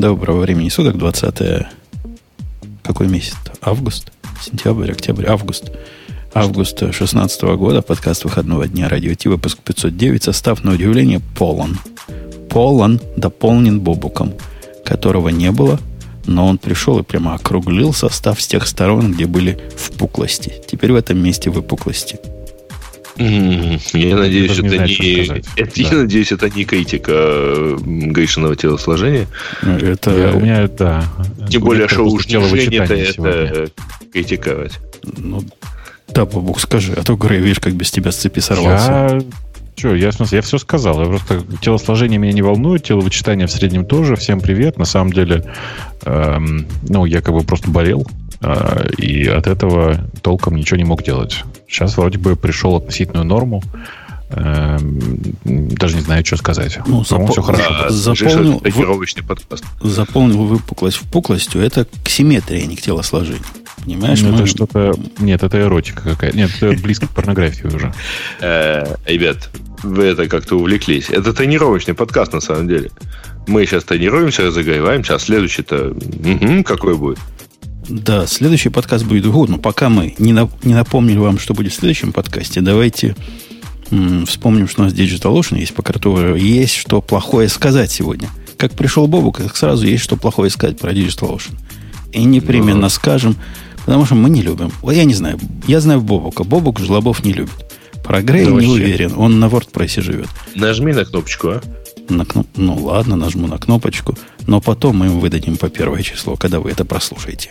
Доброго времени суток, 20 Какой месяц? Август? Сентябрь, октябрь, август. Август 2016 года, подкаст выходного дня, радио Ти, выпуск 509, состав, на удивление, полон. Полон, дополнен Бобуком, которого не было, но он пришел и прямо округлил состав с тех сторон, где были впуклости. Теперь в этом месте выпуклости. Я надеюсь, это не, это, я надеюсь, это не критика Гришиного телосложения. Это я, у меня да. Тем более шоу Жжение это, это критиковать. Ну, да, Бабук, скажи, а то Грей, видишь, как без тебя с цепи сорвался. Я... Че, я, в смысле, я все сказал. Я просто телосложение меня не волнует, теловычитание в среднем тоже. Всем привет. На самом деле, эм, ну, я как бы просто болел. Э, и от этого толком ничего не мог делать. Сейчас вроде бы пришел относительную норму. Эм, даже не знаю, что сказать. Ну, запо- все хорошо. А, заполнил, вы... подкаст. заполнил выпуклость впуклостью. Это к симметрии, а не к телосложению. Понимаешь? Ну, мы... Это что-то... Нет, это эротика какая-то. Нет, это близко к порнографии уже. Э, ребят, вы это как-то увлеклись. Это тренировочный подкаст на самом деле. Мы сейчас тренируемся, разогреваемся, а следующий-то какой будет? Да, следующий подкаст будет год, но пока мы не, на, не напомнили вам, что будет в следующем подкасте, давайте м, вспомним, что у нас Digital Ocean есть, по которому есть что плохое сказать сегодня. Как пришел Бобу, как сразу есть что плохое сказать про Digital Ocean. И непременно да. скажем, потому что мы не любим. Вот я не знаю, я знаю Бобука. Бобук жлобов не любит. Про Грея да не вообще. уверен, он на WordPress живет. Нажми на кнопочку, а? На кноп... Ну ладно, нажму на кнопочку, но потом мы им выдадим по первое число, когда вы это прослушаете.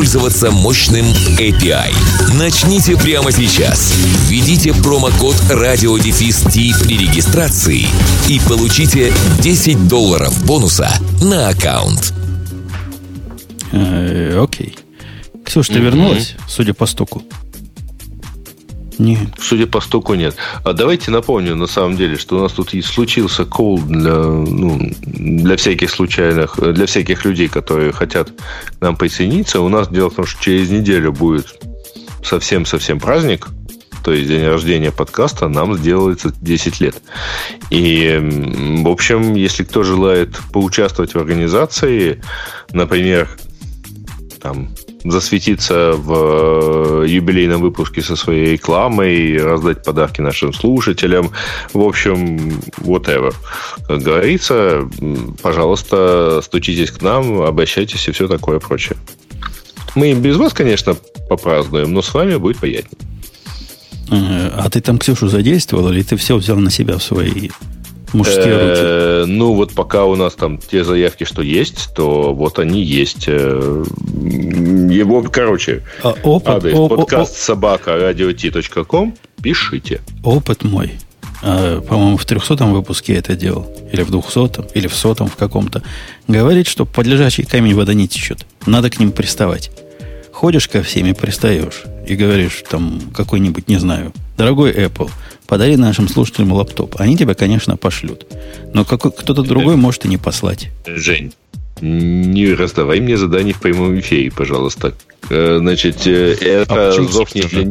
мощным API. Начните прямо сейчас. Введите промокод радиодефис при регистрации и получите 10 долларов бонуса на аккаунт. Э, окей. Ксюша, ты вернулась, судя по стуку? Нет. Судя по стуку, нет. А давайте напомню, на самом деле, что у нас тут и случился кол для, ну, для всяких случайных, для всяких людей, которые хотят к нам присоединиться. У нас дело в том, что через неделю будет совсем-совсем праздник, то есть день рождения подкаста, нам сделается 10 лет. И, в общем, если кто желает поучаствовать в организации, например, там, засветиться в э, юбилейном выпуске со своей рекламой, раздать подарки нашим слушателям. В общем, whatever. Как говорится, пожалуйста, стучитесь к нам, обращайтесь и все такое прочее. Мы без вас, конечно, попразднуем, но с вами будет приятнее. Э, а ты там Ксюшу задействовал, или ты все взял на себя в свои Мужские руки. Э, ну, вот пока у нас там те заявки, что есть, то вот они есть. Э, его, короче, а адрес подкаст собака радио.ком. Пишите. Опыт мой. А, по-моему, в 300 выпуске я это делал. Или в 200 или в сотом в каком-то. Говорит, что под лежачий камень вода не течет. Надо к ним приставать. Ходишь ко всем и пристаешь. И говоришь, там, какой-нибудь, не знаю, дорогой Apple, подари нашим слушателям лаптоп. Они тебя, конечно, пошлют. Но какой, кто-то другой может и не послать. Жень, не раздавай мне задание в прямом эфире, пожалуйста. Э, значит, э, это а зов не для...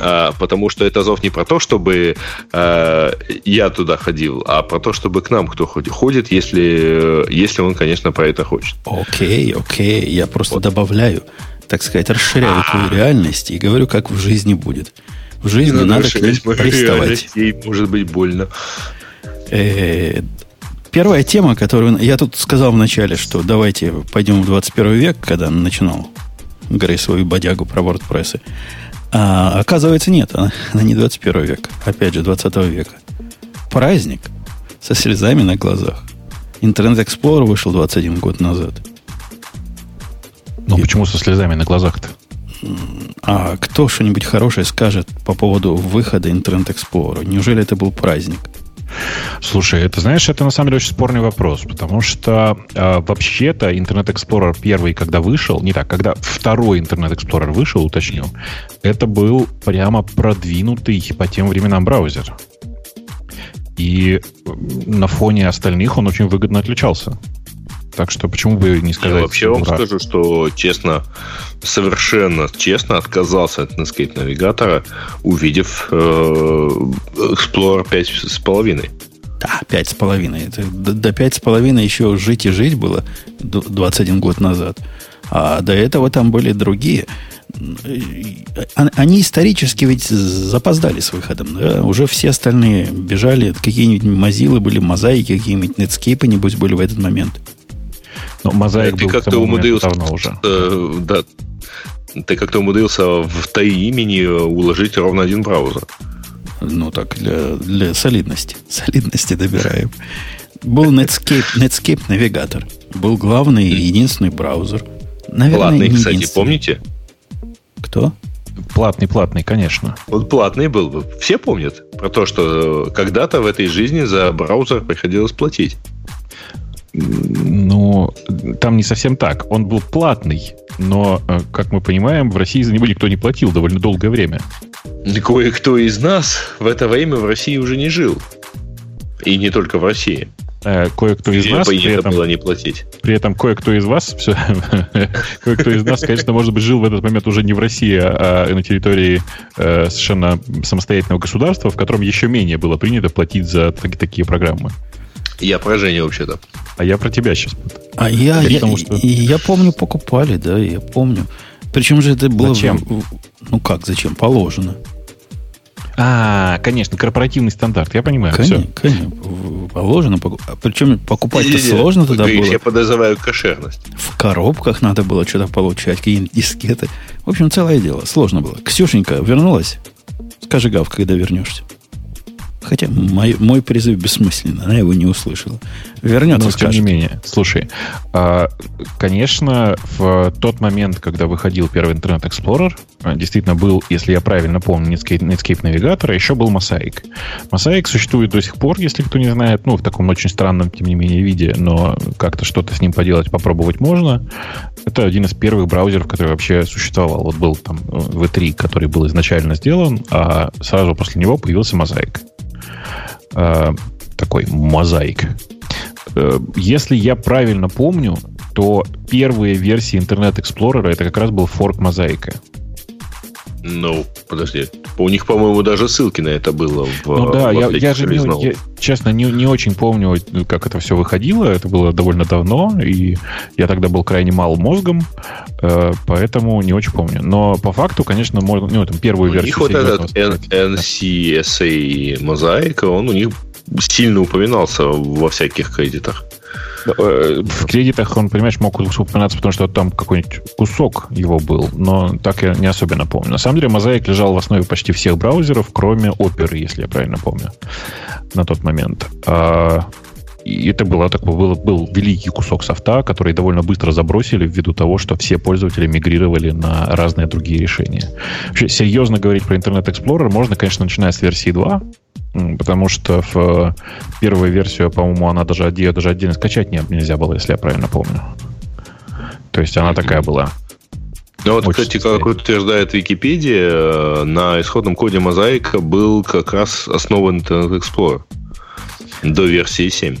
А, потому что это зов не про то, чтобы а, я туда ходил, а про то, чтобы к нам кто ходит, ходит если, если он, конечно, про это хочет. Окей, окей. Я просто вот. добавляю, так сказать, расширяю А-а-а. твою реальность и говорю, как в жизни будет. В жизни надо, надо к ним приставать. Ей может быть больно. Э, первая тема, которую... Я тут сказал вначале, что давайте пойдем в 21 век, когда начинал Грей свою бодягу про WordPress. А оказывается, нет, она, она не 21 век. Опять же, 20 века. Праздник со слезами на глазах. Интернет Explorer вышел 21 год назад. Ну, И... почему со слезами на глазах-то? А кто что-нибудь хорошее скажет по поводу выхода Internet Explorer? Неужели это был праздник? Слушай, это, знаешь, это на самом деле очень спорный вопрос, потому что э, вообще-то Internet Explorer первый, когда вышел, не так, когда второй Internet Explorer вышел, уточню, это был прямо продвинутый по тем временам браузер. И на фоне остальных он очень выгодно отличался. Так что почему бы не сказать? Я вообще вам ура. скажу, что честно, совершенно честно отказался от Netscape навигатора, увидев э, Explorer 5,5. Да, пять с половиной. Это, до, до пять с половиной еще жить и жить было 21 год назад. А до этого там были другие. Они исторически ведь запоздали с выходом. Да? Уже все остальные бежали. Какие-нибудь мазилы были, мозаики, какие-нибудь нетскейпы, небось, были в этот момент. Но мозаик ты был как-то умудрился давно уже. Э, да, ты как-то умудрился в ТАИ имени уложить ровно один браузер. Ну так, для, для солидности. Солидности добираем. Был Netscape, Netscape навигатор. Был главный и единственный браузер. Наверное, Платный, кстати, помните? Кто? Платный, платный, конечно. Вот платный был. Все помнят про то, что когда-то в этой жизни за браузер приходилось платить. Ну, там не совсем так. Он был платный, но, э, как мы понимаем, в России за него никто не платил довольно долгое время. Кое-кто из нас в это время в России уже не жил. И не только в России. Э, кое-кто из нас при этом, было не платить. При этом кое-кто из вас, все, кое-кто из нас, конечно, может быть, жил в этот момент уже не в России, а, а на территории э, совершенно самостоятельного государства, в котором еще менее было принято платить за такие программы. Я про Женю вообще-то. А я про тебя сейчас. А я, я, потому, что... я помню, покупали, да, я помню. Причем же это было... Зачем? Ну как, зачем? Положено. А, конечно, корпоративный стандарт, я понимаю. Конечно, все. конечно положено. А Причем покупать-то сложно тогда было. Я подозреваю кошерность. В коробках надо было что-то получать, какие-нибудь дискеты. В общем, целое дело. Сложно было. Ксюшенька вернулась? Скажи, Гав, когда вернешься. Хотя мой, мой призыв бессмысленный, она его не услышала. Вернется, Но, скажет. тем не менее, слушай, а, конечно, в тот момент, когда выходил первый Internet Explorer, а, действительно был, если я правильно помню, Netscape, Netscape Navigator, а еще был Mosaic. Mosaic существует до сих пор, если кто не знает, ну, в таком очень странном, тем не менее, виде, но как-то что-то с ним поделать, попробовать можно. Это один из первых браузеров, который вообще существовал. Вот был там V3, который был изначально сделан, а сразу после него появился Mosaic э, такой мозаик. Э, если я правильно помню, то первые версии Internet Explorer это как раз был форк мозаика. Ну, подожди. У них, по-моему, даже ссылки на это было в Ну да, в я, я же, не, я, честно, не, не очень помню, как это все выходило. Это было довольно давно, и я тогда был крайне мал мозгом, э, поэтому не очень помню. Но по факту, конечно, мой, ну, там, первую у версию... У них вот этот NCSA мозаика, он у них сильно упоминался во всяких кредитах. Э, в кредитах он, понимаешь, мог упоминаться, потому что там какой-нибудь кусок его был, но так я не особенно помню. На самом деле, мозаик лежал в основе почти всех браузеров, кроме оперы, если я правильно помню, на тот момент. А, и это было такой, был, был великий кусок софта, который довольно быстро забросили ввиду того, что все пользователи мигрировали на разные другие решения. Вообще, серьезно говорить про Internet Explorer можно, конечно, начиная с версии 2, Потому что в э, первую версию, по-моему, она даже, ее даже отдельно скачать нельзя было, если я правильно помню. То есть она такая была. Ну вот, кстати, как утверждает Википедия, э, на исходном коде мозаика был как раз основан Internet Explorer до версии 7.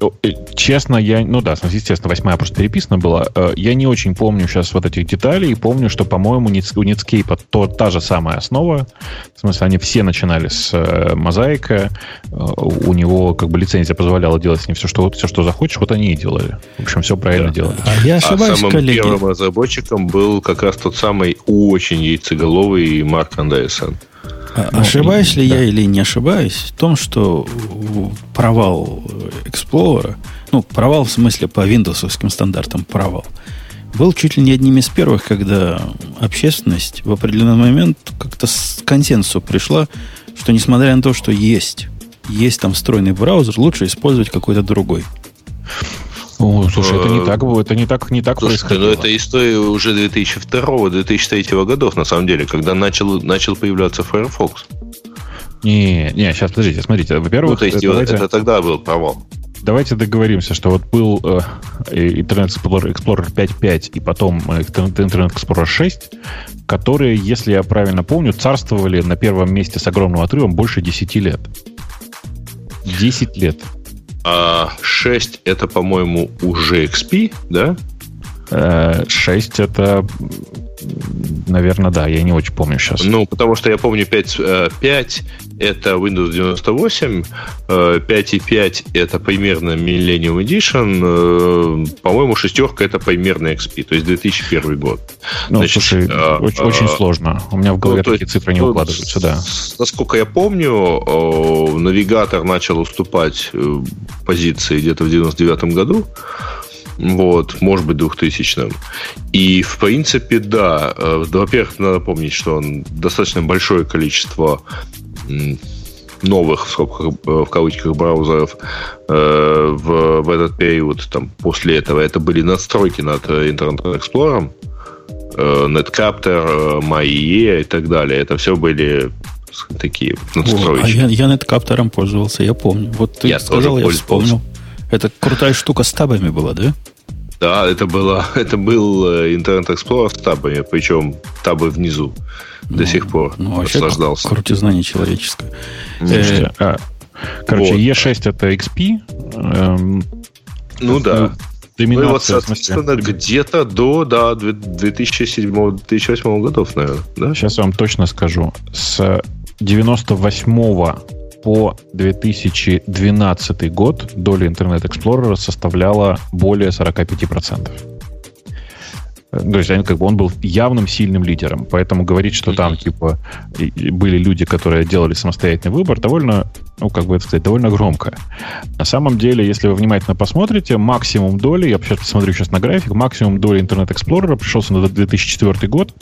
Э, честно, я... Ну да, естественно, восьмая просто переписана была. Э, я не очень помню сейчас вот этих деталей. Помню, что, по-моему, у Netscape то, та же самая основа. В смысле, они все начинали с э, мозаика. У него как бы лицензия позволяла делать с ним все, что, все, что захочешь. Вот они и делали. В общем, все правильно да. делали. А я ошибаюсь, а самым коллеги. первым разработчиком был как раз тот самый очень яйцеголовый Марк Андерсон. А ну, ошибаюсь ли да. я или не ошибаюсь в том, что провал Explorer, ну, провал в смысле по виндовсовским стандартам провал, был чуть ли не одним из первых, когда общественность в определенный момент как-то с консенсусу пришла, что несмотря на то, что есть, есть там встроенный браузер, лучше использовать какой-то другой. О, слушай, это не так было, это не так, не так Слушайте, ну происходило. ну это история уже 2002-2003 годов, на самом деле, когда начал, начал появляться Firefox. Не, не, сейчас, подождите, смотрите. Во-первых, ну, то есть давайте... это тогда был провал. Давайте договоримся, что вот был э, Internet Explorer, Explorer 5.5 и потом э, Internet Explorer 6, которые, если я правильно помню, царствовали на первом месте с огромным отрывом больше 10 лет. 10 лет. А 6 это, по-моему, уже XP, да? 6 э, это Наверное, да, я не очень помню сейчас. Ну, потому что я помню 5, 5 э, это Windows 98, 5.5 э, это примерно Millennium Edition, э, по-моему, шестерка это примерно XP, то есть 2001 год. Ну, Значит, слушай, а, очень, а, очень сложно. У меня в голове ну, такие цифры не ну, укладываются, да. Насколько я помню, навигатор начал уступать позиции где-то в 99 году вот, может быть, 2000-м. И, в принципе, да, э, во-первых, надо помнить, что он достаточно большое количество новых, в, скобках, э, в кавычках, браузеров э, в, в этот период, там, после этого, это были настройки над Internet Explorer, э, Netcapter, MyE и так далее. Это все были такие настройки. О, а я, я Netcapter пользовался, я помню. Вот ты я сказал, я вспомнил. Это крутая штука с табами была, да? Да, это, было, это был э, Internet Explorer с табами, причем табы внизу ну, до сих пор ну, наслаждался. Крутизна нечеловеческая. Э, а, короче, вот. E6 это XP. Эм, ну да. Ну и вот, соответственно, где-то до да, 2007-2008 годов, наверное. Да? Сейчас я вам точно скажу. С 98 по 2012 год доля Internet Explorer составляла более 45%. То есть он, как бы, он был явным сильным лидером. Поэтому говорить, что там типа были люди, которые делали самостоятельный выбор, довольно, ну, как бы это сказать, довольно громко. На самом деле, если вы внимательно посмотрите, максимум доли, я сейчас посмотрю сейчас на график, максимум доли Internet Explorer пришелся на 2004 год.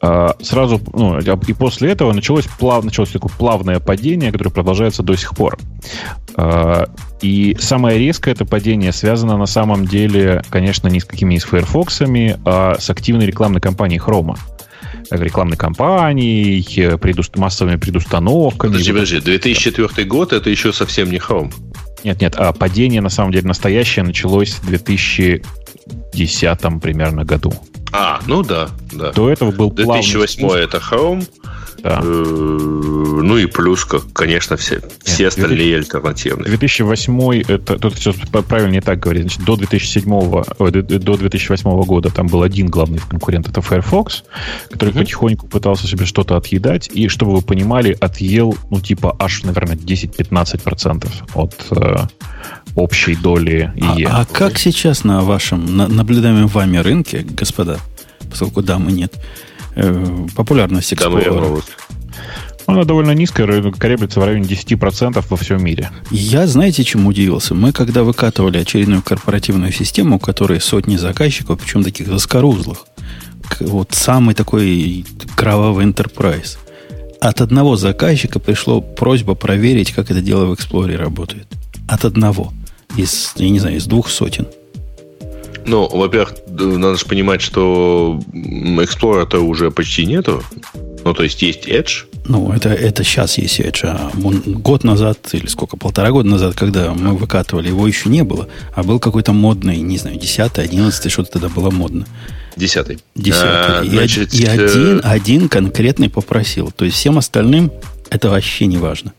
А, сразу, ну, и после этого началось, плав, началось такое плавное падение, которое продолжается до сих пор. А, и самое резкое это падение связано на самом деле, конечно, не с какими из Firefox, а с активной рекламной кампанией Chrome рекламной кампанией, предуст... массовыми предустановками. Подожди, подожди, 2004 год это еще совсем не Chrome. Нет, нет, а падение на самом деле настоящее началось в 2010 примерно году. А, ну да, да. До этого был 2008 это Chrome. Да. Э, ну и плюс, как, конечно, все, все Нет, остальные 2000, альтернативные. 2008 это тут все правильно не так говорить. Значит, до 2007 до 2008 года там был один главный конкурент, это Firefox, который угу. потихоньку пытался себе что-то отъедать, и чтобы вы понимали, отъел, ну типа аж, наверное, 10-15% от э, общей доли ИЕ. А, а как сейчас на вашем на, наблюдаемом вами рынке, господа, поскольку дамы нет, популярность Explorer? Она довольно низкая, колеблется в районе 10% во всем мире. Я, знаете, чему удивился? Мы, когда выкатывали очередную корпоративную систему, у которой сотни заказчиков, причем таких заскорузлых, вот самый такой кровавый enterprise, от одного заказчика пришло просьба проверить, как это дело в Explorer работает. От одного из, я не знаю, из двух сотен. Ну, во-первых, надо же понимать, что Explorer-то уже почти нету. Ну, то есть есть Edge. Ну, это, это сейчас есть Edge. А год назад, или сколько, полтора года назад, когда мы выкатывали, его еще не было. А был какой-то модный, не знаю, 10 11 что-то тогда было модно. Десятый. Десятый. А, и, значит, и один, э, один конкретный попросил. То есть всем остальным это вообще не важно.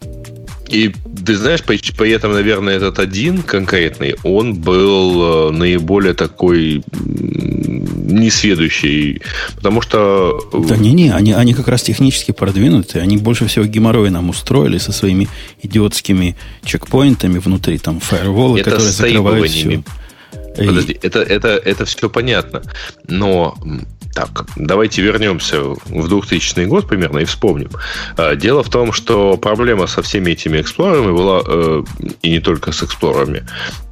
И ты знаешь, по, при этом, наверное, этот один конкретный, он был э, наиболее такой несведущий, потому что... Э, да не-не, они, они как раз технически продвинутые, они больше всего геморроя нам устроили со своими идиотскими чекпоинтами внутри, там, фаерволы, которые закрывают все. Подожди, это, это, это все понятно, но так, давайте вернемся в 2000 год примерно и вспомним. А, дело в том, что проблема со всеми этими эксплорерами была, э, и не только с эксплорерами,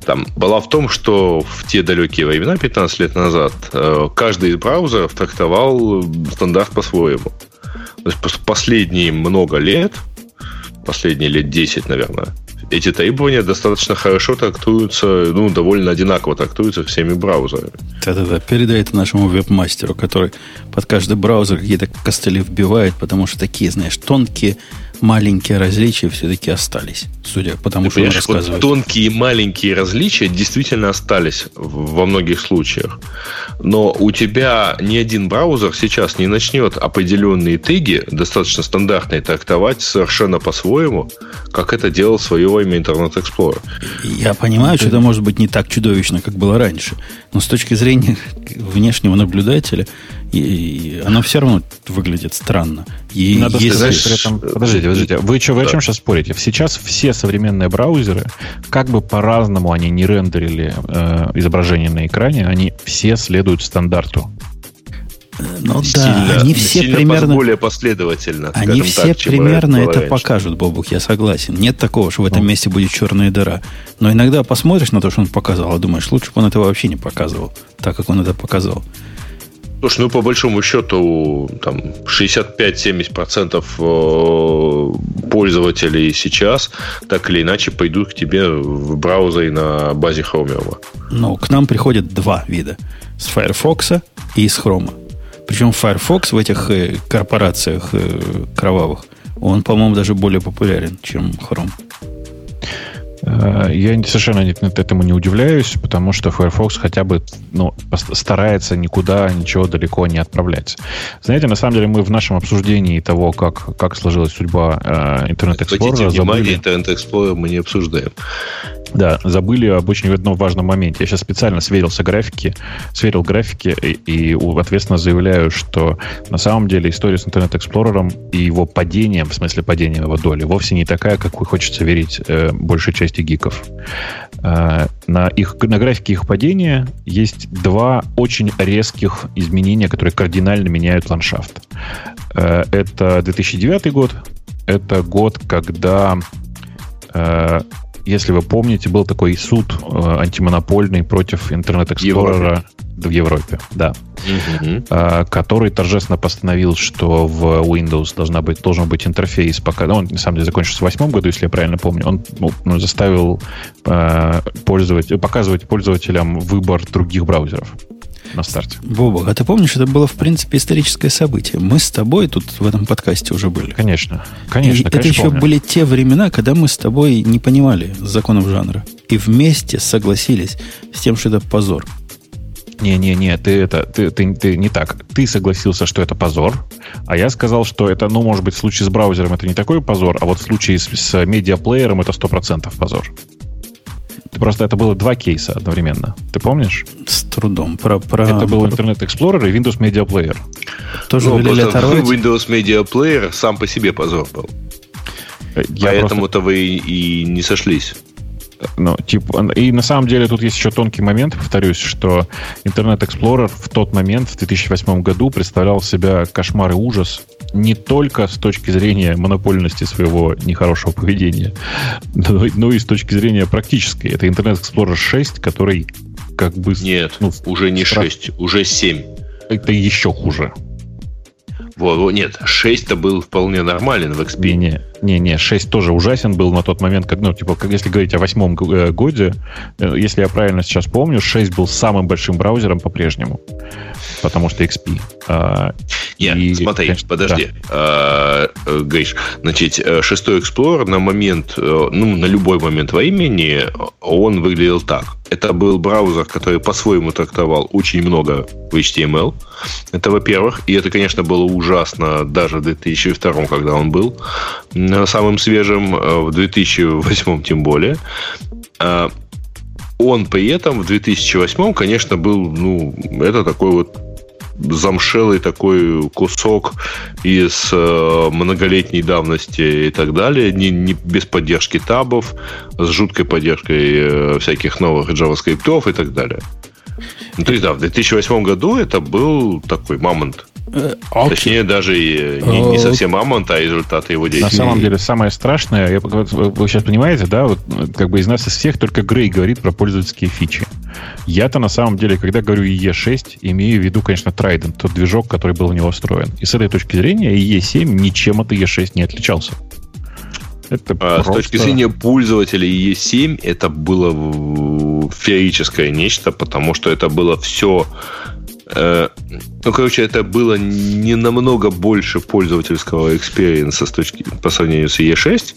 там, была в том, что в те далекие времена, 15 лет назад, э, каждый из браузеров трактовал стандарт по-своему. То есть последние много лет, последние лет 10, наверное, эти требования достаточно хорошо трактуются, ну, довольно одинаково трактуются всеми браузерами. Да-да-да, передай это нашему веб-мастеру, который под каждый браузер какие-то костыли вбивает, потому что такие, знаешь, тонкие маленькие различия все-таки остались, судя по тому, Ты что он рассказывает. Вот тонкие маленькие различия действительно остались во многих случаях. Но у тебя ни один браузер сейчас не начнет определенные теги, достаточно стандартные, трактовать совершенно по-своему, как это делал в свое время Internet Explorer. Я понимаю, что это может быть не так чудовищно, как было раньше. Но с точки зрения внешнего наблюдателя, и, и оно все равно выглядит странно. И Надо если... сказать при этом... Подождите, подождите. Вы что, вы да. о чем сейчас спорите? Сейчас все современные браузеры, как бы по-разному они не рендерили э, изображение на экране, они все следуют стандарту. Ну сильно, да, они все сильно примерно... более последовательно. Они все так, примерно это раньше. покажут, Бобух, я согласен. Нет такого, что в этом ну. месте будет черная дыра. Но иногда посмотришь на то, что он показал, и думаешь, лучше бы он это вообще не показывал, так как он это показал. Слушай, ну по большому счету там 65-70% э, пользователей сейчас так или иначе пойдут к тебе в браузере на базе Chromium. Ну, к нам приходят два вида. С Firefox и с Chrome. Причем Firefox в этих э, корпорациях э, кровавых, он, по-моему, даже более популярен, чем Chrome. Э, я совершенно этому не удивляюсь, потому что Firefox хотя бы ну, старается никуда ничего далеко не отправлять. Знаете, на самом деле мы в нашем обсуждении того, как, как сложилась судьба э, Internet Explorer... Обратите внимание, Internet Explorer мы не обсуждаем. Да, забыли об очень одном важном моменте. Я сейчас специально сверился графики, сверил графики и, и ответственно заявляю, что на самом деле история с Internet Explorer и его падением, в смысле падения его доли, вовсе не такая, какой хочется верить э, большей части гиков. Э, на, их, на графике их падения есть два очень резких изменения, которые кардинально меняют ландшафт. Э, это 2009 год, это год, когда э, если вы помните, был такой суд э, антимонопольный против Explorer в Европе, да, э, который торжественно постановил, что в Windows должна быть, должен быть интерфейс, пока, ну, он на самом деле закончился в восьмом году, если я правильно помню, он ну, заставил э, пользовать, показывать пользователям выбор других браузеров на старте. Бобок, а ты помнишь, это было, в принципе, историческое событие. Мы с тобой тут в этом подкасте уже были. Конечно. Конечно. И конечно, это еще помню. были те времена, когда мы с тобой не понимали законов жанра. И вместе согласились с тем, что это позор. Не-не-не, ты это ты, ты, ты не так. Ты согласился, что это позор, а я сказал, что это, ну, может быть, в случае с браузером это не такой позор, а вот в случае с, с медиаплеером это 100% позор. Просто это было два кейса одновременно. Ты помнишь? С трудом. Про, про... Это был Internet Explorer и Windows Media Player. Тоже ну, велели оторвать? Windows Media Player сам по себе позор был. Э, я Поэтому-то просто... вы и не сошлись. Ну, типа, и на самом деле тут есть еще тонкий момент, повторюсь, что Internet Explorer в тот момент, в 2008 году, представлял себя кошмар и ужас не только с точки зрения монопольности своего нехорошего поведения, но, но и с точки зрения практической. Это Internet Explorer 6, который как бы... Нет, ну, уже не страх... 6, уже 7. Это еще хуже. Вот, нет, 6-то был вполне нормален в XP. Не, не, не, 6 тоже ужасен был на тот момент, как, ну, типа, как, если говорить о восьмом э, годе, э, если я правильно сейчас помню, 6 был самым большим браузером по-прежнему, потому что XP. А, нет, и, смотри, конечно, подожди, да. а, э, Гриш, значит, шестой Explorer на момент, ну, на любой момент времени он выглядел так. Это был браузер, который по-своему трактовал очень много в HTML. Это, во-первых. И это, конечно, было ужасно даже в 2002, когда он был самым свежим, э, в 2008 тем более. А, он при этом в 2008, конечно, был, ну, это такой вот замшелый такой кусок из э, многолетней давности и так далее, не, не без поддержки табов, с жуткой поддержкой э, всяких новых JavaScript и так далее. Ну, то есть, да, в 2008 году это был такой мамонт. Okay. Э, Точнее, даже и не, не совсем мамонт, а результаты его деятельности. На самом деле, самое страшное, я, вы сейчас понимаете, да, вот как бы из нас из всех только Грей говорит про пользовательские фичи. Я-то на самом деле, когда говорю E6, имею в виду, конечно, Trident, тот движок, который был у него встроен. И с этой точки зрения E7 ничем от E6 не отличался. Это а, просто... С точки зрения пользователей IE7 это было феерическое нечто, потому что это было все Э, ну, короче, это было не намного больше пользовательского experience а с точки по сравнению с IE6,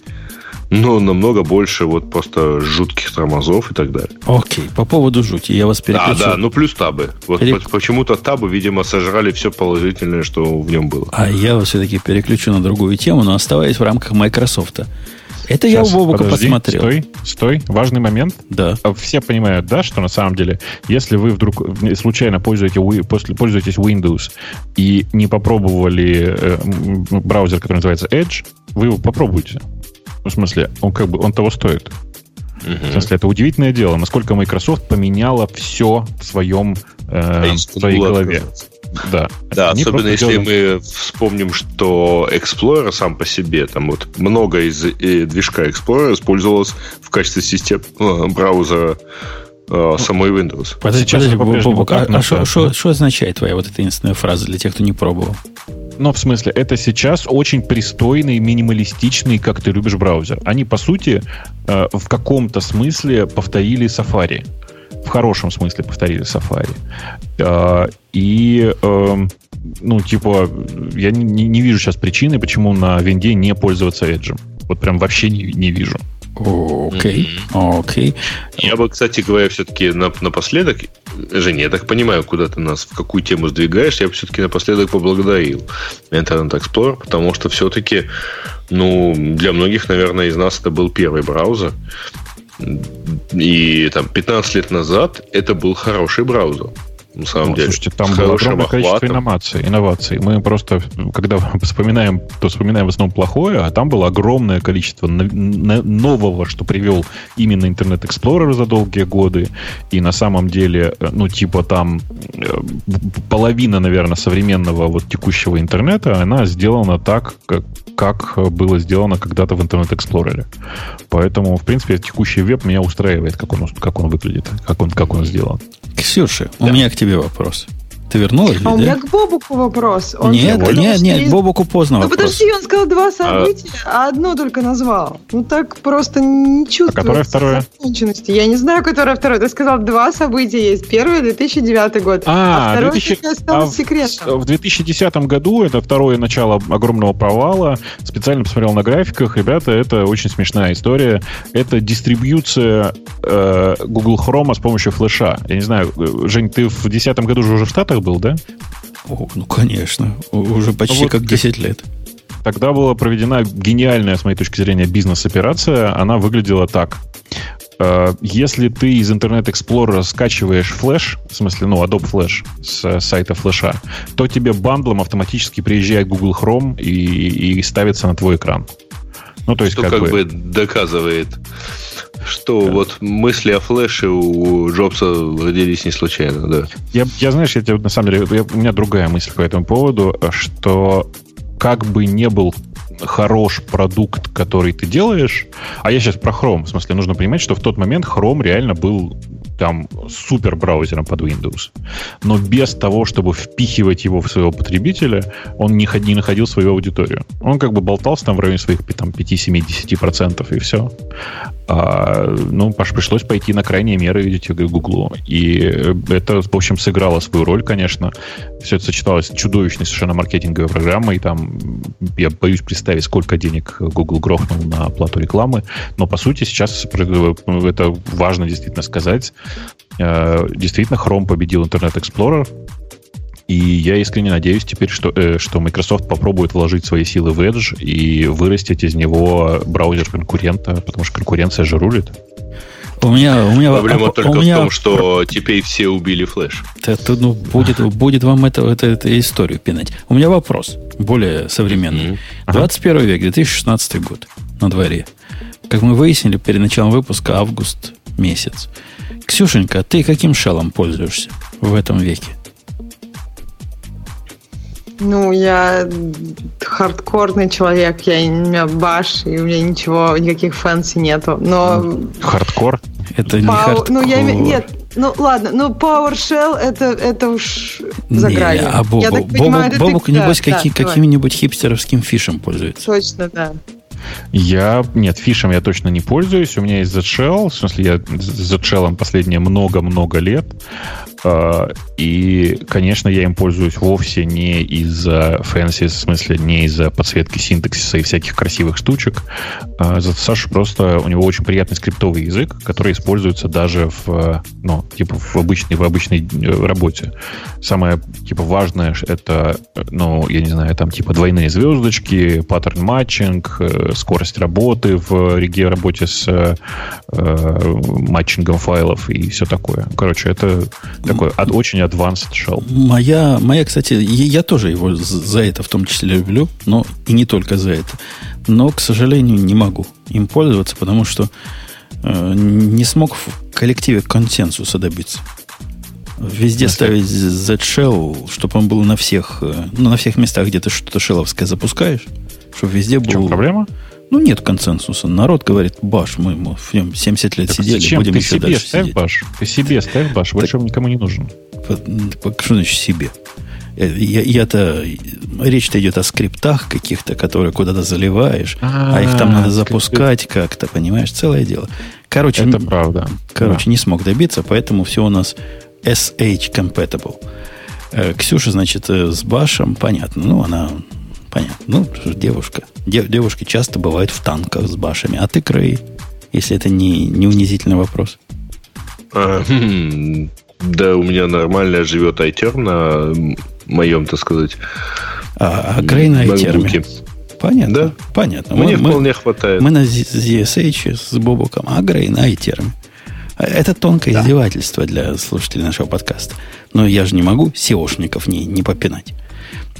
но намного больше вот просто жутких тормозов и так далее. Окей, по поводу жути, я вас переключу. Да, да, ну плюс табы. Вот Перек... почему-то табы, видимо, сожрали все положительное, что в нем было. А я вас все-таки переключу на другую тему, но оставаясь в рамках Microsoft. Это Сейчас, я у Бобука подожди, посмотрел. Стой, стой, важный момент. Да. А все понимают, да, что на самом деле, если вы вдруг случайно пользуетесь, пользуетесь Windows и не попробовали э, браузер, который называется Edge, вы его попробуйте. Ну, в смысле, он как бы он того стоит. Угу. В смысле, это удивительное дело, насколько Microsoft поменяла все в своем э, в своей голове. Отказаться. Да. Да, Они особенно если делают... мы вспомним, что Explorer сам по себе, там вот много из э, движка Explorer использовалось в качестве системы э, браузера э, самой Windows. Подожди, Сейчас подожди, Бобок, а, а что означает твоя вот эта единственная фраза для тех, кто не пробовал? Ну, в смысле, это сейчас очень пристойный, минималистичный, как ты любишь, браузер. Они, по сути, э, в каком-то смысле повторили Safari в хорошем смысле повторили Safari. А, и, эм, ну, типа, я не, не вижу сейчас причины, почему на винде не пользоваться Edge. Вот прям вообще не, не вижу. Окей, okay. окей. Okay. Я бы, кстати говоря, все-таки напоследок, Женя, я так понимаю, куда ты нас, в какую тему сдвигаешь, я бы все-таки напоследок поблагодарил Internet Explorer, потому что все-таки, ну, для многих, наверное, из нас это был первый браузер. И там 15 лет назад это был хороший браузер. На самом ну, деле. Слушайте, там было огромное количество инноваций, инноваций. Мы просто, когда вспоминаем, то вспоминаем в основном плохое, а там было огромное количество нового, что привел именно Internet Explorer за долгие годы. И на самом деле, э, ну, типа там э, половина, наверное, современного вот текущего интернета, она сделана так, как, как было сделано когда-то в Internet Explorer. Поэтому, в принципе, текущий веб меня устраивает, как он, как он выглядит, как он, как он сделан. Ксюша, да. у меня к тебе вопрос. Ты вернулась? А у меня к Бобуку вопрос. Он нет, нет, нет, есть... Бобуку поздно ну, вопрос. подожди, он сказал два события, а... а одно только назвал. Ну так просто не чувствуется. А которое второе? Я не знаю, которое второе. Ты сказал, два события есть. Первое 2009 год, а, а второе 2000... осталось а секретом. В 2010 году это второе начало огромного провала. Специально посмотрел на графиках. Ребята, это очень смешная история. Это дистрибьюция э, Google Chrome с помощью флеша. Я не знаю, э, Жень, ты в 2010 году уже в Штатах был, да? О, ну, конечно. Уже почти вот как 10 лет. Тогда была проведена гениальная, с моей точки зрения, бизнес-операция. Она выглядела так. Э, если ты из Internet Explorer скачиваешь флеш, в смысле, ну, Adobe Flash с сайта флеша, то тебе бандлом автоматически приезжает Google Chrome и, и ставится на твой экран. Ну, то есть, Что как, как бы... бы доказывает что да. вот мысли о флеше у Джобса родились не случайно, да. Я, я знаешь, я тебе на самом деле, я, у меня другая мысль по этому поводу, что как бы не был хорош продукт, который ты делаешь, а я сейчас про Chrome, в смысле, нужно понимать, что в тот момент Chrome реально был там супер браузером под Windows. Но без того, чтобы впихивать его в своего потребителя, он не, не находил свою аудиторию. Он как бы болтался там в районе своих там, 5-7-10% и все. А, ну, пришлось пойти на крайние меры, видите, Гуглу. И это, в общем, сыграло свою роль, конечно. Все это сочеталось с чудовищной совершенно маркетинговой программой. Там, я боюсь представить, сколько денег Google грохнул на оплату рекламы. Но, по сути, сейчас это важно действительно сказать. Э, действительно, Chrome победил Internet Explorer. И я искренне надеюсь теперь, что, э, что Microsoft попробует вложить свои силы в Edge и вырастить из него браузер конкурента, потому что конкуренция же рулит. У меня, у меня, Проблема а, только у меня... в том, что теперь все убили флеш. Это, ну, будет, будет вам это, это, это историю пинать. У меня вопрос, более современный. Mm-hmm. 21 век, 2016 год на дворе. Как мы выяснили перед началом выпуска, август месяц. Ксюшенька, ты каким shell ом пользуешься в этом веке? Ну, я хардкорный человек, я, у меня bash, и у меня ничего, никаких fancy нету. Но... Хардкор? Это не хардкор. Ну, я нет, ну ладно, ну PowerShell это, это уж за не, гранью. А Бобу, я так понимаю, Бобу, Бобук, небось, да, какие, да, каким-нибудь хипстеровским fish ем пользуется. Точно, да. Я, нет, fish ем я точно не пользуюсь. У меня есть ZShell, в смысле, я с ZShell последние много-много лет. А, и, конечно, я им пользуюсь вовсе не из-за fancy, в смысле, не из-за подсветки синтаксиса и всяких красивых штучек. А ZSH просто у него очень приятный скриптовый язык, который используется даже в, ну, типа в обычной, в обычной э, работе. Самое, типа, важное это, ну, я не знаю, там, типа, двойные звездочки, pattern matching, э, скорость работы в реге работе с э, matching ом файлов и все такое. Короче, это такой от, очень advanced shell. Моя, моя, кстати, я тоже его за это в том числе люблю, но и не только за это. Но, к сожалению, не могу им пользоваться, потому что э, не смог в коллективе консенсуса добиться. Везде Если... ставить Z-Shell, чтобы он был на всех, э, ну, на всех местах, где ты что-то шеловское запускаешь, чтобы везде был... В чем проблема? Ну, нет консенсуса. Народ говорит, баш, мы, мы в нем 70 лет так сидели, зачем? будем ты еще себе дальше ставь сидеть. баш. Ты себе ставь баш, больше он никому не нужен. Что значит себе? Э, я, я-то речь-то идет о скриптах каких-то, которые куда-то заливаешь, а, а их там надо запускать как-то, понимаешь, целое дело. Короче, это правда. Короче, да. не смог добиться, поэтому все у нас SH compatible. Э, Ксюша, значит, э, с Башем, понятно. Ну, она Понятно. Ну, девушка. Дев, девушки часто бывают в танках с башами. А ты, Крей, если это не, не унизительный вопрос. А, хм, да, у меня нормально живет iTerm на моем, так сказать, А, а Крей на iTerm. Понятно. Да? Понятно. Мне мы, вполне хватает. Мы на ZSH с Бобуком, а Грей на iTerm. Это тонкое да. издевательство для слушателей нашего подкаста. Но я же не могу SEOшников не, не попинать.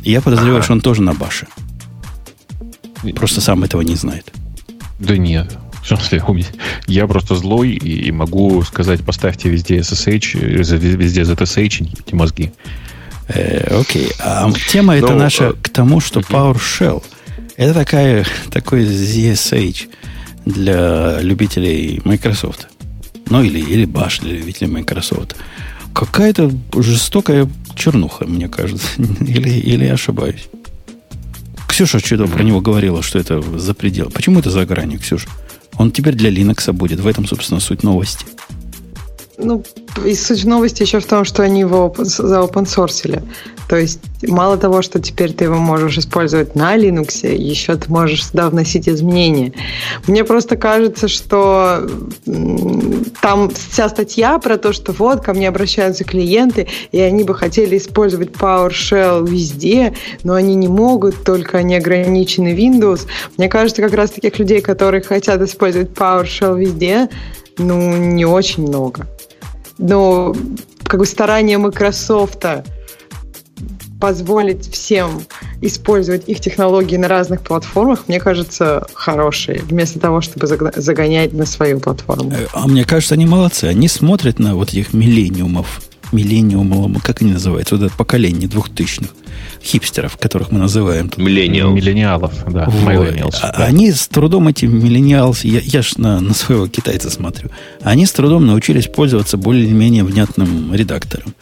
Я подозреваю, ага. что он тоже на баше. Просто сам этого не знает. Да нет. В смысле, я просто злой и могу сказать, поставьте везде SSH, везде ZSH, эти мозги. Э, окей. А тема это ну, наша э, к тому, что PowerShell это такая, такой ZSH для любителей Microsoft. Ну, или, или Bash для любителей Microsoft. Какая-то жестокая чернуха, мне кажется. Или, или я ошибаюсь. Ксюша что-то про него говорила, что это за предел. Почему это за гранью, Ксюша? Он теперь для Linux будет. В этом, собственно, суть новости. Ну, и суть новости еще в том, что они его заопенсорсили. То есть мало того, что теперь ты его можешь использовать на Linux, еще ты можешь сюда вносить изменения. Мне просто кажется, что там вся статья про то, что вот ко мне обращаются клиенты, и они бы хотели использовать PowerShell везде, но они не могут, только они ограничены Windows. Мне кажется, как раз таких людей, которые хотят использовать PowerShell везде, ну, не очень много но как бы старание Microsoft позволить всем использовать их технологии на разных платформах, мне кажется, хорошие, вместо того, чтобы загонять на свою платформу. Э, а мне кажется, они молодцы. Они смотрят на вот этих миллениумов, миллениумов, как они называются, вот это поколение двухтысячных хипстеров, которых мы называем. Миллениал. Миллениалов, да. Вот. А, да. Они с трудом, эти миллениалсы, я, я ж на, на своего китайца смотрю, они с трудом научились пользоваться более-менее внятным редактором.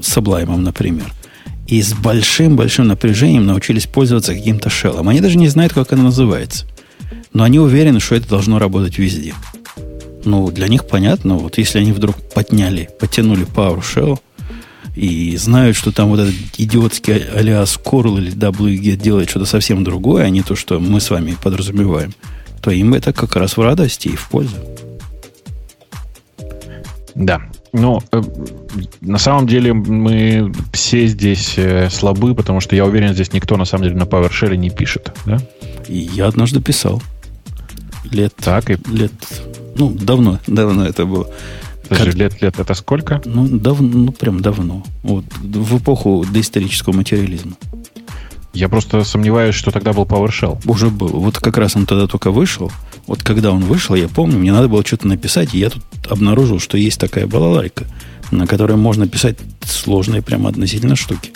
С Sublime, например. И с большим-большим напряжением научились пользоваться каким-то шеллом. Они даже не знают, как оно называется. Но они уверены, что это должно работать везде. Ну, для них понятно, вот если они вдруг подняли, потянули PowerShell – и знают, что там вот этот идиотский алиас Coral или WG делает что-то совсем другое, а не то, что мы с вами подразумеваем, то им это как раз в радости и в пользу. Да. Ну, э, на самом деле мы все здесь э, слабы, потому что я уверен, здесь никто на самом деле на PowerShell не пишет, да? И я однажды писал. Лет, так, и... лет, ну, давно, давно это было. Подожди, как... лет, лет это сколько? Ну, давно, ну, прям давно. Вот, в эпоху доисторического материализма. Я просто сомневаюсь, что тогда был PowerShell. Уже был. Вот как раз он тогда только вышел. Вот когда он вышел, я помню, мне надо было что-то написать, и я тут обнаружил, что есть такая балалайка, на которой можно писать сложные прямо относительно штуки.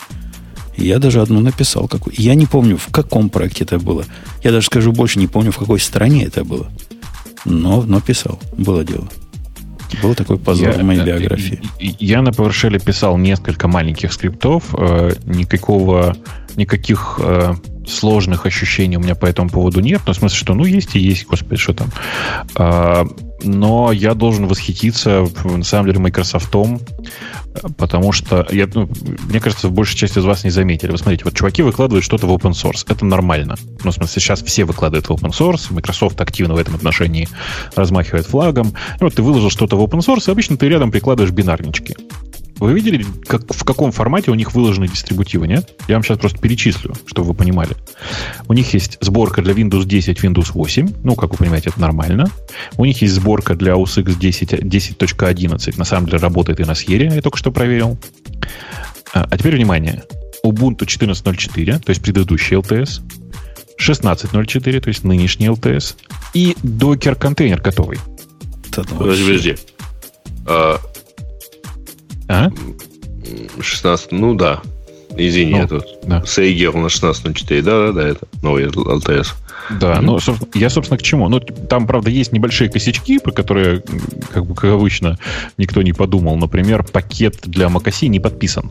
я даже одну написал. Какую. Я не помню, в каком проекте это было. Я даже скажу больше, не помню, в какой стране это было. Но, но писал. Было дело. Был такой позор я, в моей биографии. Я на PowerShell писал несколько маленьких скриптов. Э, никакого никаких э, сложных ощущений у меня по этому поводу нет. Ну, в смысле, что ну есть и есть, господи, что там. А, но я должен восхититься, на самом деле, Microsoft, потому что, я, ну, мне кажется, большая часть из вас не заметили. Вы смотрите, вот чуваки выкладывают что-то в open source. Это нормально. Ну, в смысле, сейчас все выкладывают в open source. Microsoft активно в этом отношении размахивает флагом. И вот ты выложил что-то в open source, и обычно ты рядом прикладываешь бинарнички. Вы видели, как, в каком формате у них выложены дистрибутивы, нет? Я вам сейчас просто перечислю, чтобы вы понимали. У них есть сборка для Windows 10, Windows 8. Ну, как вы понимаете, это нормально. У них есть сборка для OS X 10, 10.11. На самом деле работает и на Sierra, я только что проверил. А, а теперь внимание. Ubuntu 14.04, то есть предыдущий LTS. 16.04, то есть нынешний LTS. И Docker контейнер готовый. Подожди, подожди. А, а? 16, ну да. Извини, ну, это да. Сейгер на 16.04. Да, да, да, это новый LTS. Да, mm-hmm. ну, я, собственно, к чему? Ну, там, правда, есть небольшие косячки, про которые, как бы, как обычно, никто не подумал. Например, пакет для Макаси не подписан.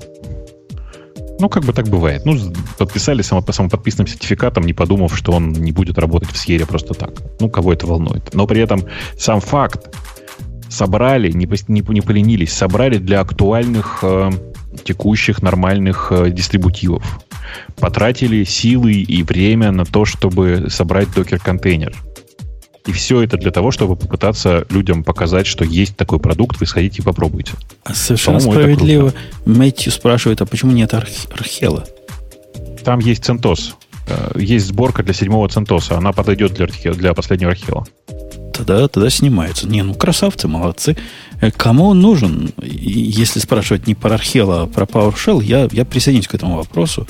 Ну, как бы так бывает. Ну, подписали само, самоподписанным сертификатом, не подумав, что он не будет работать в Сьере просто так. Ну, кого это волнует. Но при этом сам факт, собрали, не, не, не поленились, собрали для актуальных э, текущих нормальных э, дистрибутивов. Потратили силы и время на то, чтобы собрать докер-контейнер. И все это для того, чтобы попытаться людям показать, что есть такой продукт, вы сходите и попробуйте. А совершенно справедливо Мэтью спрашивает, а почему нет Архела? Там есть CentOS. Э, есть сборка для седьмого CentOS. Она подойдет для, для последнего Архела тогда, тогда снимается. Не, ну красавцы, молодцы. Э, кому он нужен? Если спрашивать не про Архела, а про PowerShell, я, я присоединюсь к этому вопросу.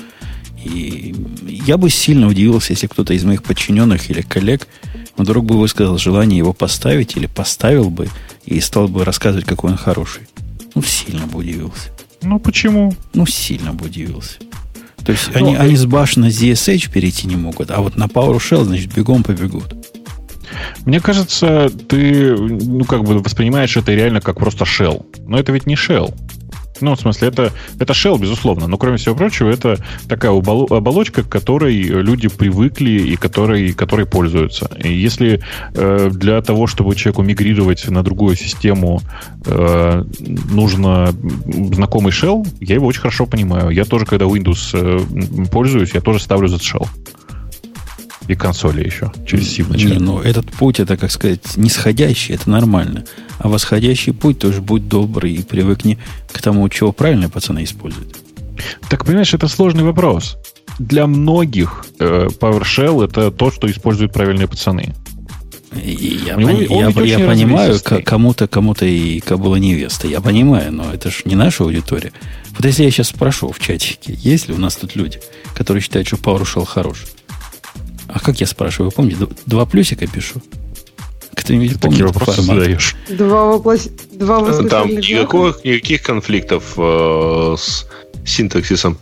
И я бы сильно удивился, если кто-то из моих подчиненных или коллег вдруг бы высказал желание его поставить или поставил бы и стал бы рассказывать, какой он хороший. Ну, сильно бы удивился. Ну, почему? Ну, сильно бы удивился. То есть ну, они, э... они с баш на ZSH перейти не могут, а вот на PowerShell, значит, бегом побегут. Мне кажется, ты, ну, как бы воспринимаешь это реально как просто shell. Но это ведь не shell. Ну, в смысле, это, это shell, безусловно, но, кроме всего прочего, это такая оболочка, к которой люди привыкли и которой, которой пользуются. И если э, для того, чтобы человеку мигрировать на другую систему, э, нужно знакомый shell, я его очень хорошо понимаю. Я тоже, когда Windows э, пользуюсь, я тоже ставлю за shell. И консоли еще через сим Не, ну этот путь, это, как сказать, нисходящий, это нормально. А восходящий путь тоже будь добрый и привыкни к тому, чего правильно пацаны используют. Так, понимаешь, это сложный вопрос. Для многих э, PowerShell это то, что используют правильные пацаны. И я, него, пони, я, я понимаю, кому-то, кому-то и кабула невеста. Я понимаю, но это же не наша аудитория. Вот если я сейчас спрошу в чатике, есть ли у нас тут люди, которые считают, что PowerShell хороший? А как я спрашиваю, вы помните? Два плюсика пишу. Кто-нибудь Ты помнит вопросы формат? задаешь. Два, воплос... Два Там никаких, никаких конфликтов э, с синтаксисом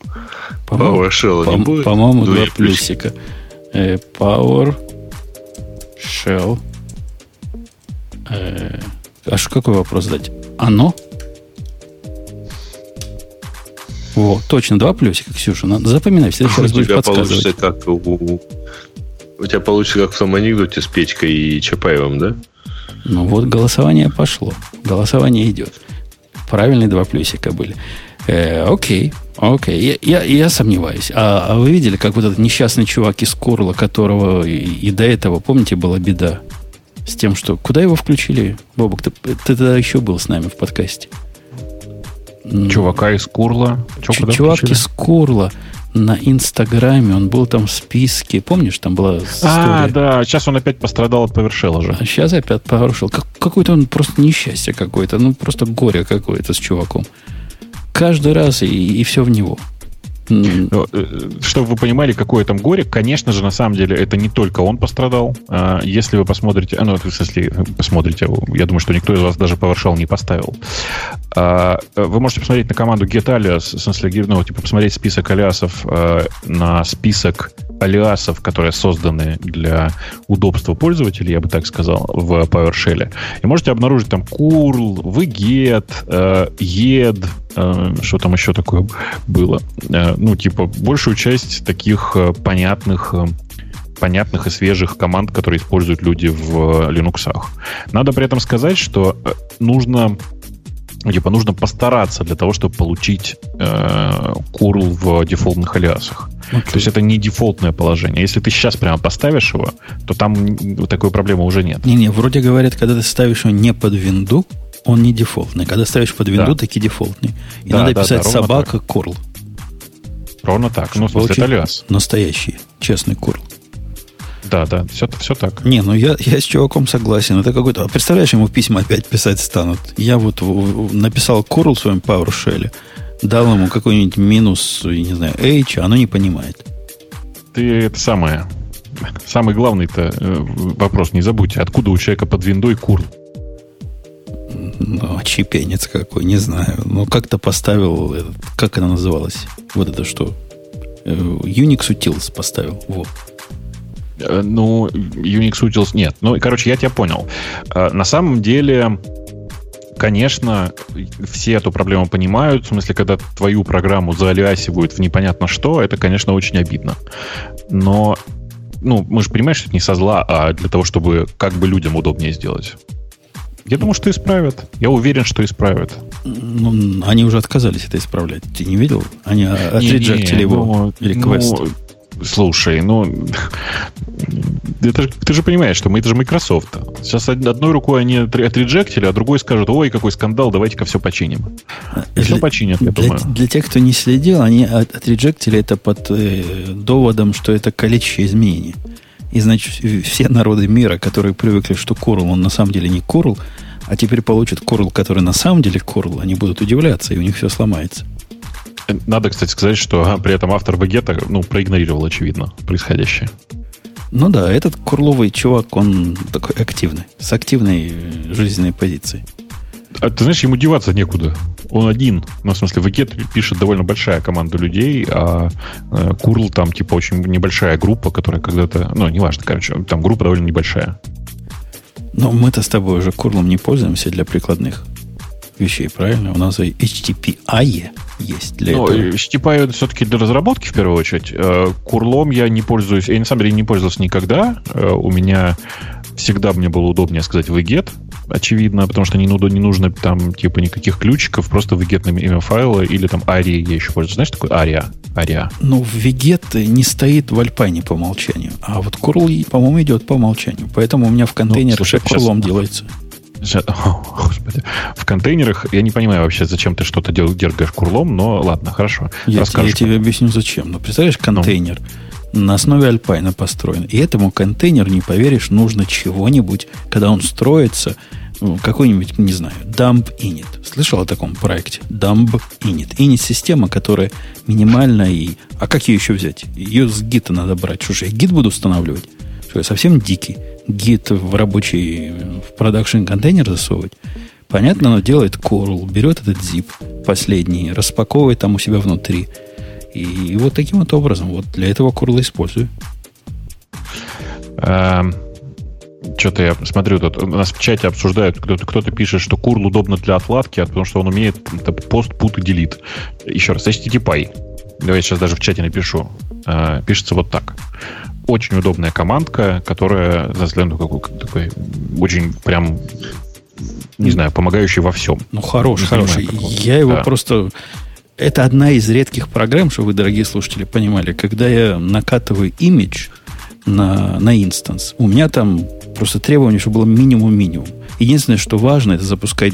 по-моему, PowerShell по- не будет. По-моему, два плюсика. Э, Power Shell. Э, а что какой вопрос задать? Оно? О, точно, два плюсика, Ксюша. Надо запоминай, в следующий раз будешь подсказывать. как у у тебя получится, как в том анекдоте с Печкой и Чапаевым, да? Ну вот голосование пошло. Голосование идет. Правильные два плюсика были. Э, окей, окей. Я, я, я сомневаюсь. А, а вы видели, как вот этот несчастный чувак из Курла, которого и, и до этого, помните, была беда с тем, что... Куда его включили? Бобок, ты, ты тогда еще был с нами в подкасте. Чувака из Курла. Ч- чувак включили? из Курла на Инстаграме, он был там в списке. Помнишь, там была история? А, да, сейчас он опять пострадал от повершела же. А сейчас опять повершил. Как, какое-то он просто несчастье какое-то, ну просто горе какое-то с чуваком. Каждый раз и, и все в него. Э, чтобы вы понимали, какое там горе, конечно же, на самом деле, это не только он пострадал. А, если вы посмотрите, ну, в смысле, посмотрите, я думаю, что никто из вас даже PowerShell не поставил. А, вы можете посмотреть на команду getAlias, в смысле, ну, типа посмотреть список алиасов на список алиасов, которые созданы для удобства пользователей, я бы так сказал, в PowerShell. И можете обнаружить там curl, vget, э, ed, э, что там еще такое было. Э, ну, типа, большую часть таких э, понятных понятных и свежих команд, которые используют люди в Linux. Надо при этом сказать, что нужно типа нужно постараться для того, чтобы получить э, curl в дефолтных алиасах. Okay. То есть это не дефолтное положение. Если ты сейчас прямо поставишь его, то там такой проблемы уже нет. Не-не, вроде говорят, когда ты ставишь его не под винду, он не дефолтный. Когда ставишь под винду, да. таки дефолтный. И да, надо да, писать да, собака так. curl. Ровно так. Ну, в смысле, это алиас. Настоящий, честный curl. Да, да, все, все так. Не, ну я, я с чуваком согласен. Это какой-то... А представляешь, ему письма опять писать станут. Я вот написал curl в своем PowerShell, дал ему какой-нибудь минус, я не знаю, H, а оно не понимает. Ты это самое... Самый главный-то э, вопрос, не забудьте, откуда у человека под виндой curl? Ну, чепенец какой, не знаю. Ну, как-то поставил, как она называлась? Вот это что? Э, Unix Utils поставил. Вот. Э, ну, Unix Utils нет. Ну, короче, я тебя понял. На самом деле, конечно, все эту проблему понимают. В смысле, когда твою программу заалиасивают в непонятно что, это, конечно, очень обидно. Но, ну, мы же понимаем, что это не со зла, а для того, чтобы как бы людям удобнее сделать. Я думаю, что исправят. Я уверен, что исправят. Ну, они уже отказались это исправлять. Ты не видел? Они отреджектили его ну, реквест. Ну, Слушай, ну, это, ты же понимаешь, что мы это же Microsoft. Сейчас одной рукой они отреджектили, а другой скажут, ой, какой скандал, давайте-ка все починим. И для, все починят, я для, думаю. Для тех, кто не следил, они отреджектили это под э, доводом, что это количество изменений. И, значит, все народы мира, которые привыкли, что Curl, он на самом деле не Curl, а теперь получат Curl, который на самом деле Curl, они будут удивляться, и у них все сломается. Надо, кстати, сказать, что при этом автор багета ну, проигнорировал, очевидно, происходящее. Ну да, этот курловый чувак, он такой активный, с активной жизненной позицией. А ты знаешь, ему деваться некуда. Он один. Ну, в смысле, Вегет пишет довольно большая команда людей, а э, Курл там, типа, очень небольшая группа, которая когда-то... Ну, неважно, короче, там группа довольно небольшая. Но мы-то с тобой уже Курлом не пользуемся для прикладных вещей, правильно? У нас и HTTPI есть для ну, этого. HTTPI это все-таки для разработки в первую очередь. Э, курлом я не пользуюсь, я на самом деле не пользовался никогда. Э, у меня всегда мне было удобнее сказать выгет, очевидно, потому что не, не нужно там типа никаких ключиков, просто выгет на имя файла или там ARIA я еще пользуюсь. Знаешь, такое ARIA? ARIA. Ну, вигет не стоит в альпайне по умолчанию, а вот curl, по-моему, идет по умолчанию. Поэтому у меня в контейнере ну, слушай, курлом сейчас... делается. Господи. В контейнерах я не понимаю вообще, зачем ты что-то дел, дергаешь курлом, но ладно, хорошо. Я, я тебе объясню, зачем. Ну, представляешь, ну. контейнер ну. на основе Alpine а построен. И этому контейнеру, не поверишь, нужно чего-нибудь, когда он строится, ну, какой-нибудь, не знаю, dumb-init. Слышал о таком проекте? Dumb-init. Init система, которая минимальна и... А как ее еще взять? Ее с git а надо брать. Что же, я git буду устанавливать? Что я совсем дикий? Git в рабочий, в production контейнер засовывать. Понятно, оно делает curl, берет этот zip последний, распаковывает там у себя внутри. И, и вот таким вот образом, вот для этого curl использую. Эм, что-то я смотрю, тут у нас в чате обсуждают, кто-то, кто-то пишет, что curl удобно для отладки, а потому что он умеет пост, put и delete. Еще раз, HTTP. Давай сейчас даже в чате напишу. Э, пишется вот так очень удобная командка, которая, за взглядом, такой, такой очень прям не знаю, помогающий во всем. Ну, хороший, хороший. Я его да. просто... Это одна из редких программ, чтобы вы, дорогие слушатели, понимали. Когда я накатываю имидж на, на инстанс, у меня там просто требование, чтобы было минимум-минимум. Единственное, что важно, это запускать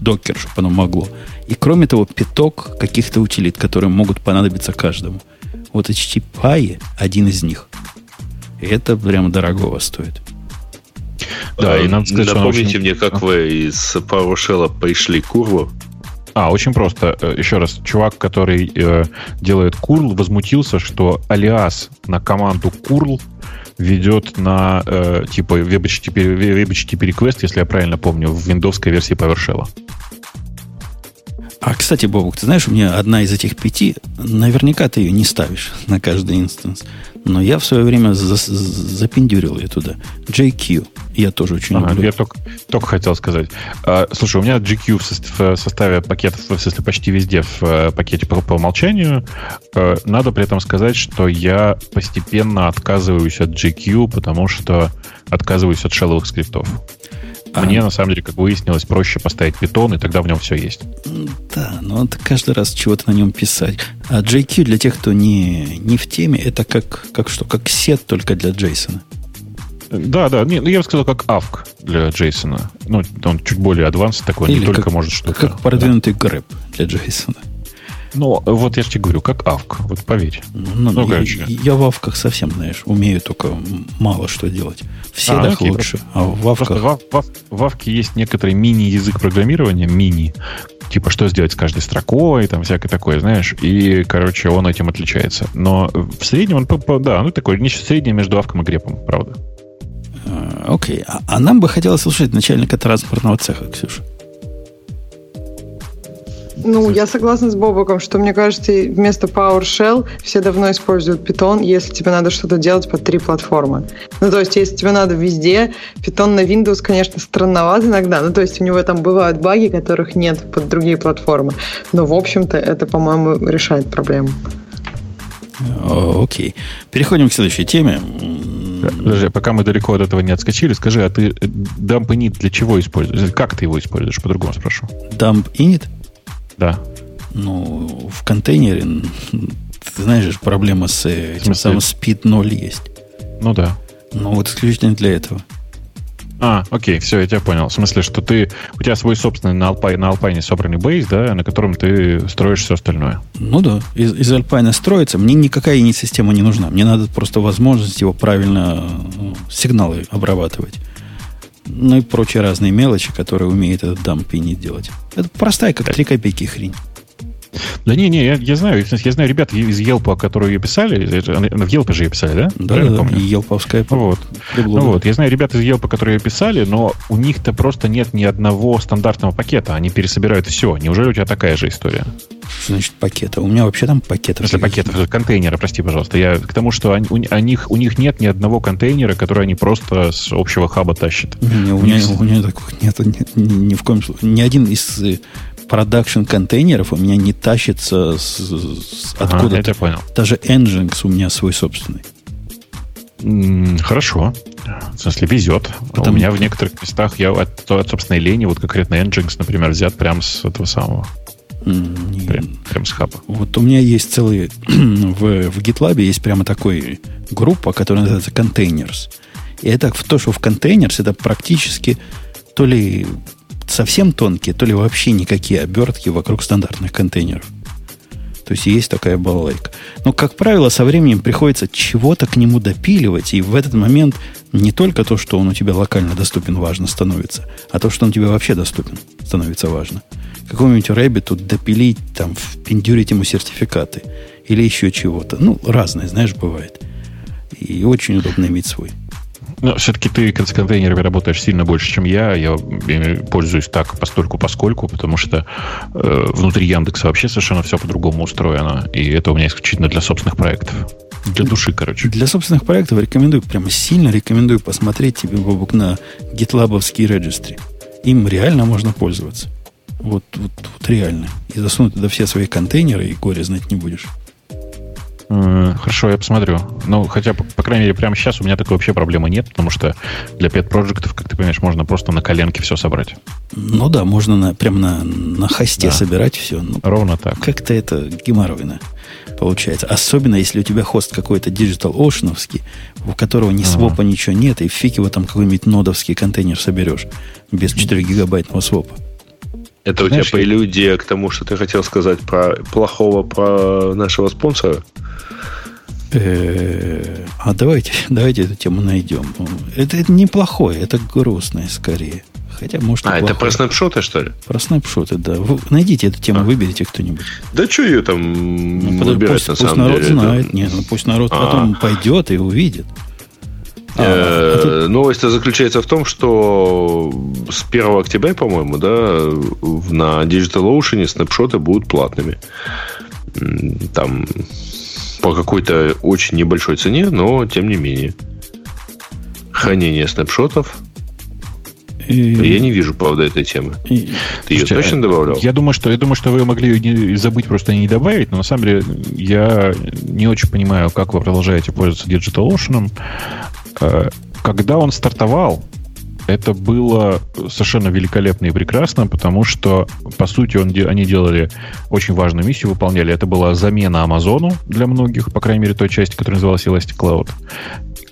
докер, чтобы оно могло. И кроме того, пяток каких-то утилит, которые могут понадобиться каждому. Вот HTTP один из них. И это прямо дорогого стоит. Да, и надо сказать, Напомните очень... мне, как вы из PowerShell пришли к курлу. А, очень просто. Э, еще раз, чувак, который э, делает curl, возмутился, что алиас на команду curl ведет на э, типа WebHTTP, WebHTTP request, если я правильно помню, в виндовской версии PowerShell. А, кстати, Бобук, ты знаешь, у меня одна из этих пяти, наверняка ты ее не ставишь на каждый инстанс. Но я в свое время за, запендюрил ее туда. JQ. Я тоже очень ага, люблю. Я только, только хотел сказать. А, слушай, у меня GQ в, составе пакетов, в смысле почти везде в э, пакете по, по умолчанию. А, надо при этом сказать, что я постепенно отказываюсь от GQ, потому что отказываюсь от шелловых скриптов. А. Мне, на самом деле, как выяснилось, проще поставить питон, и тогда в нем все есть. Да, но это каждый раз чего-то на нем писать. А JQ для тех, кто не, не в теме, это как, как что? Как сет только для Джейсона. Да, да. Не, ну, я бы сказал, как AVK для Джейсона. Ну, он чуть более адванс такой, Или не как, только может что-то. Как продвинутый да. грэп для Джейсона. Ну, вот я же тебе говорю, как авк, вот поверь. Ну, ну я, я в авках совсем, знаешь, умею только мало что делать. Все а, окей, лучше, просто, а в авках... В, в, в авке есть некоторый мини-язык программирования, мини, типа, что сделать с каждой строкой, там, всякое такое, знаешь, и, короче, он этим отличается. Но в среднем он, да, ну, такой, нечто среднее между авком и грепом, правда. А, окей, а, а нам бы хотелось слушать начальника транспортного цеха, Ксюша. Ну, я согласна с Бобоком, что, мне кажется, вместо PowerShell все давно используют Python, если тебе надо что-то делать под три платформы. Ну, то есть, если тебе надо везде, Python на Windows, конечно, странноват иногда. Ну, то есть, у него там бывают баги, которых нет под другие платформы. Но, в общем-то, это, по-моему, решает проблему. Окей. Переходим к следующей теме. Подожди, пока мы далеко от этого не отскочили, скажи, а ты dump init для чего используешь? Как ты его используешь? По-другому спрошу. Dump init? Да. Ну, в контейнере, ты знаешь, проблема с этим самым speed 0 есть. Ну да. Ну вот исключительно для этого. А, окей, все, я тебя понял. В смысле, что ты у тебя свой собственный на Alpine, на Alpine собранный бейс, да, на котором ты строишь все остальное. Ну да, из, из Alpine строится. Мне никакая инит система не нужна. Мне надо просто возможность его правильно ну, сигналы обрабатывать. Ну и прочие разные мелочи, которые умеет этот дамп не делать. Это простая, как 3 копейки хрень. Да не, не, я, я знаю, я знаю ребят из Елпа, которые ее писали, в Елпе же ее писали, да? Да, да, помню? Елповская. Вот. Ну вот, я знаю ребят из Елпа, которые ее писали, но у них-то просто нет ни одного стандартного пакета, они пересобирают все. Неужели у тебя такая же история? Значит, пакета. У меня вообще там пакеты. Если пакетов, контейнера, прости, пожалуйста. Я к тому, что они, у, у, них, у них нет ни одного контейнера, который они просто с общего хаба тащат. Не, у, у, меня, у меня такого нет, ни, ни в коем случае. Ни один из э, продакшн контейнеров у меня не тащится с, с откуда-то. Это понял. Даже Nginx у меня свой собственный. Хорошо. В смысле, везет. Потому... У меня в некоторых местах я от, от собственной лени, вот конкретно Nginx, например, взят прямо с этого самого. Не, прям, прям с хаба. Вот у меня есть целый... в, в GitLab есть прямо такой группа, которая называется Containers. И это то, что в Containers, это практически то ли совсем тонкие, то ли вообще никакие обертки вокруг стандартных контейнеров. То есть есть такая балалайка. Но, как правило, со временем приходится чего-то к нему допиливать, и в этот момент не только то, что он у тебя локально доступен, важно становится, а то, что он тебе вообще доступен, становится важно. Какому-нибудь Рэббиту допилить, там, впендюрить ему сертификаты или еще чего-то. Ну, разное, знаешь, бывает. И очень удобно иметь свой. Но все-таки ты с контейнерами работаешь сильно больше, чем я. Я пользуюсь так постольку поскольку, потому что э, внутри Яндекса вообще совершенно все по-другому устроено. И это у меня исключительно для собственных проектов. Для души, короче. Для собственных проектов рекомендую, прямо сильно рекомендую посмотреть тебе, Бобук, на гитлабовские регистры. Им реально можно пользоваться. Вот, вот, вот реально. И засунуть туда все свои контейнеры, и горе знать не будешь. Хорошо, я посмотрю. Ну, хотя, по, по крайней мере, прямо сейчас у меня такой вообще проблемы нет, потому что для pet проектов, как ты понимаешь, можно просто на коленке все собрать. Ну да, можно на, прям на, на хосте да. собирать все. Ну, Ровно так. Как-то это геморройно получается. Особенно, если у тебя хост какой-то Digital Ocean, у которого ни свопа, ага. ничего нет, и фиг его там какой-нибудь нодовский контейнер соберешь без 4 гигабайтного свопа. Это Знаешь, у тебя прелюдия к тому, что ты хотел сказать про плохого про нашего спонсора? Э, а давайте, давайте эту тему найдем. Это, это неплохое, это грустное скорее. Хотя, может, А, это про снапшоты, что ли? Про снапшоты, да. Вы найдите эту тему, а. выберите кто-нибудь. Да что ее там ну, выбирать, пусть, на пусть самом народ деле? знает. Это... Нет, ну, пусть народ а. потом пойдет и увидит. А, э, а тут... Новость заключается в том, что с 1 октября, по-моему, да, на DigitalOcean снапшоты будут платными. Там по какой-то очень небольшой цене, но тем не менее. Хранение снапшотов и... Я не вижу, правда, этой темы. И... Ты Слушайте, ее точно добавлял? Я думаю, что, я думаю, что вы могли ее забыть, просто не добавить, но на самом деле я не очень понимаю, как вы продолжаете пользоваться DigitalOcean. Э, когда он стартовал, это было совершенно великолепно и прекрасно, потому что, по сути, он, они делали очень важную миссию, выполняли. Это была замена Амазону для многих, по крайней мере, той части, которая называлась Elastic Cloud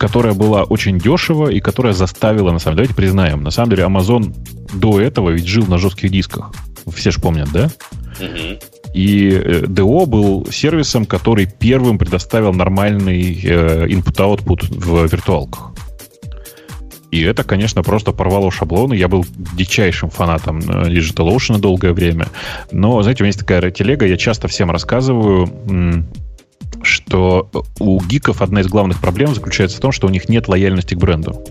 которая была очень дешево и которая заставила, на самом деле, давайте признаем, на самом деле Amazon до этого ведь жил на жестких дисках. Все же помнят, да? И DO э, был сервисом, который первым предоставил нормальный э, input-output в виртуалках. И это, конечно, просто порвало шаблоны. Я был дичайшим фанатом э, DigitalOcean долгое время. Но, знаете, у меня есть такая телега, я часто всем рассказываю, что у гиков одна из главных проблем заключается в том, что у них нет лояльности к бренду.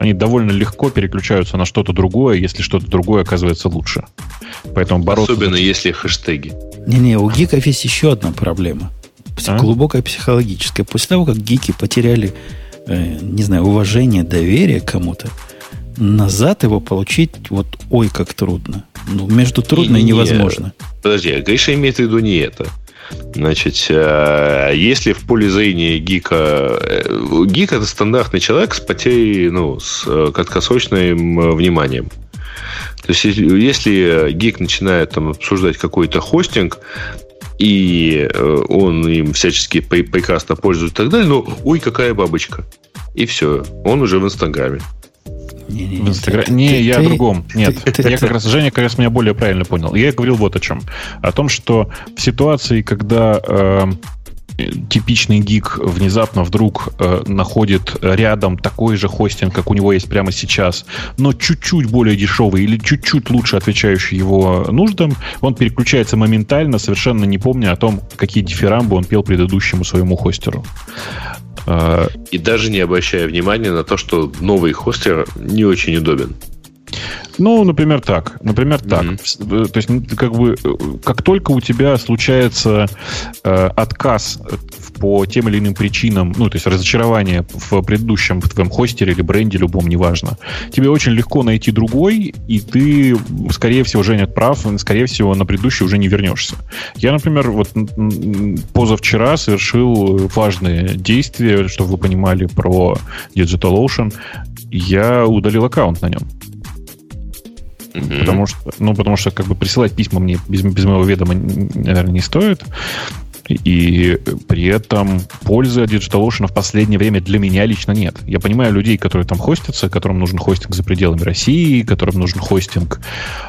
Они довольно легко переключаются на что-то другое, если что-то другое оказывается лучше. Поэтому бороться... Особенно если хэштеги. Не-не, у гиков есть еще одна проблема. А? Глубокая психологическая. После того, как гики потеряли, э, не знаю, уважение, доверие кому-то, назад его получить вот ой как трудно. Ну, между трудно и, и невозможно. Подожди, а Гриша имеет в виду не это. Значит, э, если в поле зрения гика... Э, гик – это стандартный человек с потерей, ну, с э, краткосрочным вниманием. То есть, если гик начинает там обсуждать какой-то хостинг, и он им всячески прекрасно пользуется и так далее, ну, ой, какая бабочка. И все, он уже в Инстаграме. Не, не, в Инстаграме. Ты, не, ты, я ты, о другом. Нет, я как раз, Женя как раз меня более правильно понял. Я говорил вот о чем. О том, что в ситуации, когда э, типичный гик внезапно вдруг э, находит рядом такой же хостинг, как у него есть прямо сейчас, но чуть-чуть более дешевый или чуть-чуть лучше отвечающий его нуждам, он переключается моментально, совершенно не помня о том, какие дифирамбы он пел предыдущему своему хостеру. И даже не обращая внимания на то, что новый хостер не очень удобен. Ну, например, так. Например, так. Mm-hmm. То есть, как бы, э, как только у тебя случается э, отказ по тем или иным причинам, ну, то есть разочарование в предыдущем в твоем хостере или бренде любом, неважно, тебе очень легко найти другой, и ты, скорее всего, Женя прав, скорее всего, на предыдущий уже не вернешься. Я, например, вот позавчера совершил важные действия, чтобы вы понимали про DigitalOcean. Я удалил аккаунт на нем. Mm-hmm. Потому что, ну, потому что как бы присылать письма мне без, без моего ведома, наверное, не стоит. И при этом пользы от DigitalOcean в последнее время для меня лично нет. Я понимаю людей, которые там хостятся, которым нужен хостинг за пределами России, которым нужен хостинг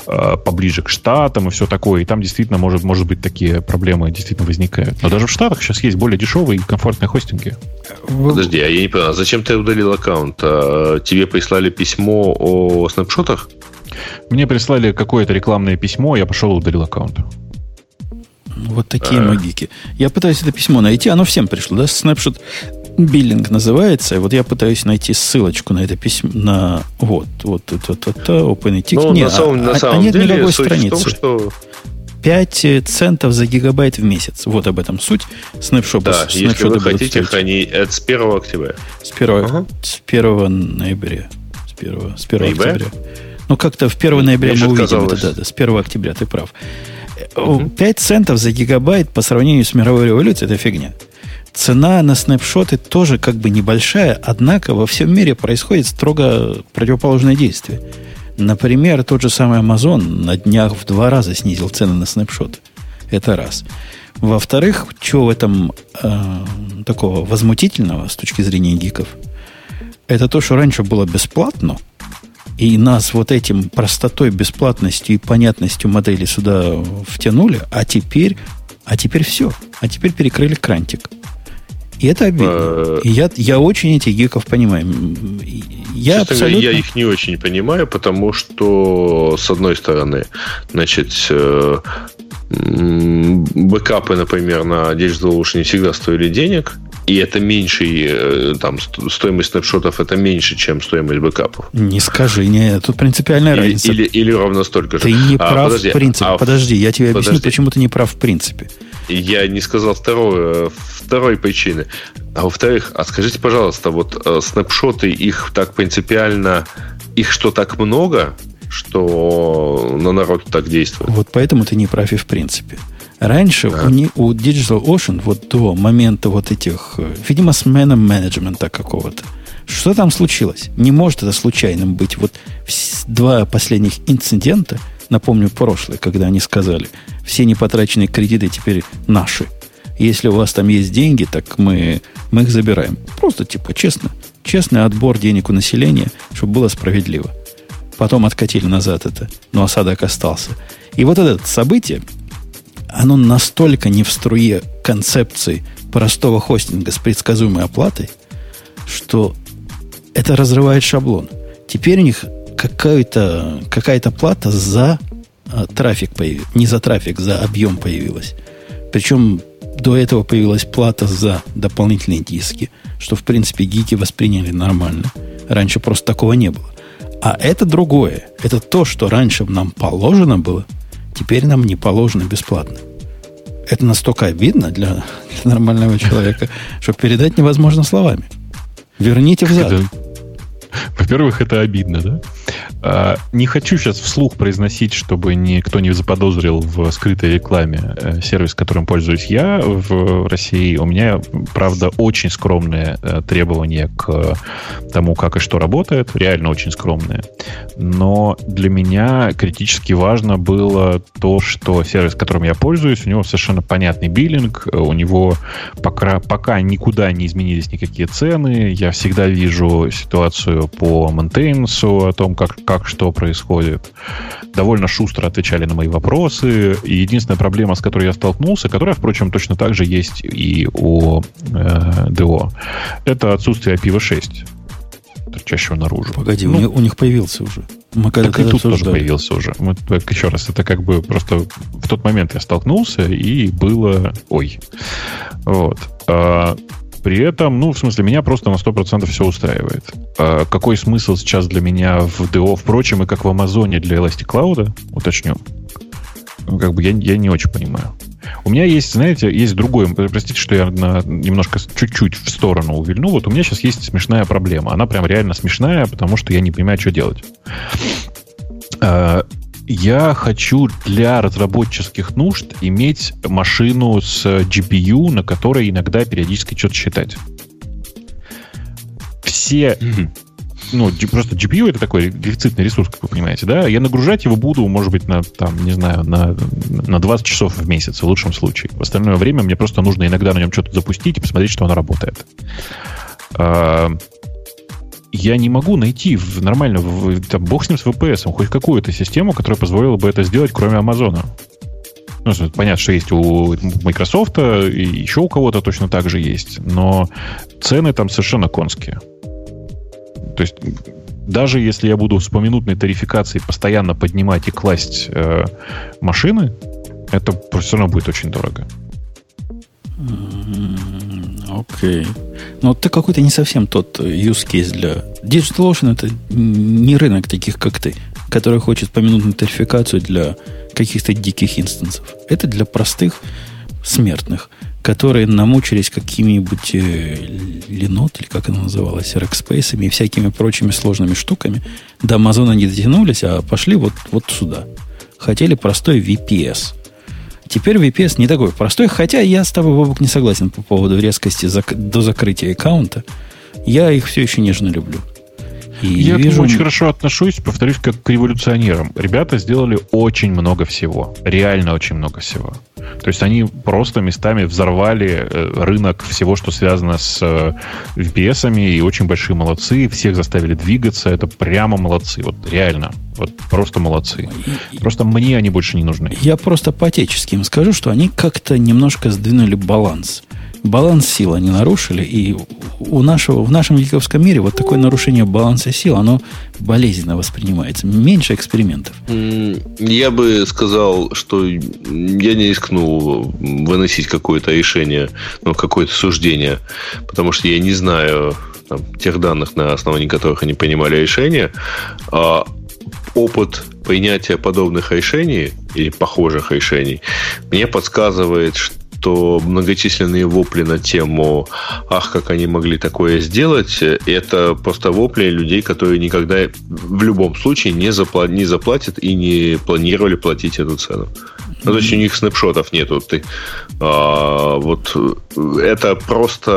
э, поближе к Штатам и все такое. И там действительно может, может быть такие проблемы действительно возникают. Но даже в Штатах сейчас есть более дешевые и комфортные хостинги. Подожди, а я не понял, а зачем ты удалил аккаунт? А тебе прислали письмо о снапшотах? Мне прислали какое-то рекламное письмо, я пошел и удалил аккаунт. Вот такие магики. Я пытаюсь это письмо найти, оно всем пришло, да? Snapshot биллинг называется. И вот я пытаюсь найти ссылочку на это письмо, на вот, вот, вот, вот, вот, OpenETIC. Ну, нет, на самом, а, на самом а нет деле, никакой страницы. Том, что... 5 центов за гигабайт в месяц. Вот об этом суть. Снапшоты, да, если вы хотите хранить, это с 1 октября. С 1, ага. с 1 ноября. С 1, с 1 октября. Ну, как-то в 1 ноября Мне мы увидим это, да, да, с 1 октября, ты прав. 5 центов за гигабайт по сравнению с мировой революцией – это фигня. Цена на снапшоты тоже как бы небольшая, однако во всем мире происходит строго противоположное действие. Например, тот же самый Amazon на днях в два раза снизил цены на снапшоты. Это раз. Во-вторых, что в этом э, такого возмутительного с точки зрения гиков? Это то, что раньше было бесплатно – и нас вот этим простотой, бесплатностью и понятностью модели сюда втянули, а теперь, а теперь все. А теперь перекрыли крантик. И это обидно. И я, я очень этих гиков понимаю. Я, абсолютно... я их не очень понимаю, потому что, с одной стороны, значит, э, бэкапы, например, на Digital Ocean не всегда стоили денег. И это меньше, э, там, стоимость снапшотов это меньше, чем стоимость бэкапов. Не скажи, не, тут принципиальная или, разница. Или, или ровно столько же. Ты не а, прав подожди, в принципе. А, подожди, я тебе подожди. объясню, почему ты не прав в принципе. Я не сказал второй, второй причины. А во-вторых, а скажите, пожалуйста, вот э, снапшоты, их так принципиально, их что, так много, что на народ так действует? Вот поэтому ты не прав и в принципе. Раньше да. у, не, у Digital Ocean, вот до момента вот этих, э, видимо, смена менеджмента какого-то, что там случилось? Не может это случайным быть. Вот два последних инцидента, напомню, прошлое, когда они сказали, все непотраченные кредиты теперь наши. Если у вас там есть деньги, так мы, мы их забираем. Просто типа честно. Честный отбор денег у населения, чтобы было справедливо. Потом откатили назад это, но осадок остался. И вот это событие, оно настолько не в струе концепции простого хостинга с предсказуемой оплатой, что это разрывает шаблон. Теперь у них какая-то какая плата за а, трафик появилась. Не за трафик, за объем появилась. Причем до этого появилась плата за дополнительные диски, что, в принципе, гики восприняли нормально. Раньше просто такого не было. А это другое. Это то, что раньше нам положено было – теперь нам не положено бесплатно. Это настолько обидно для, для нормального человека, что передать невозможно словами. Верните взад. Во-первых, это обидно, да? А, не хочу сейчас вслух произносить, чтобы никто не заподозрил в скрытой рекламе э, сервис, которым пользуюсь я в России. У меня, правда, очень скромные э, требования к тому, как и что работает. Реально очень скромные. Но для меня критически важно было то, что сервис, которым я пользуюсь, у него совершенно понятный биллинг, у него пока, пока никуда не изменились никакие цены. Я всегда вижу ситуацию по мейнтейнсу, о том, как как что происходит. Довольно шустро отвечали на мои вопросы. И единственная проблема, с которой я столкнулся, которая, впрочем, точно так же есть и у э, DO, это отсутствие IPv6 торчащего наружу. Погоди, ну, у, них, у них появился уже. Мы так и тут тоже появился уже. Мы, так, еще раз, это как бы просто в тот момент я столкнулся, и было... Ой. Вот. А, при этом, ну, в смысле, меня просто на 100% все устраивает. А какой смысл сейчас для меня в DO, впрочем, и как в Амазоне для Elastic Cloud, уточню, ну, как бы я, я не очень понимаю. У меня есть, знаете, есть другой, простите, что я на, немножко чуть-чуть в сторону увильну. Вот у меня сейчас есть смешная проблема. Она прям реально смешная, потому что я не понимаю, что делать. А, я хочу для разработческих нужд иметь машину с GPU, на которой иногда периодически что-то считать. Все ну, просто GPU это такой дефицитный ресурс, как вы понимаете, да, я нагружать его буду, может быть, на, там, не знаю, на, на 20 часов в месяц, в лучшем случае. В остальное время мне просто нужно иногда на нем что-то запустить и посмотреть, что оно работает. А, я не могу найти в, нормально, в, там, бог с ним с VPS, хоть какую-то систему, которая позволила бы это сделать, кроме Амазона. Ну, понятно, что есть у Microsoft, и еще у кого-то точно так же есть, но цены там совершенно конские. То есть даже если я буду с поминутной тарификацией постоянно поднимать и класть э, машины, это все равно будет очень дорого. Окей. Okay. Но ты какой-то не совсем тот use case для... DigitalOcean это не рынок таких, как ты, который хочет поминутную тарификацию для каких-то диких инстансов. Это для простых смертных, которые намучились какими-нибудь э, Linot, или как оно называлось, Rackspace и всякими прочими сложными штуками. До Амазона не дотянулись, а пошли вот, вот сюда. Хотели простой VPS – Теперь VPS не такой простой, хотя я с тобой, Бобок, не согласен по поводу резкости зак- до закрытия аккаунта. Я их все еще нежно люблю. И я вижу... к нему очень хорошо отношусь, повторюсь, как к революционерам. Rебята сделали очень много всего. Реально очень много всего. То есть они просто местами взорвали э, рынок всего, что связано с э, VPS, и очень большие молодцы. Всех заставили двигаться. Это прямо молодцы. Вот реально. Вот просто молодцы. Просто мне они больше не нужны. Я просто по-отечески им скажу, что они как-то немножко сдвинули баланс. Баланс сил они нарушили, и у нашего, в нашем гиковском мире вот такое нарушение баланса сил, оно болезненно воспринимается. Меньше экспериментов. Я бы сказал, что я не рискну выносить какое-то решение, ну, какое-то суждение, потому что я не знаю там, тех данных, на основании которых они принимали решения. А опыт принятия подобных решений или похожих решений мне подсказывает, что что многочисленные вопли на тему «Ах, как они могли такое сделать», это просто вопли людей, которые никогда в любом случае не, запла- не заплатят и не планировали платить эту цену. Ну, то есть у них снапшотов нету. Ты, а, вот это просто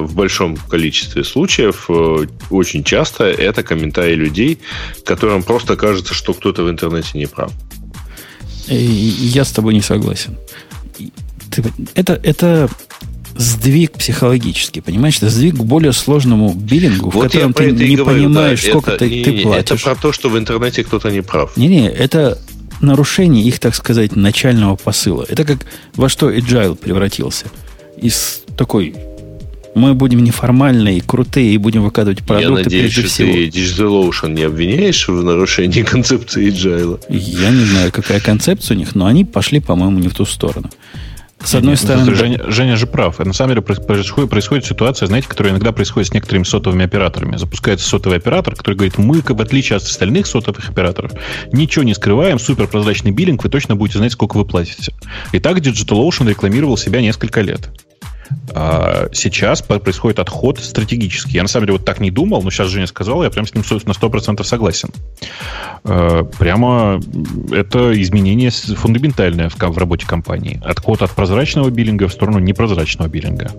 в большом количестве случаев, э, очень часто это комментарии людей, которым просто кажется, что кто-то в интернете не прав. Я с тобой не согласен ты, это, это сдвиг психологический, понимаешь? Это сдвиг к более сложному биллингу, вот в котором ты не говорю, понимаешь, да, сколько это, ты, не, ты платишь. Это про то, что в интернете кто-то не прав. Не-не, это нарушение их, так сказать, начального посыла. Это как во что Agile превратился. Из такой мы будем неформальные, и крутые, и будем выкладывать продукты Я надеюсь, прежде что всего. ты DigitalOcean не обвиняешь в нарушении концепции Agile? Я не знаю, какая концепция у них, но они пошли, по-моему, не в ту сторону. С одной Нет, стороны... Женя, Женя же прав. На самом деле происходит, происходит ситуация, знаете, которая иногда происходит с некоторыми сотовыми операторами. Запускается сотовый оператор, который говорит, мы, в отличие от остальных сотовых операторов, ничего не скрываем, суперпрозрачный биллинг, вы точно будете знать, сколько вы платите. И так DigitalOcean рекламировал себя несколько лет. А сейчас происходит отход стратегический. Я на самом деле вот так не думал, но сейчас Женя сказал, я прям с ним на 100% согласен. А, прямо это изменение фундаментальное в, работе компании. Отход от прозрачного биллинга в сторону непрозрачного биллинга.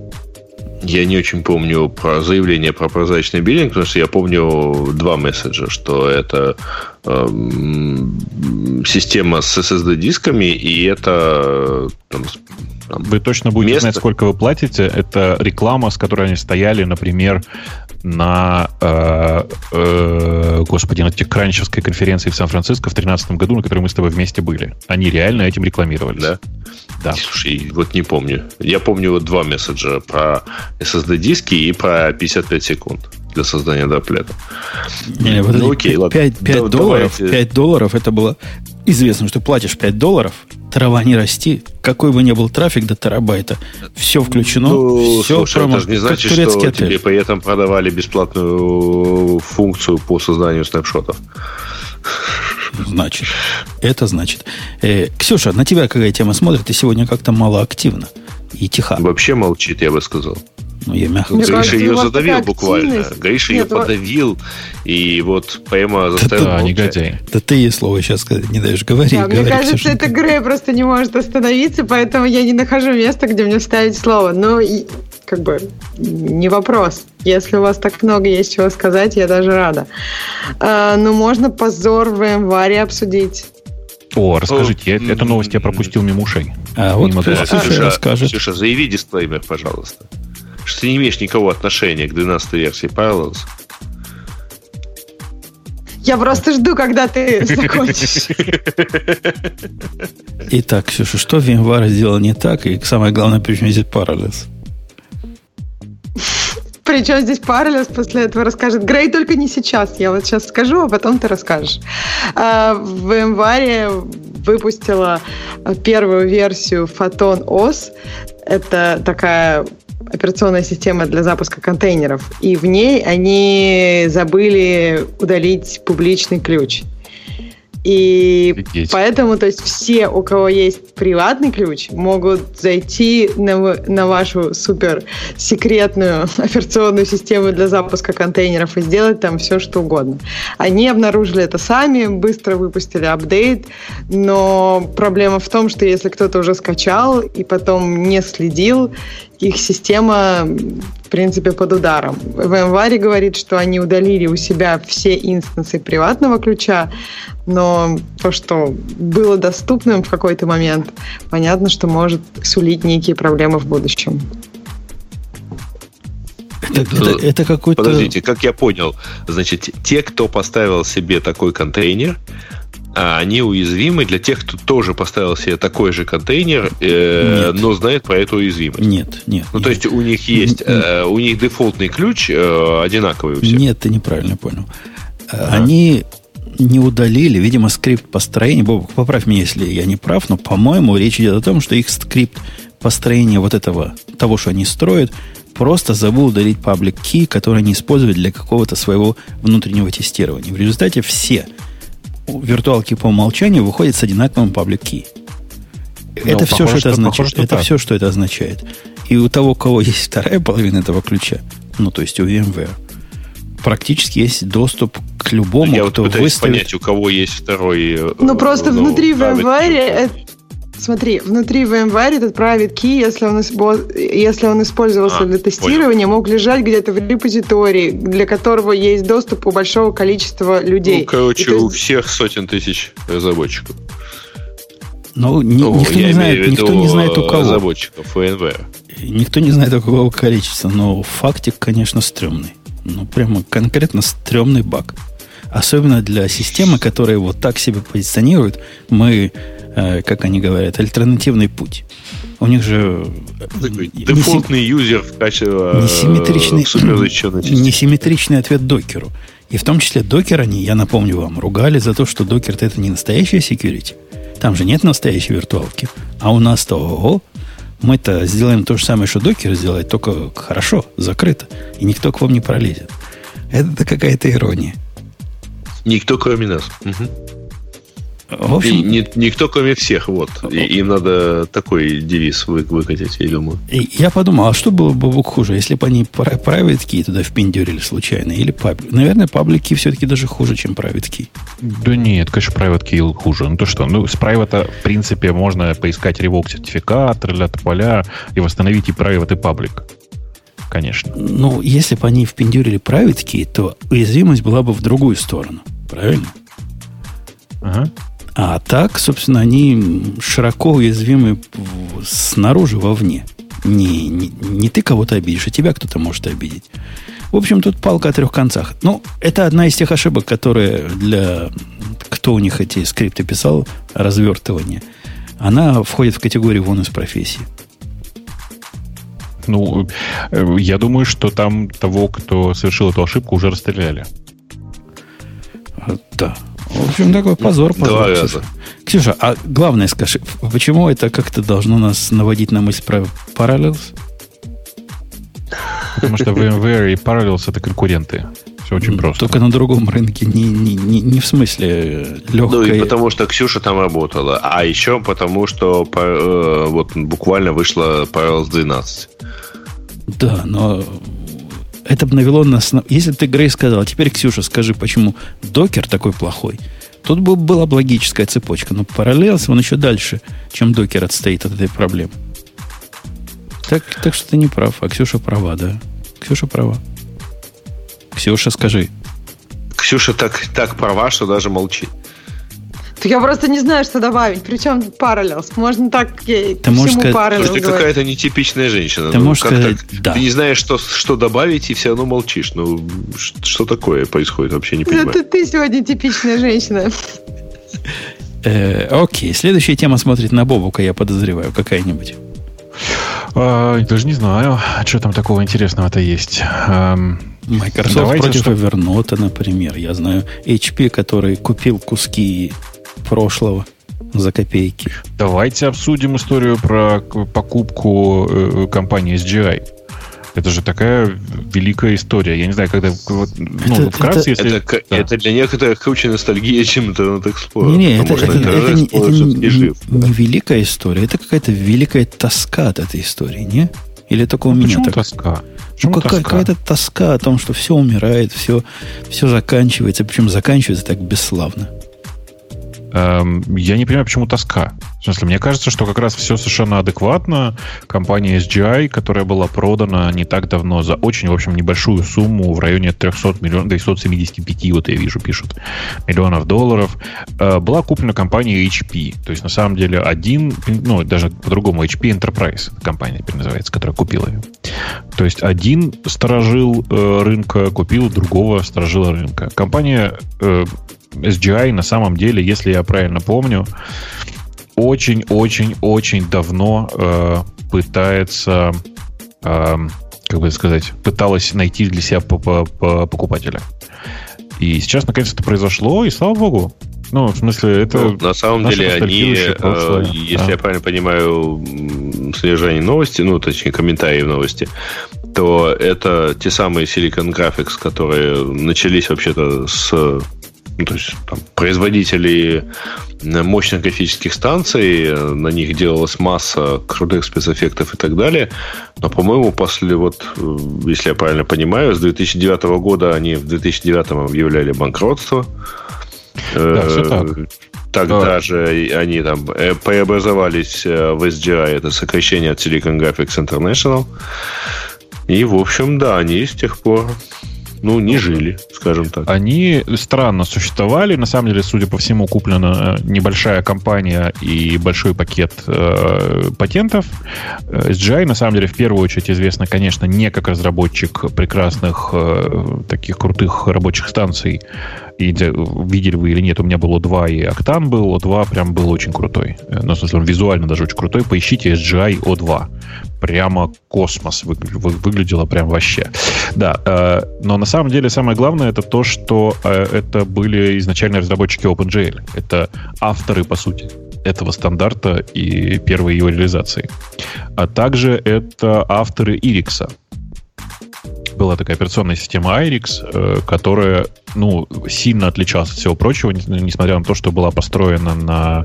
Я не очень помню про заявление про прозрачный биллинг, потому что я помню два месседжа, что это э, система с SSD-дисками, и это там, вы точно будете место... знать, сколько вы платите. Это реклама, с которой они стояли, например, на, э, э, господи, на техкранчевской конференции в Сан-Франциско в 2013 году, на которой мы с тобой вместе были. Они реально этим рекламировали. Да? Да. Слушай, вот не помню. Я помню вот два месседжа про SSD-диски и про 55 секунд для создания доплета. Не, вот ну, окей, 5, ладно. 5, 5 долларов, давайте. 5 долларов это было известно, что платишь 5 долларов, трава не расти, какой бы ни был трафик до терабайта, все включено, ну, все слушай, промо, это же не значит, что отель. тебе при этом продавали бесплатную функцию по созданию снапшотов. Значит, это значит. Э, Ксюша, на тебя какая тема смотрит? Ты сегодня как-то мало активно и тихо. Вообще молчит, я бы сказал. Ну, я мягко Мне Гриша ее задавил буквально. Гриша ее подавил, и вот поэма заставил да, негодяй. Да ты ей слово сейчас сказать не даешь. Говори, да, говори. Мне кажется, все, это Грей просто не может остановиться, поэтому я не нахожу места, где мне вставить слово. Но и, как бы не вопрос. Если у вас так много есть чего сказать, я даже рада. А, ну, можно позор в январе обсудить. О, расскажите, я, эту новость я пропустил мимо ушей. А вот Ксюша расскажет. Ксюша, заяви дисклеймер, пожалуйста что ты не имеешь никакого отношения к 12 версии Parallels. Я просто жду, когда ты закончишь. Итак, Ксюша, что VMware сделал не так? И самое главное, почему здесь Parallels? Причем здесь Parallels после этого расскажет. Грей только не сейчас. Я вот сейчас скажу, а потом ты расскажешь. А, в VMware выпустила первую версию Photon OS. Это такая операционная система для запуска контейнеров, и в ней они забыли удалить публичный ключ. И Офигеть. поэтому, то есть, все, у кого есть приватный ключ, могут зайти на, на вашу супер секретную операционную систему для запуска контейнеров и сделать там все, что угодно. Они обнаружили это сами, быстро выпустили апдейт, но проблема в том, что если кто-то уже скачал и потом не следил, их система, в принципе, под ударом. VMware говорит, что они удалили у себя все инстансы приватного ключа, но то, что было доступным в какой-то момент, понятно, что может сулить некие проблемы в будущем. Это, это, это какой-то... Подождите, как я понял, значит, те, кто поставил себе такой контейнер, а они уязвимы для тех, кто тоже поставил себе такой же контейнер, э, но знает про эту уязвимость. Нет, нет. Ну, нет. то есть у них есть, э, у них дефолтный ключ э, одинаковый у всех. Нет, ты неправильно понял. Ага. Они не удалили, видимо, скрипт построения. Бобок, поправь меня, если я не прав, но, по-моему, речь идет о том, что их скрипт построения вот этого, того, что они строят, просто забыл удалить паблик key, который они используют для какого-то своего внутреннего тестирования. В результате все виртуалки по умолчанию выходят с одинаковым паблик key. Ну, это все, что это означает. Похоже, что это так. все, что это означает. И у того, у кого есть вторая половина этого ключа, ну, то есть у VMware, практически есть доступ к любому, Я кто вот пытаюсь выставит... понять, у кого есть второй... Э, ну, просто ну, внутри VMware... Смотри, внутри VMware этот private key, если он, если он использовался а, для тестирования, понял. мог лежать где-то в репозитории, для которого есть доступ у большого количества людей. Ну, короче, у всех сотен тысяч разработчиков. Ну, ни, ну никто, не знает, никто не знает у кого. Разработчиков VMware. Никто не знает, у какого количества, но фактик, конечно, стрёмный. Ну, прямо конкретно стрёмный баг. Особенно для системы, которая вот так себя позиционирует. Мы Э, как они говорят, альтернативный путь. У них же... Такой дефолтный юзер в качестве э, несимметричный, несимметричный ответ докеру. И в том числе докер они, я напомню вам, ругали за то, что докер это не настоящая security. Там же нет настоящей виртуалки. А у нас-то, ого, мы-то сделаем то же самое, что докер сделает, только хорошо, закрыто. И никто к вам не пролезет. Это какая-то ирония. Никто, кроме нас. Угу. В общем, и, не, никто, кроме всех, вот. И, им надо такой девиз вы, выкатить, я думаю. И я подумал, а что было бы хуже, если бы они private key туда впендюрили случайно, или паблик? Наверное, паблик key все-таки даже хуже, чем private key. Да нет, конечно, private key хуже. Ну то что, ну с private, в принципе, можно поискать ревок сертификат, для поля и восстановить и private, и паблик конечно. Ну, если бы они впендюрили private key, то уязвимость была бы в другую сторону. Правильно? Ага. А так, собственно, они широко уязвимы снаружи, вовне. Не, не, не ты кого-то обидишь, а тебя кто-то может обидеть. В общем, тут палка о трех концах. Ну, это одна из тех ошибок, которые для... Кто у них эти скрипты писал, развертывание, она входит в категорию вон из профессии. Ну, э, я думаю, что там того, кто совершил эту ошибку, уже расстреляли. Да, в общем, такой позор, позор. Два Ксюша. Ксюша, а главное скажи, почему это как-то должно нас наводить на мысль про Parallels? Потому что VMware и Parallels это конкуренты. Все очень просто. Только на другом рынке, не, не, не, не в смысле легкой... Ну и потому что Ксюша там работала. А еще потому что э, вот буквально вышла Parallels 12. Да, но это навело нас на... Если ты, Грей, сказал, теперь, Ксюша, скажи, почему докер такой плохой, тут бы была бы логическая цепочка. Но параллелс, он еще дальше, чем докер отстоит от этой проблемы. Так, так что ты не прав, а Ксюша права, да. Ксюша права. Ксюша, скажи. Ксюша так, так права, что даже молчит. Я просто не знаю, что добавить. Причем Parallels. Можно так ты можешь сказать, Parallels ты какая-то нетипичная женщина. Ты ну, можешь сказать, да. Ты не знаешь, что, что добавить, и все равно молчишь. Ну, что такое происходит, вообще не понимаю. Это ты сегодня типичная женщина. Э, окей, следующая тема смотрит на Бобука, я подозреваю, какая-нибудь. А, даже не знаю, что там такого интересного-то есть. Microsoft Давайте, против что... Evernote, например. Я знаю HP, который купил куски прошлого за копейки. Давайте обсудим историю про покупку э, компании SGI. Это же такая великая история. Я не знаю, когда... Ну, это, вкратце, это, если... Это, да. это для некоторых круче ностальгия, чем Internet Explorer. Не, не, это, это, это, это, не, это не, жив, не, не великая история, это какая-то великая тоска от этой истории, не? Или только у ну, меня так? тоска? Почему ну, какая, какая-то тоска о том, что все умирает, все, все заканчивается, причем заканчивается так бесславно. Эм, я не понимаю, почему тоска. В смысле, мне кажется, что как раз все совершенно адекватно. Компания SGI, которая была продана не так давно за очень, в общем, небольшую сумму в районе 300 миллионов, 275, вот я вижу, пишут, миллионов долларов, э, была куплена компанией HP. То есть, на самом деле, один, ну, даже по-другому, HP Enterprise компания теперь называется, которая купила ее. То есть, один сторожил э, рынка купил другого сторожила рынка. Компания э, SGI на самом деле, если я правильно помню, очень-очень-очень давно э, пытается, э, как бы сказать, пыталась найти для себя покупателя. И сейчас наконец это произошло, и слава богу. Ну, в смысле, это... Ну, на самом деле, они, э, если да. я правильно понимаю содержание новости, ну, точнее, комментарии в новости, то это те самые Silicon Graphics, которые начались вообще-то с то есть там, производители мощных графических станций, на них делалась масса крутых спецэффектов и так далее. Но, по-моему, после вот, э, если я правильно понимаю, с 2009 года они в 2009 объявляли банкротство. Да, все так. Тогда да. же они там э, преобразовались э, в SGI, это сокращение от Silicon Graphics International. И, в общем, да, они с тех пор ну, не жили, скажем так. Они странно существовали. На самом деле, судя по всему, куплена э, небольшая компания и большой пакет э, патентов. SGI, на самом деле, в первую очередь известна, конечно, не как разработчик прекрасных э, таких крутых рабочих станций. Видели вы или нет, у меня был O2 и Octane был. O2 прям был очень крутой. Э, ну, в смысле, он визуально даже очень крутой. Поищите SGI O2 прямо космос выглядело прям вообще. Да, э, но на самом деле самое главное это то, что э, это были изначально разработчики OpenGL. Это авторы, по сути, этого стандарта и первой его реализации. А также это авторы Ирикса, была такая операционная система IRIX, э, которая ну, сильно отличалась от всего прочего, несмотря на то, что была построена на,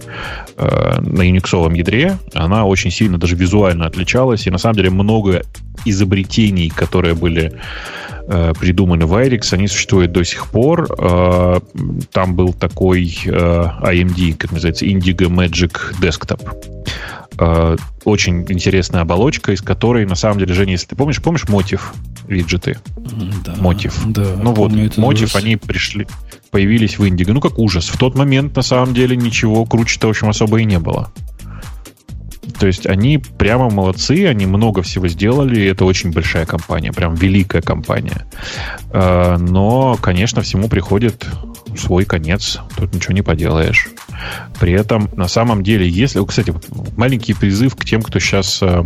э, на Unix ядре. Она очень сильно даже визуально отличалась. И на самом деле много изобретений, которые были э, придуманы в IRIX, они существуют до сих пор. Там был такой AMD, как называется, Indigo Magic Desktop очень интересная оболочка, из которой, на самом деле, Женя, если ты помнишь, помнишь мотив виджеты? Да, мотив. Да, ну вот, мотив, ужас. они пришли, появились в Индиго. Ну, как ужас. В тот момент, на самом деле, ничего круче-то, в общем, особо и не было. То есть они прямо молодцы, они много всего сделали, это очень большая компания, прям великая компания. А, но, конечно, всему приходит свой конец, тут ничего не поделаешь. При этом, на самом деле, если... Кстати, маленький призыв к тем, кто сейчас э,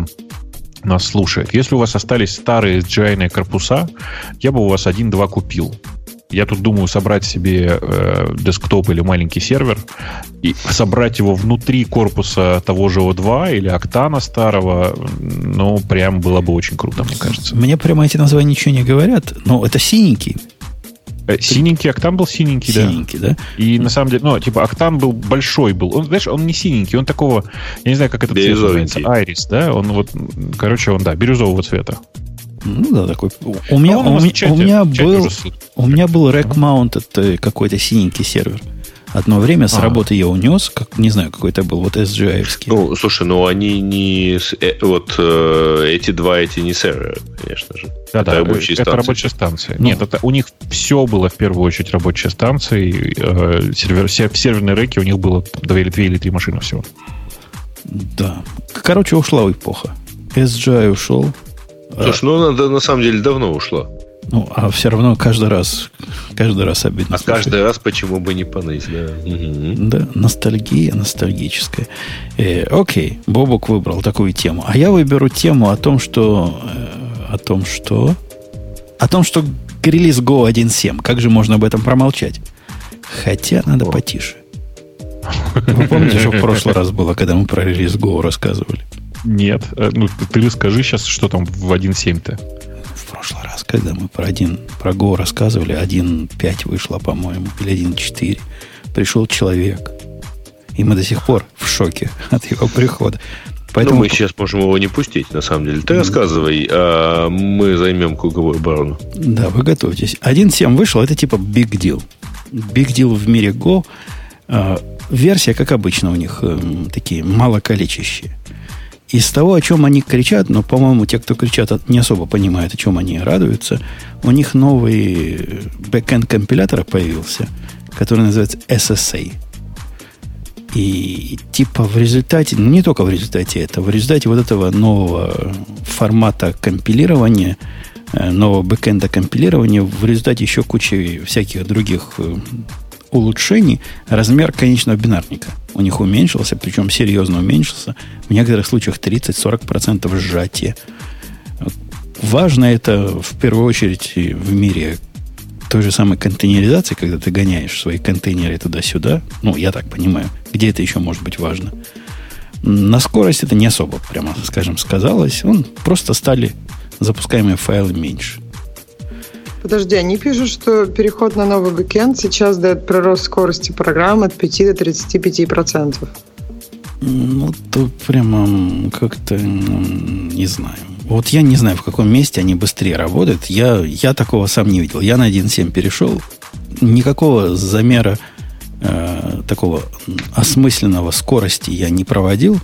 нас слушает. Если у вас остались старые SGI корпуса, я бы у вас один-два купил. Я тут думаю собрать себе э, десктоп или маленький сервер и собрать его внутри корпуса того же O2 или Октана старого. Ну, прям было бы очень круто, мне кажется. Мне прямо эти названия ничего не говорят, но это синенький. Э, синенький Октан был синенький, да. Синенький, да. И на самом деле, ну, типа, Октан был большой был. Он, знаешь, он не синенький, он такого, я не знаю, как это цвет называется, айрис, да? Он вот, короче, он, да, бирюзового цвета. Ну да, такой. У меня, у, у, чате, у меня был, у меня был rack mounted э, какой-то синенький сервер. Одно время с а. работы я унес, как, не знаю, какой это был, вот SGI. Ну, слушай, ну они не... Э, вот э, эти два, эти не серверы, конечно же. Да, это да, рабочие это станции. рабочая станция. Ну. Нет, это у них все было в первую очередь рабочие станции. Э, сервер, в серверной реке у них было две или, две или три машины всего. Да. Короче, ушла эпоха. SGI ушел. Слушай, ну она на самом деле давно ушла. Ну, а все равно каждый раз, каждый раз обидно. А слушать. каждый раз почему бы не поныть, да. Да, ностальгия ностальгическая. Э, окей, Бобок выбрал такую тему. А я выберу тему о том, что... Э, о том, что... О том, что релиз Go 1.7. Как же можно об этом промолчать? Хотя надо О. потише. Вы помните, что в прошлый раз было, когда мы про релиз Go рассказывали? Нет. Э, ну, ты расскажи сейчас, что там в 1.7-то прошлый раз, когда мы про один про Go рассказывали, 1.5 вышло, по-моему, или 1.4. Пришел человек. И мы до сих пор в шоке от его прихода. Поэтому... Ну, мы сейчас можем его не пустить, на самом деле. Ты рассказывай, а мы займем круговую оборону. Да, вы готовьтесь. 1.7 вышел, это типа big deal. Big deal в мире Go. А, версия, как обычно, у них э, такие малокалечащие. Из того, о чем они кричат, но, по-моему, те, кто кричат, не особо понимают, о чем они радуются, у них новый бэкэнд компилятора появился, который называется SSA. И типа в результате, ну не только в результате этого, в результате вот этого нового формата компилирования, э, нового бэкэнда компилирования, в результате еще кучи всяких других э, улучшений, размер конечного бинарника у них уменьшился, причем серьезно уменьшился. В некоторых случаях 30-40% сжатия. Важно это в первую очередь в мире той же самой контейнеризации, когда ты гоняешь свои контейнеры туда-сюда, ну, я так понимаю, где это еще может быть важно. На скорость это не особо, прямо скажем, сказалось. Он просто стали запускаемые файлы меньше. Подожди, они пишут, что переход на новый бэкенд сейчас дает прирост скорости программы от 5 до 35%. Ну, тут прямо как-то не знаю. Вот я не знаю, в каком месте они быстрее работают. Я, я такого сам не видел. Я на 1.7 перешел. Никакого замера э, такого осмысленного скорости я не проводил.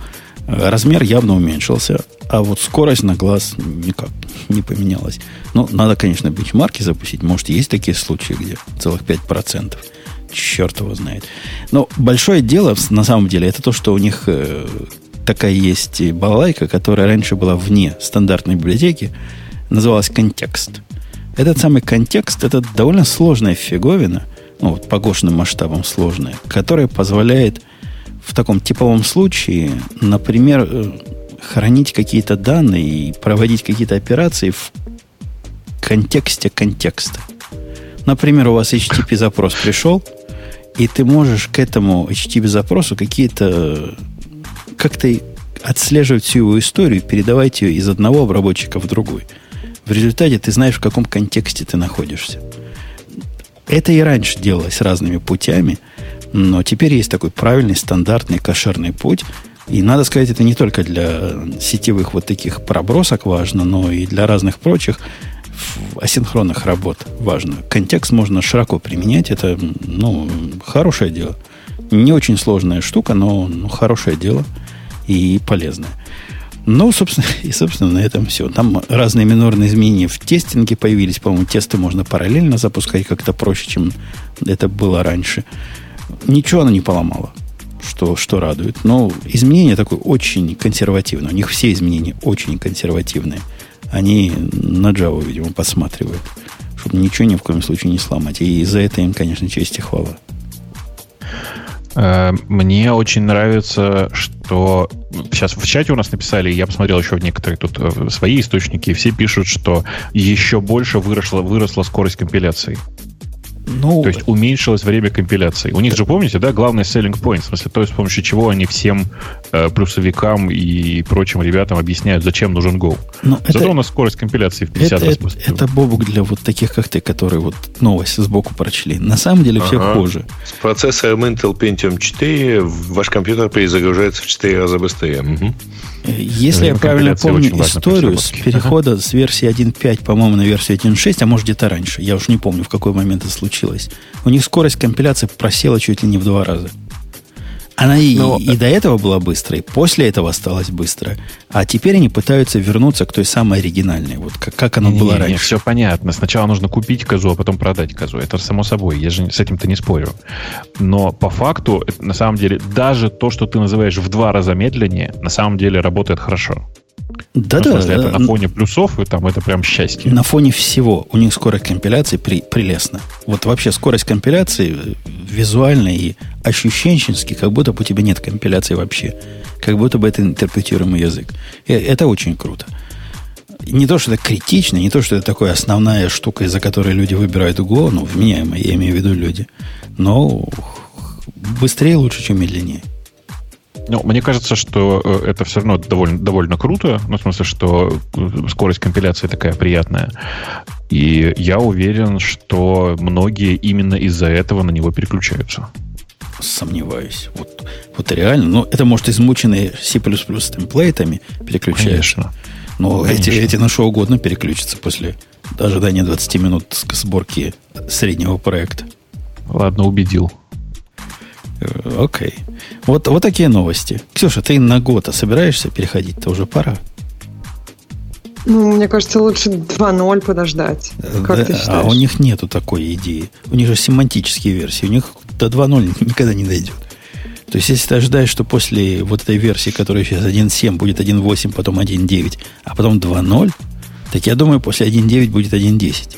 Размер явно уменьшился. А вот скорость на глаз никак не поменялась. Ну, надо, конечно, бенчмарки запустить. Может, есть такие случаи, где целых 5%. Черт его знает. Но большое дело, на самом деле, это то, что у них э, такая есть балайка, которая раньше была вне стандартной библиотеки, называлась контекст. Этот самый контекст, это довольно сложная фиговина, ну, вот по гошным масштабам сложная, которая позволяет в таком типовом случае, например, э, хранить какие-то данные и проводить какие-то операции в контексте контекста. Например, у вас HTTP запрос пришел, и ты можешь к этому HTTP запросу какие-то как-то отслеживать всю его историю, передавать ее из одного обработчика в другой. В результате ты знаешь, в каком контексте ты находишься. Это и раньше делалось разными путями, но теперь есть такой правильный, стандартный, кошерный путь. И надо сказать, это не только для сетевых вот таких пробросок важно, но и для разных прочих асинхронных работ важно. Контекст можно широко применять. Это, ну, хорошее дело. Не очень сложная штука, но ну, хорошее дело – и полезное. Ну, собственно, и, собственно, на этом все. Там разные минорные изменения в тестинге появились. По-моему, тесты можно параллельно запускать как-то проще, чем это было раньше. Ничего оно не поломало, что, что радует. Но изменения такое очень консервативное. У них все изменения очень консервативные. Они на Java, видимо, посматривают, чтобы ничего ни в коем случае не сломать. И за это им, конечно, честь и хвала. Э, мне очень нравится, что сейчас в чате у нас написали, я посмотрел еще в некоторые тут э, свои источники, все пишут, что еще больше выросла, выросла скорость компиляции. Ну, то есть уменьшилось время компиляции. У них же, помните, да, главный selling point, в смысле, то есть с помощью чего они всем э, плюсовикам и прочим ребятам объясняют, зачем нужен Go. Но Зато это, у нас скорость компиляции в 50 это, раз это, это бобук для вот таких, как ты, которые вот новость сбоку прочли. На самом деле ага. все хуже. С процессором Intel Pentium 4 ваш компьютер перезагружается в 4 раза быстрее. Угу. Если я правильно помню историю с перехода ага. с версии 1.5, по-моему, на версию 1.6, а может где-то раньше, я уж не помню, в какой момент это случилось, у них скорость компиляции просела чуть ли не в два раза. Она и, Но... и до этого была быстрой, после этого осталась быстро. А теперь они пытаются вернуться к той самой оригинальной, вот как, как оно не, было не, раньше. Не, все понятно. Сначала нужно купить козу, а потом продать козу. Это само собой, я же с этим-то не спорю. Но по факту, на самом деле, даже то, что ты называешь в два раза медленнее, на самом деле работает хорошо. Да, ну, да. Смысле, это на фоне плюсов, и там это прям счастье. На фоне всего у них скорость компиляции при, прелестна. Вот вообще скорость компиляции э, визуально и ощущенчески, как будто бы у тебя нет компиляции вообще. Как будто бы это интерпретируемый язык. И это очень круто. Не то, что это критично, не то, что это такая основная штука, из-за которой люди выбирают Go, ну, вменяемые, я имею в виду люди. Но быстрее лучше, чем медленнее. Ну, мне кажется, что э, это все равно довольно, довольно круто. Ну, в смысле, что э, скорость компиляции такая приятная. И я уверен, что многие именно из-за этого на него переключаются. Сомневаюсь. Вот, вот реально. Ну, это может измученные C++ темплейтами переключаешься. Конечно. Но Конечно. эти, эти на что угодно переключатся после ожидания 20 минут сборки среднего проекта. Ладно, убедил. Э, окей. Вот, вот такие новости. Ксюша, ты на год собираешься переходить-то уже пора. Ну, мне кажется, лучше 2.0 подождать. Как да, ты считаешь? А у них нету такой идеи. У них же семантические версии. У них до 2.0 никогда не дойдет. То есть, если ты ожидаешь, что после вот этой версии, которая сейчас 1.7, будет 1.8, потом 1.9, а потом 2.0, так я думаю, после 1.9 будет 1.10.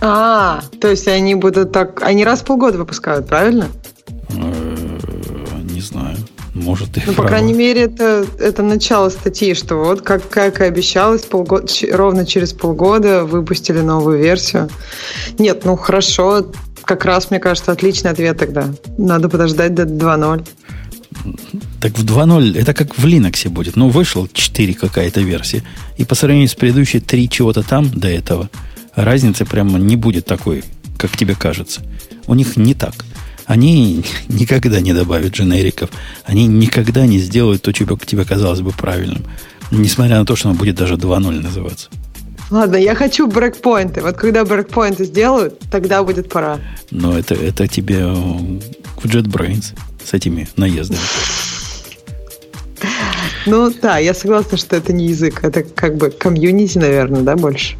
А, то есть они будут так... Они раз в полгода выпускают, правильно? Э, не знаю. Может, и Ну, по крайней мере, это, это начало статьи, что вот, как, как и обещалось, полгода, ровно через полгода выпустили новую версию. Нет, ну хорошо, как раз, мне кажется, отличный ответ тогда. Надо подождать до 2.0. Так в 2.0 это как в Linux будет. Ну, вышел 4 какая-то версия. И по сравнению с предыдущей 3 чего-то там до этого, разницы прямо не будет такой, как тебе кажется. У них не так. Они никогда не добавят дженериков. Они никогда не сделают то, что тебе казалось бы правильным. Несмотря на то, что оно будет даже 2.0 называться. Ладно, я хочу брекпоинты. Вот когда брекпоинты сделают, тогда будет пора. Но это, это тебе в JetBrains с этими наездами. Ну да, я согласна, что это не язык, это как бы комьюнити, наверное, да, больше?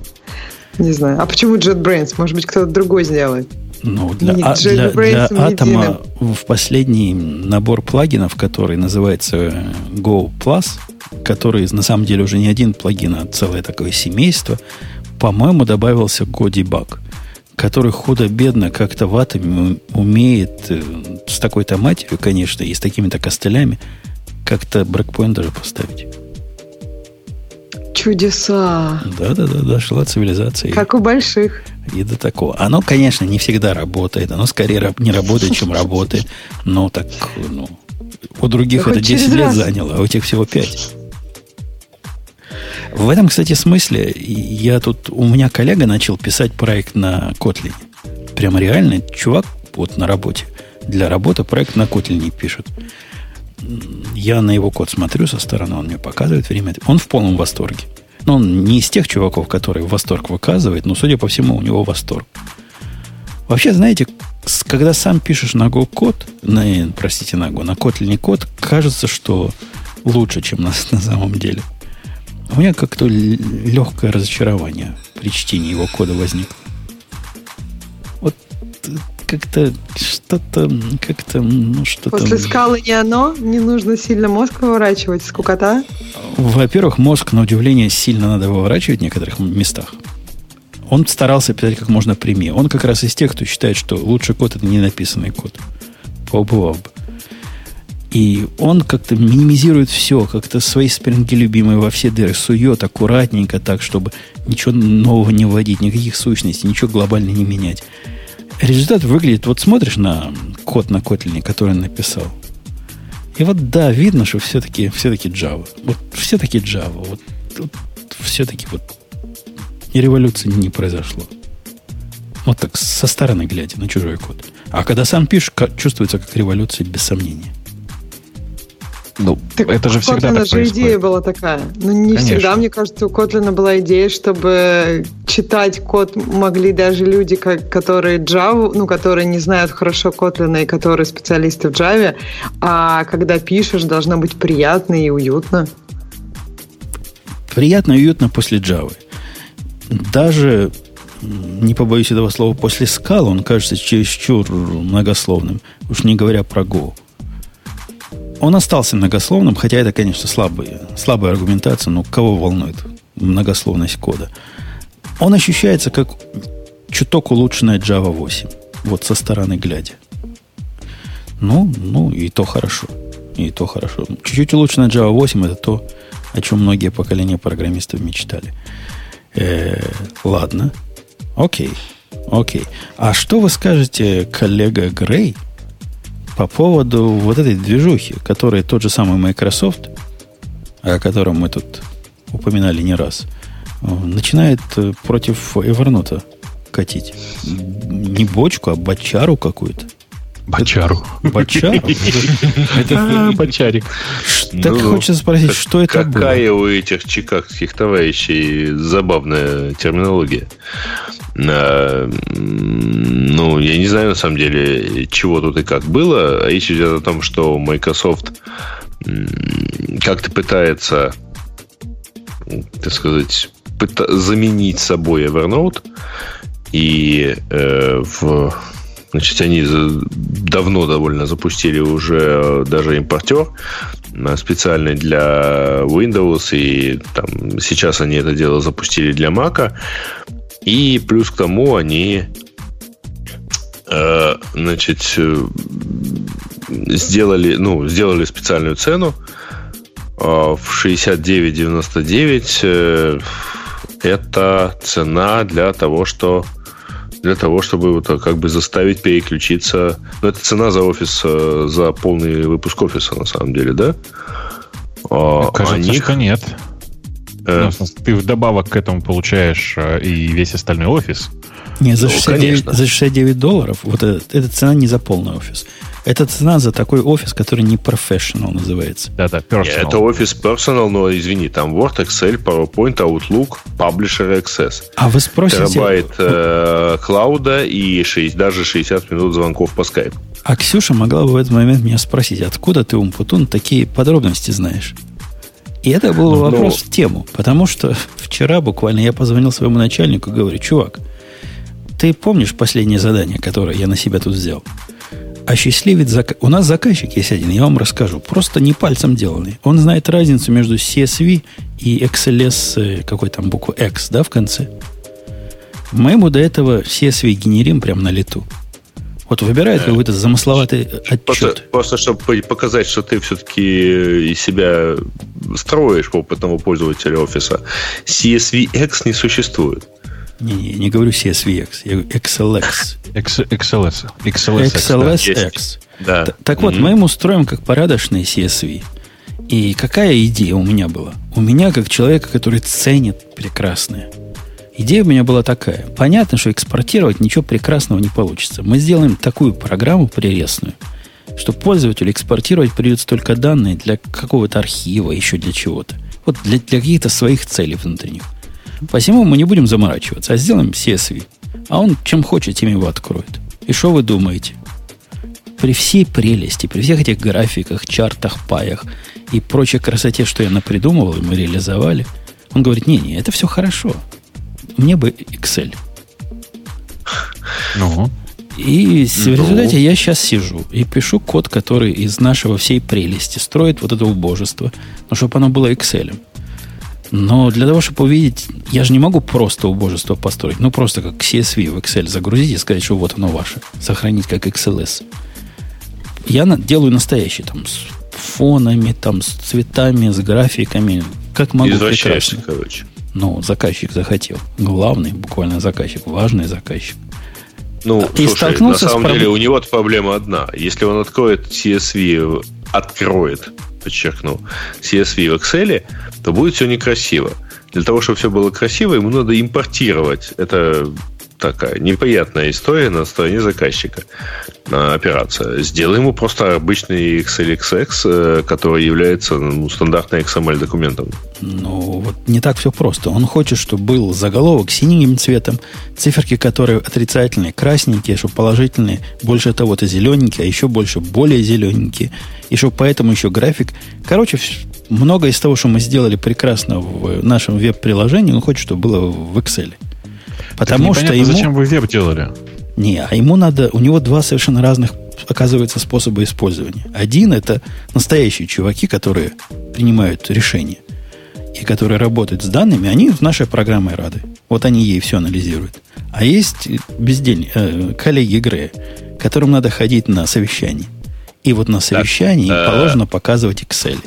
Не знаю. А почему JetBrains? Может быть, кто-то другой сделает? Ну, для, а, для, для Атома в последний набор плагинов, который называется Go Plus, который на самом деле уже не один плагин, а целое такое семейство, по-моему, добавился Go Debug, который худо-бедно как-то в Атоме умеет э, с такой-то матерью, конечно, и с такими-то костылями как-то брекпоинт даже поставить. Чудеса. Да-да-да, дошла цивилизация. Как у больших. И до такого. Оно, конечно, не всегда работает. Оно скорее не работает, чем работает. Но так, ну, у других это 10 лет заняло, а у тех всего 5. В этом, кстати, смысле, я тут, у меня коллега начал писать проект на Kotlin. Прямо реально, чувак вот на работе, для работы проект на Kotlin пишет я на его код смотрю со стороны, он мне показывает время. Он в полном восторге. Но он не из тех чуваков, которые восторг выказывает, но, судя по всему, у него восторг. Вообще, знаете, когда сам пишешь на Go код, на, простите, на Go, на Kotlin код, кажется, что лучше, чем на, на самом деле. У меня как-то легкое разочарование при чтении его кода возникло как-то что-то, как-то, ну, что-то... После скалы не оно? Не нужно сильно мозг выворачивать? Скукота? Во-первых, мозг, на удивление, сильно надо выворачивать в некоторых местах. Он старался писать как можно прямее. Он как раз из тех, кто считает, что лучший код – это не написанный код. Побывал бы. И он как-то минимизирует все, как-то свои спринги любимые во все дыры сует аккуратненько так, чтобы ничего нового не вводить, никаких сущностей, ничего глобально не менять результат выглядит, вот смотришь на код на Kotlin, который он написал, и вот да, видно, что все-таки все-таки Java. Вот все-таки Java. Вот, вот все-таки вот и революции не произошло. Вот так со стороны глядя на чужой код. А когда сам пишешь, чувствуется как революция без сомнения. Ну, так это же всегда так же происходит. идея была такая. Но ну, не Конечно. всегда, мне кажется, у Котлина была идея, чтобы читать код могли даже люди, которые Java, ну, которые не знают хорошо Котлина и которые специалисты в Java, а когда пишешь, должно быть приятно и уютно. Приятно и уютно после Java. Даже не побоюсь этого слова, после скал он кажется чересчур многословным. Уж не говоря про Go. Он остался многословным, хотя это, конечно, слабая, слабая аргументация, но кого волнует многословность кода? Он ощущается как чуток улучшенная Java 8. Вот со стороны глядя. Ну, ну, и то хорошо. И то хорошо. Чуть-чуть улучшенная Java 8 это то, о чем многие поколения программистов мечтали. Э, ладно. Окей. Окей. А что вы скажете, коллега Грей, по поводу вот этой движухи, которая тот же самый Microsoft, о котором мы тут упоминали не раз, начинает э, против Evernote катить. Не бочку, а бочару какую-то. Бочару. Бочару? Это бочарик. Так ну, хочется спросить, что это Какая у этих чикагских товарищей забавная терминология. Э, ну, я не знаю, на самом деле, чего тут и как было. Речь идет о том, что Microsoft как-то пытается, так сказать, заменить собой Evernote. И э, в Значит, они давно довольно запустили уже даже импортер э, специальный для Windows, и там, сейчас они это дело запустили для Mac. И плюс к тому они э, значит, э, сделали, ну, сделали специальную цену э, в 69,99. Э, это цена для того, что для того, чтобы вот как бы заставить переключиться. Ну, это цена за офис, э, за полный выпуск офиса, на самом деле, да? А, Кажется, них... что нет. Э... Ну, ты вдобавок к этому получаешь э, и весь остальной офис. Не, за 69, ну, за 69 долларов, вот эта, эта цена не за полный офис. Это цена за такой офис, который не professional называется. Да-да, personal. Это офис personal, но, извини, там Word, Excel, PowerPoint, Outlook, Publisher Access. А вы спросите... Терабайт э, клауда и 6, даже 60 минут звонков по Skype. А Ксюша могла бы в этот момент меня спросить, откуда ты, Умпутун, такие подробности знаешь? И это был ну, вопрос в тему, потому что вчера буквально я позвонил своему начальнику и говорю, чувак, ты помнишь последнее задание, которое я на себя тут взял? Осчастливить зак... У нас заказчик есть один, я вам расскажу. Просто не пальцем деланный. Он знает разницу между CSV и XLS, э, какой там букву X, да, в конце. Мы ему до этого CSV генерим прямо на лету. Вот выбирает э, какой-то замысловатый отчет. Просто, просто чтобы показать, что ты все-таки из себя строишь опытного пользователя офиса. CSVX не существует. Не-не, не говорю CSVX, я говорю XLX. XLS. XLS, XLSX. Да. Так вот, мы ему строим как порядочный CSV. И какая идея у меня была? У меня, как человека, который ценит прекрасное, идея у меня была такая. Понятно, что экспортировать ничего прекрасного не получится. Мы сделаем такую программу прелестную, что пользователю экспортировать придется только данные для какого-то архива, еще для чего-то. Вот для, для каких-то своих целей внутренних. Посему мы не будем заморачиваться, а сделаем CSV. А он чем хочет, тем его откроет. И что вы думаете? При всей прелести, при всех этих графиках, чартах, паях и прочей красоте, что я напридумывал, и мы реализовали, он говорит, не-не, это все хорошо. Мне бы Excel. Ну, и в результате я сейчас сижу и пишу код, который из нашего всей прелести строит вот это убожество, но чтобы оно было Excel. Но для того, чтобы увидеть, я же не могу просто убожество построить. Ну, просто как CSV в Excel загрузить и сказать, что вот оно ваше. Сохранить как XLS. Я делаю настоящий, там, с фонами, там, с цветами, с графиками. Как могу прекрасно. короче. Ну, заказчик захотел. Главный, буквально заказчик, важный заказчик. Ну, и слушай, столкнулся на самом с деле у него проблема одна. Если он откроет CSV, откроет подчеркну, CSV в Excel, то будет все некрасиво. Для того, чтобы все было красиво, ему надо импортировать. Это такая неприятная история на стороне заказчика на операция. Сделай ему просто обычный XLXX, э, который является ну, стандартным XML документом. Ну, вот не так все просто. Он хочет, чтобы был заголовок синим цветом, циферки, которые отрицательные, красненькие, чтобы положительные, больше того-то зелененькие, а еще больше более зелененькие, и чтобы поэтому еще график. Короче, много из того, что мы сделали прекрасно в нашем веб-приложении, он хочет, чтобы было в Excel. Потому что ему... зачем вы веб делали? Не, а ему надо... У него два совершенно разных, оказывается, способа использования. Один – это настоящие чуваки, которые принимают решения и которые работают с данными, они в нашей программе рады. Вот они ей все анализируют. А есть бездельные э, коллеги Грея, которым надо ходить на совещание. И вот на совещании так, положено показывать Excel.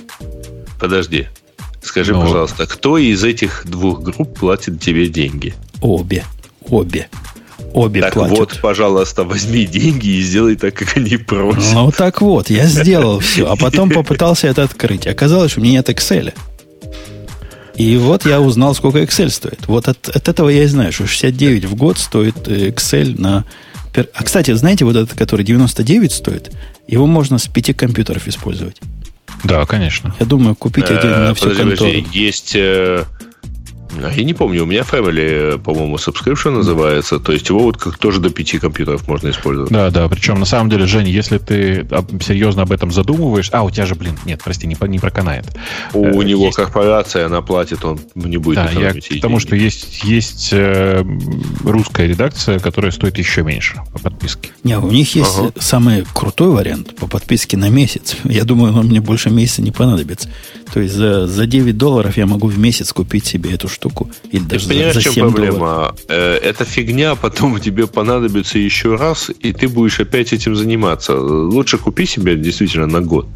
Подожди. Скажи, Но... пожалуйста, кто из этих двух групп платит тебе деньги? Обе. Обе. Обе так платят. вот, пожалуйста, возьми деньги и сделай так, как они просят. Ну, так вот, я сделал все, а потом попытался это открыть. Оказалось, что у меня нет Excel. И вот я узнал, сколько Excel стоит. Вот от, от этого я и знаю, что 69 в год стоит э, Excel на... А, кстати, знаете, вот этот, который 99 стоит, его можно с пяти компьютеров использовать. Да, конечно. Я думаю, купить отдельно на всю контору. Есть э, А я не помню, у меня Family, по-моему, subscription называется, то есть его вот как тоже до пяти компьютеров можно использовать. Да, да, причем на самом деле, Жень, если ты серьезно об этом задумываешь, а, у тебя же, блин, нет, прости, не, не проканает. У э, него есть... корпорация, она платит, он не будет Да, я к тому, что есть, есть э, русская редакция, которая стоит еще меньше по подписке. Не, у них есть ага. самый крутой вариант по подписке на месяц. Я думаю, он мне больше месяца не понадобится. То есть за, за 9 долларов я могу в месяц купить себе эту штуку. Или Ты даже понимаешь, за, за 7 чем проблема? Долларов. Э, эта фигня потом тебе понадобится еще раз, и ты будешь опять этим заниматься. Лучше купи себе действительно на год.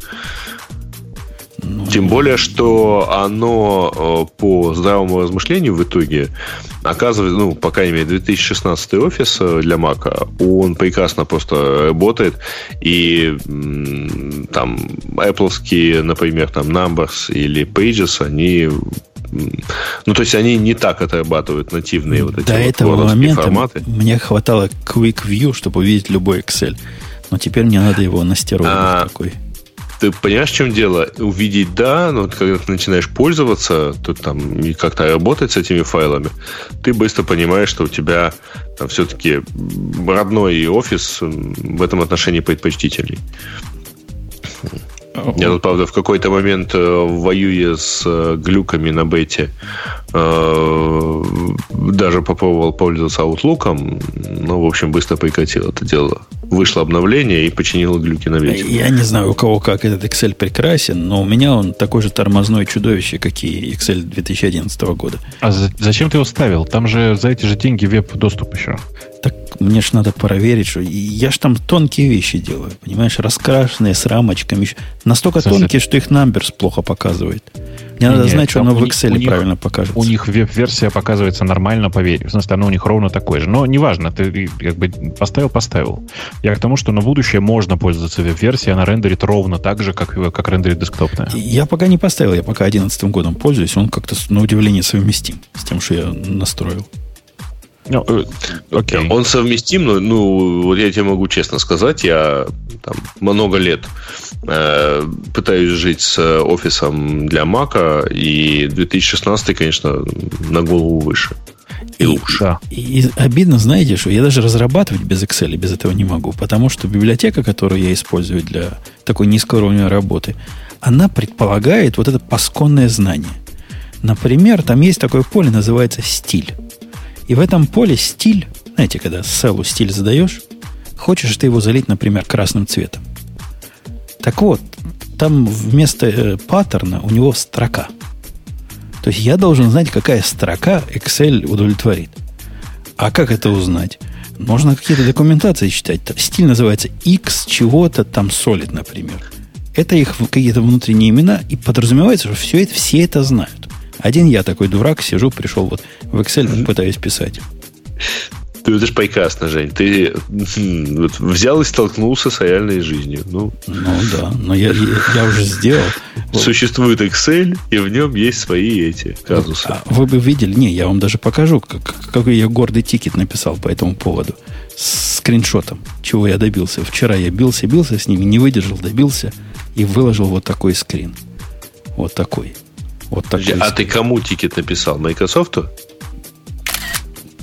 Ну, Тем более, что оно э, по здравому размышлению в итоге оказывается, ну, по крайней мере, 2016 офис э, для Mac, он прекрасно просто работает. И там Apple, например, там Numbers или Pages, они ну, то есть они не так отрабатывают нативные вот эти До вот этого момента форматы. мне хватало Quick View, чтобы увидеть любой Excel. Но теперь мне надо его настировать а, такой ты понимаешь, в чем дело? Увидеть, да, но когда ты начинаешь пользоваться, то там и как-то работать с этими файлами, ты быстро понимаешь, что у тебя там все-таки родной офис в этом отношении предпочтительней. Я тут, правда, в какой-то момент э, воюя с э, глюками на бете, э, даже попробовал пользоваться Outlook, но, в общем, быстро прекратил это дело. Вышло обновление и починило глюки на бете. Я не знаю, у кого как этот Excel прекрасен, но у меня он такой же тормозной чудовище, как и Excel 2011 года. А зачем ты его ставил? Там же за эти же деньги веб-доступ еще. Так мне ж надо проверить, что я ж там тонкие вещи делаю, понимаешь, раскрашенные с рамочками. Настолько Слушай, тонкие, что их Numbers плохо показывает. Мне надо знать, что оно в Excel них, правильно покажется. У них веб-версия показывается нормально, поверь. В смысле, она у них ровно такой же. Но неважно, ты как бы поставил, поставил. Я к тому, что на будущее можно пользоваться веб-версией, она рендерит ровно так же, как, как рендерит десктопная. Я пока не поставил, я пока 11 годом пользуюсь, он как-то на удивление совместим с тем, что я настроил. Ну, э. Он совместим, но ну, вот я тебе могу честно сказать, я там, много лет э, пытаюсь жить с офисом для Мака, и 2016, конечно, на голову выше. И, и лучше. Да. И, и обидно, знаете, что я даже разрабатывать без Excel без этого не могу, потому что библиотека, которую я использую для такой низкого уровня работы, она предполагает вот это пасконное знание. Например, там есть такое поле, называется стиль. И в этом поле стиль, знаете, когда селу стиль задаешь, хочешь ты его залить, например, красным цветом. Так вот, там вместо э, паттерна у него строка. То есть я должен знать, какая строка Excel удовлетворит. А как это узнать? Можно какие-то документации читать. Стиль называется X чего-то там solid, например. Это их какие-то внутренние имена, и подразумевается, что все это, все это знают. Один я такой дурак, сижу, пришел вот в Excel, пытаюсь писать. Ты это же прекрасно, Жень. Ты вот, взял и столкнулся с реальной жизнью. Ну, ну да, но я, я, я уже сделал. Существует Excel, и в нем есть свои эти казусы. А вы бы видели, не, я вам даже покажу, как, какой я гордый тикет написал по этому поводу. С скриншотом, чего я добился. Вчера я бился, бился с ними, не выдержал, добился и выложил вот такой скрин. Вот такой. Вот такой а ты кому тикет написал? Microsoft?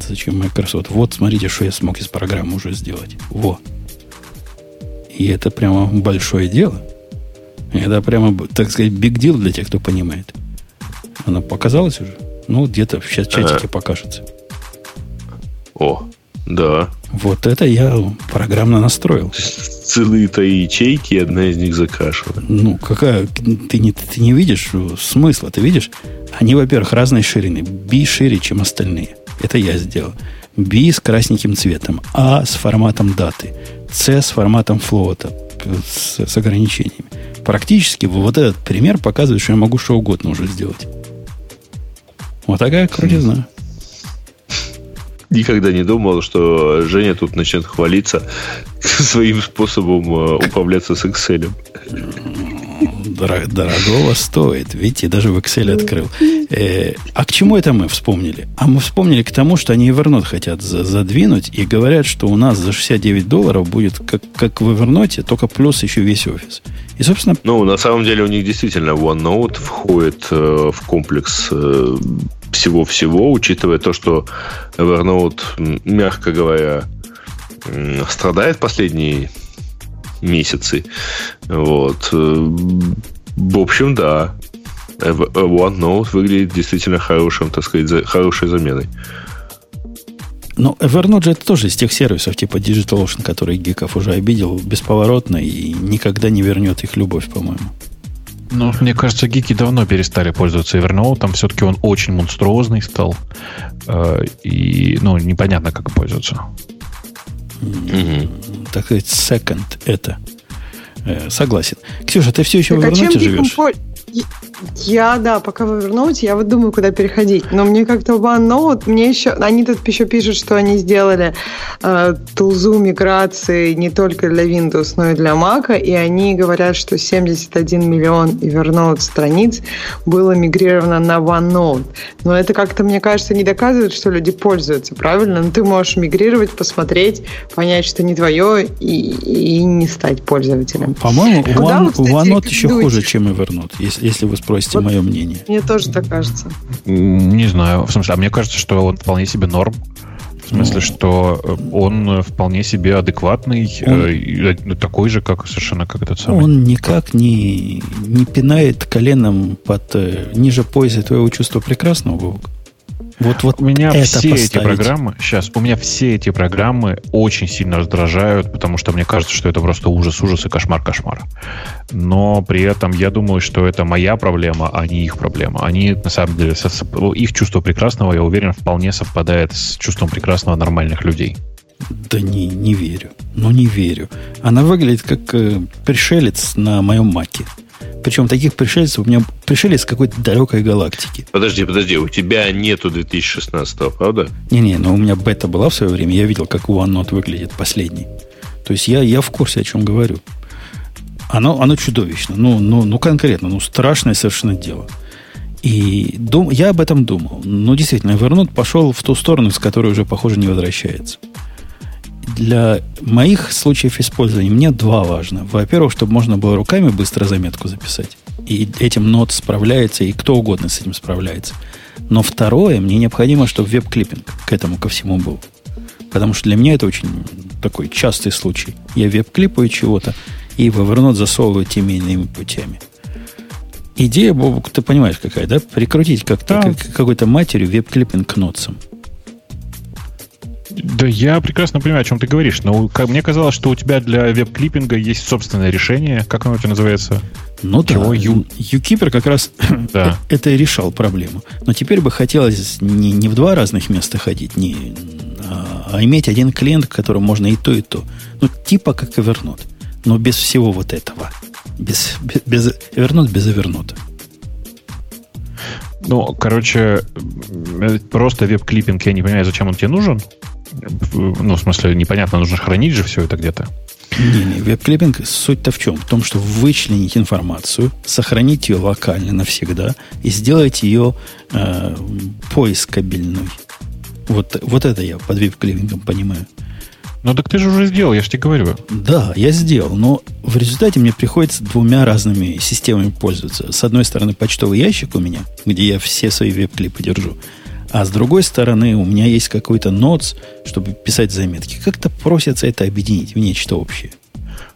Зачем Microsoft? Вот смотрите, что я смог из программы уже сделать. Во. И это прямо большое дело. Это прямо, так сказать, big deal для тех, кто понимает. Она показалась уже? Ну, где-то сейчас чатике ага. покажется. О, да. Вот это я программно настроил целые-то ячейки, одна из них закашена. Ну, какая... Ты не, ты не видишь смысла, ты видишь? Они, во-первых, разной ширины. B шире, чем остальные. Это я сделал. B с красненьким цветом. А с форматом даты. C с форматом флота. С, с ограничениями. Практически вот этот пример показывает, что я могу что угодно уже сделать. Вот такая крутизна никогда не думал, что Женя тут начнет хвалиться своим способом э, управляться с Excel. Дорогого стоит. Видите, даже в Excel открыл. Э, а к чему это мы вспомнили? А мы вспомнили к тому, что они Evernote хотят за задвинуть и говорят, что у нас за 69 долларов будет как, как в Evernote, только плюс еще весь офис. И, собственно... Ну, на самом деле у них действительно OneNote входит э, в комплекс э, всего-всего, учитывая то, что Evernote, мягко говоря, страдает последние месяцы. Вот. В общем, да. OneNote выглядит действительно хорошим, так сказать, хорошей заменой. Ну, Evernote же это тоже из тех сервисов типа DigitalOcean, который гиков уже обидел бесповоротно и никогда не вернет их любовь, по-моему. Ну, мне кажется, гики давно перестали пользоваться Evernote. Там все-таки он очень монструозный стал. Э, и, ну, непонятно, как пользоваться. Mm-hmm. Так сказать, second это. Э, согласен. Ксюша, ты все еще так, в Evernote а живешь? Я, да, пока вы вернете, я вот думаю, куда переходить. Но мне как-то OneNote, мне еще... Они тут еще пишут, что они сделали э, тулзу миграции не только для Windows, но и для Mac, и они говорят, что 71 миллион Evernote страниц было мигрировано на OneNote. Но это как-то, мне кажется, не доказывает, что люди пользуются, правильно? Но ты можешь мигрировать, посмотреть, понять, что не твое, и, и не стать пользователем. По-моему, One, OneNote еще хуже, чем Evernote, если, если вы спросите вот мое мнение. Мне тоже так кажется. Не знаю. В смысле, а мне кажется, что он вполне себе норм. В смысле, ну, что э, он вполне себе адекватный, он, э, такой же, как совершенно как этот самый. Он никак не, не пинает коленом под э, ниже пояса твоего чувства прекрасного, Вовк. Вот, вот у меня все поставить. эти программы, сейчас, у меня все эти программы очень сильно раздражают, потому что мне кажется, что это просто ужас, ужас и кошмар, кошмар. Но при этом я думаю, что это моя проблема, а не их проблема. Они, на самом деле, их чувство прекрасного, я уверен, вполне совпадает с чувством прекрасного нормальных людей. Да не, не верю. Ну, не верю. Она выглядит как э, пришелец на моем маке. Причем таких пришельцев у меня пришелец какой-то далекой галактики. Подожди, подожди, у тебя нету 2016, правда? Не-не, но у меня бета была в свое время, я видел, как OneNote выглядит последний. То есть я, я в курсе, о чем говорю. Оно, оно чудовищно, ну, ну, ну конкретно, ну страшное совершенно дело. И дум, я об этом думал. Но действительно, Evernote пошел в ту сторону, с которой уже, похоже, не возвращается для моих случаев использования мне два важно. Во-первых, чтобы можно было руками быстро заметку записать. И этим нот справляется, и кто угодно с этим справляется. Но второе, мне необходимо, чтобы веб-клиппинг к этому ко всему был. Потому что для меня это очень такой частый случай. Я веб-клипаю чего-то и в Evernote засовываю теми или иными путями. Идея, Бобук, ты понимаешь, какая, да? Прикрутить как-то да. как, какой-то матерью веб-клиппинг к нотсам. Да я прекрасно понимаю, о чем ты говоришь, но мне казалось, что у тебя для веб-клиппинга есть собственное решение. Как оно у тебя называется? Ну Чего? да. Юкипер как раз да. это и решал проблему. Но теперь бы хотелось не, не в два разных места ходить, не, а, а иметь один клиент, к которому можно и то, и то. Ну, типа как Evernote. Но без всего вот этого. Без, без, без Evernote без Evernote. Ну, короче, просто веб-клиппинг, я не понимаю, зачем он тебе нужен. Ну, в смысле, непонятно, нужно хранить же все это где-то. Не, не, веб-клиппинг суть-то в чем? В том, что вычленить информацию, сохранить ее локально навсегда и сделать ее э, поискабельной. Вот, вот это я под веб-клиппингом понимаю. Ну так ты же уже сделал, я же тебе говорю. Да, я сделал, но в результате мне приходится двумя разными системами пользоваться. С одной стороны, почтовый ящик у меня, где я все свои веб-клипы держу. А с другой стороны, у меня есть какой-то ноц, чтобы писать заметки. Как-то просятся это объединить в нечто общее.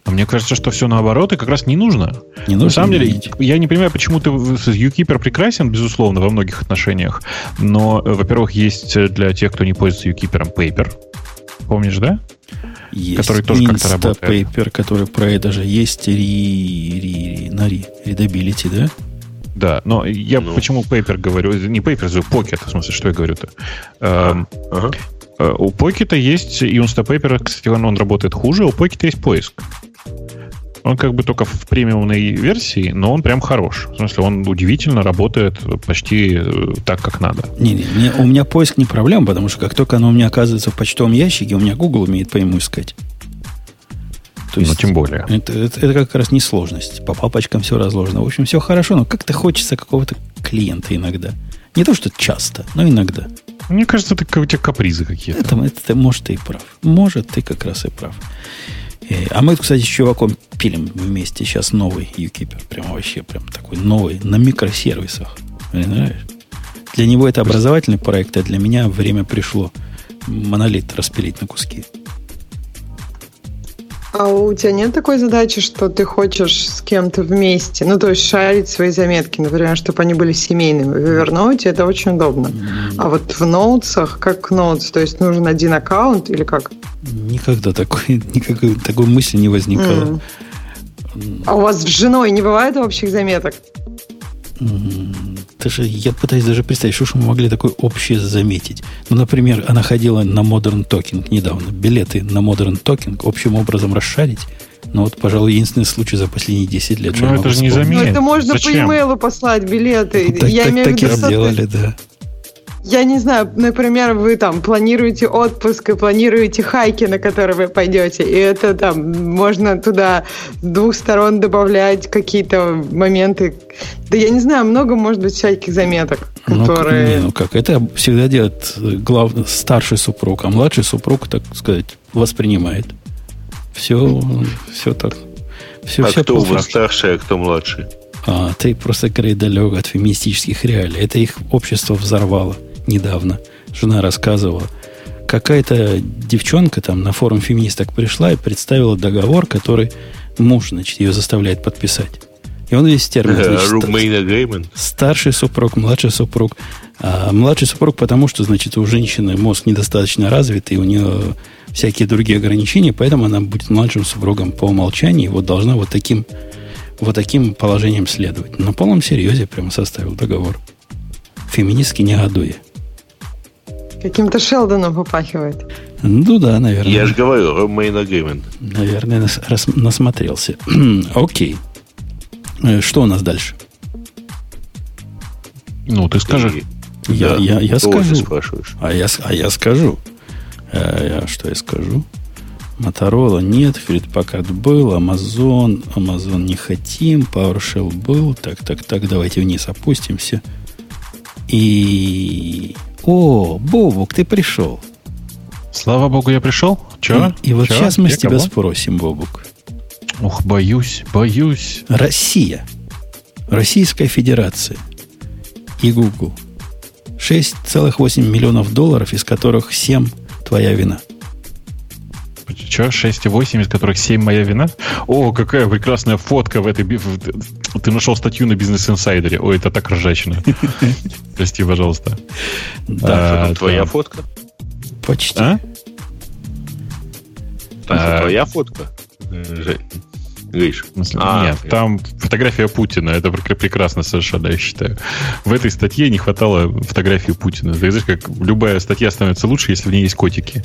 А мне кажется, что все наоборот и как раз не нужно. Не нужно. На самом деле, я не понимаю, почему ты UKeeper прекрасен, безусловно, во многих отношениях. Но, во-первых, есть для тех, кто не пользуется UKeeper, Paper. Помнишь, да? Есть который тоже как-то работает. Paper, который про это же есть ри, ри, на ри, readability, да? Да, но я ну. почему Paper говорю, не Paper, а Pocket, в смысле, что я говорю-то? Эм, ага. Э, у Pocket есть, и у Instapaper, кстати, он, он работает хуже, у Pocket есть поиск. Он как бы только в премиумной версии, но он прям хорош. В смысле, он удивительно работает почти э, так, как надо. Не, не, не, у меня поиск не проблема, потому что как только оно у меня оказывается в почтовом ящике, у меня Google умеет по ему искать. То есть, ну, тем более. Это, это, это как раз не сложность. По папочкам все разложено. В общем, все хорошо, но как-то хочется какого-то клиента иногда. Не то, что часто, но иногда. Мне кажется, это у тебя капризы какие-то. Это, это, это, может, ты и прав. Может, ты как раз и прав. И, э, а мы, кстати, с чуваком пилим вместе сейчас новый UKeeper. Прям вообще прям такой новый, на микросервисах. Понимаешь? Для него это образовательный проект, а для меня время пришло монолит распилить на куски. А у тебя нет такой задачи, что ты хочешь с кем-то вместе, ну, то есть шарить свои заметки, например, чтобы они были семейными. В Evernote это очень удобно. А вот в ноутсах, как ноутс, то есть нужен один аккаунт или как? Никогда такой, никакой такой мысли не возникало. Mm. А у вас с женой не бывает общих заметок? Даже, я пытаюсь даже представить, что же мы могли такое общее заметить. Ну, например, она ходила на Modern Talking недавно. Билеты на Modern Talking общим образом расшарить. Ну, вот, пожалуй, единственный случай за последние 10 лет. Ну, это же не заметить. Ну, это можно Зачем? по e-mail послать билеты. Ну, так, я так, имею так, в виду, так и сделали, да я не знаю, например, вы там планируете отпуск и планируете хайки, на которые вы пойдете, и это там можно туда с двух сторон добавлять какие-то моменты. Да я не знаю, много может быть всяких заметок, ну, которые... Не, ну как, это всегда делает главный, старший супруг, а младший супруг, так сказать, воспринимает. Все, все так. Все, а все кто у вас старший, а кто младший? А, ты просто край далек от феминистических реалий. Это их общество взорвало недавно. Жена рассказывала. Какая-то девчонка там на форум феминисток пришла и представила договор, который муж, значит, ее заставляет подписать. И он весь термин. Значит, старший супруг, младший супруг. А младший супруг, потому что, значит, у женщины мозг недостаточно развит, и у нее всякие другие ограничения, поэтому она будет младшим супругом по умолчанию, и вот должна вот таким, вот таким положением следовать. На полном серьезе прямо составил договор. Феминистки негодуя. Каким-то Шелдоном попахивает. Ну да, наверное. Я же говорю, Romain Agreement. Наверное, нас, рас, насмотрелся. Окей. Э, что у нас дальше? Ну, ты скажи. Я, да. я, я скажу. спрашиваешь? А я, а я скажу. А, я, что я скажу? Моторола нет, Паккард был, Amazon, Amazon не хотим, PowerShell был. Так, так, так, давайте вниз опустимся. И о, Бобук, ты пришел. Слава богу, я пришел. Че? И, и вот Че? сейчас мы я с тебя кого? спросим, Бобук. Ух, боюсь, боюсь. Россия. Российская Федерация. И Google. 6,8 миллионов долларов, из которых 7 твоя вина. Че, 6,8, из которых 7 моя вина? О, какая прекрасная фотка в этой... Ты нашел статью на Бизнес Инсайдере. Ой, это так ржачно. Прости, пожалуйста. Да, а, твоя фотка? Почти. А? а твоя фотка? Гриш. А, Нет, там фотография Путина. Это прекрасно совершенно, я считаю. В этой статье не хватало фотографии Путина. Ты знаешь, как любая статья становится лучше, если в ней есть котики.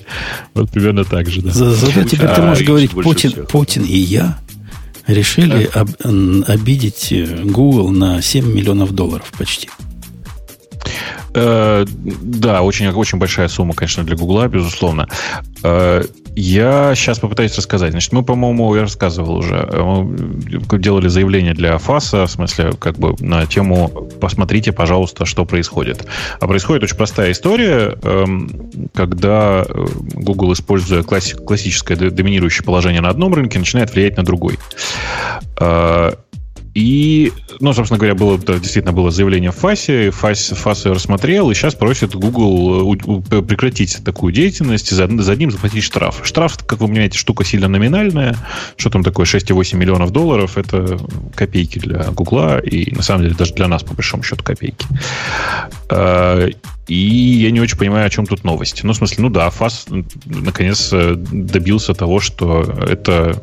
Вот примерно так же, да. За, зато теперь а, ты можешь говорить Путин, Путин и я решили об, обидеть э, Google на 7 миллионов долларов почти. Э, да, очень, очень большая сумма, конечно, для Гугла, безусловно. Э, я сейчас попытаюсь рассказать. Значит, мы, по-моему, я рассказывал уже, мы делали заявление для ФАСа, в смысле, как бы на тему «посмотрите, пожалуйста, что происходит». А происходит очень простая история, эм, когда э, Google, используя классическое доминирующее положение на одном рынке, начинает влиять на другой. И, ну, собственно говоря, было, да, действительно было заявление в ФАСе, ФАС, ФАС ее рассмотрел, и сейчас просит Google э, прекратить такую деятельность, за, за ним заплатить штраф. Штраф, как вы понимаете, штука сильно номинальная. Что там такое 6,8 миллионов долларов? Это копейки для Гугла, и на самом деле даже для нас, по большому счету, копейки. А, и я не очень понимаю, о чем тут новость. Ну, в смысле, ну да, ФАС наконец э, добился того, что это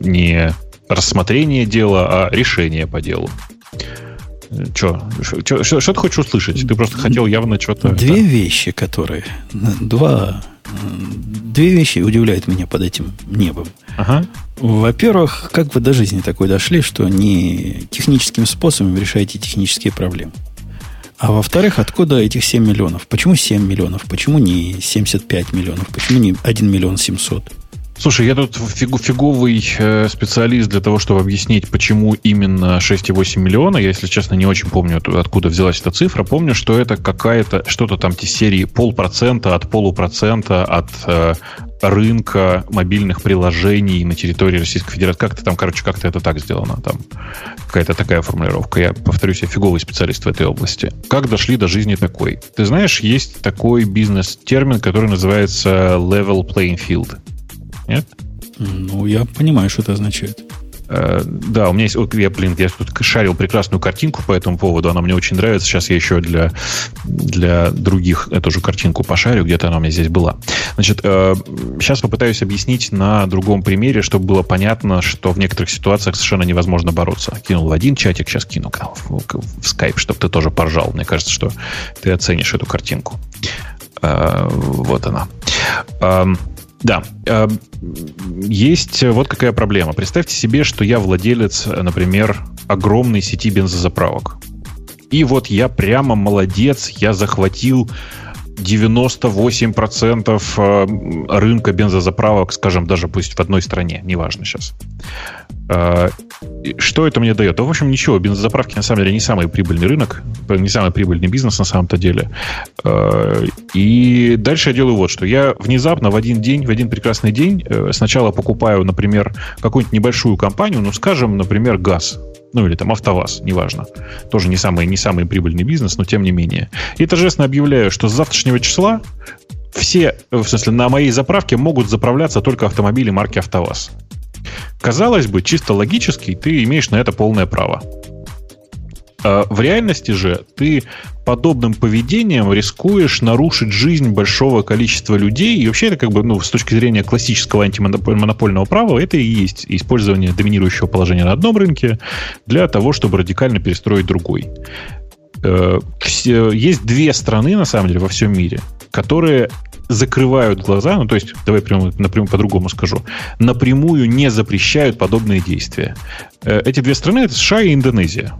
не рассмотрение дела, а решение по делу. Че, что ты хочешь услышать? Ты просто хотел явно что-то... Две да? вещи, которые... Два... Две вещи удивляют меня под этим небом. Ага. Во-первых, как вы до жизни такой дошли, что не техническим способом решаете технические проблемы. А во-вторых, откуда этих 7 миллионов? Почему 7 миллионов? Почему не 75 миллионов? Почему не 1 миллион 700? Слушай, я тут фигу, фиговый э, специалист для того, чтобы объяснить, почему именно 6,8 миллиона. Я, если честно, не очень помню, откуда взялась эта цифра. Помню, что это какая-то, что-то там те серии полпроцента от полупроцента от э, рынка мобильных приложений на территории Российской Федерации. Как-то там, короче, как-то это так сделано. Там какая-то такая формулировка. Я, повторюсь, я фиговый специалист в этой области. Как дошли до жизни такой? Ты знаешь, есть такой бизнес-термин, который называется level playing field. Нет? Ну, я понимаю, что это означает. Э, да, у меня есть... Я, блин, я тут шарил прекрасную картинку по этому поводу. Она мне очень нравится. Сейчас я еще для, для других эту же картинку пошарю. Где-то она у меня здесь была. Значит, сейчас э, попытаюсь объяснить на другом примере, чтобы было понятно, что в некоторых ситуациях совершенно невозможно бороться. Кинул в один чатик, сейчас кину в, в скайп, чтобы ты тоже поржал. Мне кажется, что ты оценишь эту картинку. Э, вот она. Да. Эм, есть вот какая проблема. Представьте себе, что я владелец, например, огромной сети бензозаправок. И вот я прямо молодец, я захватил 98% э, рынка бензозаправок, скажем, даже пусть в одной стране, неважно сейчас. Э, что это мне дает? Да, в общем, ничего. Бензозаправки, на самом деле, не самый прибыльный рынок, не самый прибыльный бизнес на самом-то деле. Э, и дальше я делаю вот что. Я внезапно в один день, в один прекрасный день сначала покупаю, например, какую-нибудь небольшую компанию, ну, скажем, например, газ ну или там АвтоВАЗ, неважно. Тоже не самый, не самый прибыльный бизнес, но тем не менее. И торжественно объявляю, что с завтрашнего числа все, в смысле, на моей заправке могут заправляться только автомобили марки АвтоВАЗ. Казалось бы, чисто логически ты имеешь на это полное право. А в реальности же ты подобным поведением рискуешь нарушить жизнь большого количества людей. И вообще это как бы, ну, с точки зрения классического антимонопольного права, это и есть использование доминирующего положения на одном рынке для того, чтобы радикально перестроить другой. Э, есть две страны, на самом деле, во всем мире, которые закрывают глаза, ну то есть, давай прямо напрямую по-другому скажу, напрямую не запрещают подобные действия. Э, эти две страны это США и Индонезия.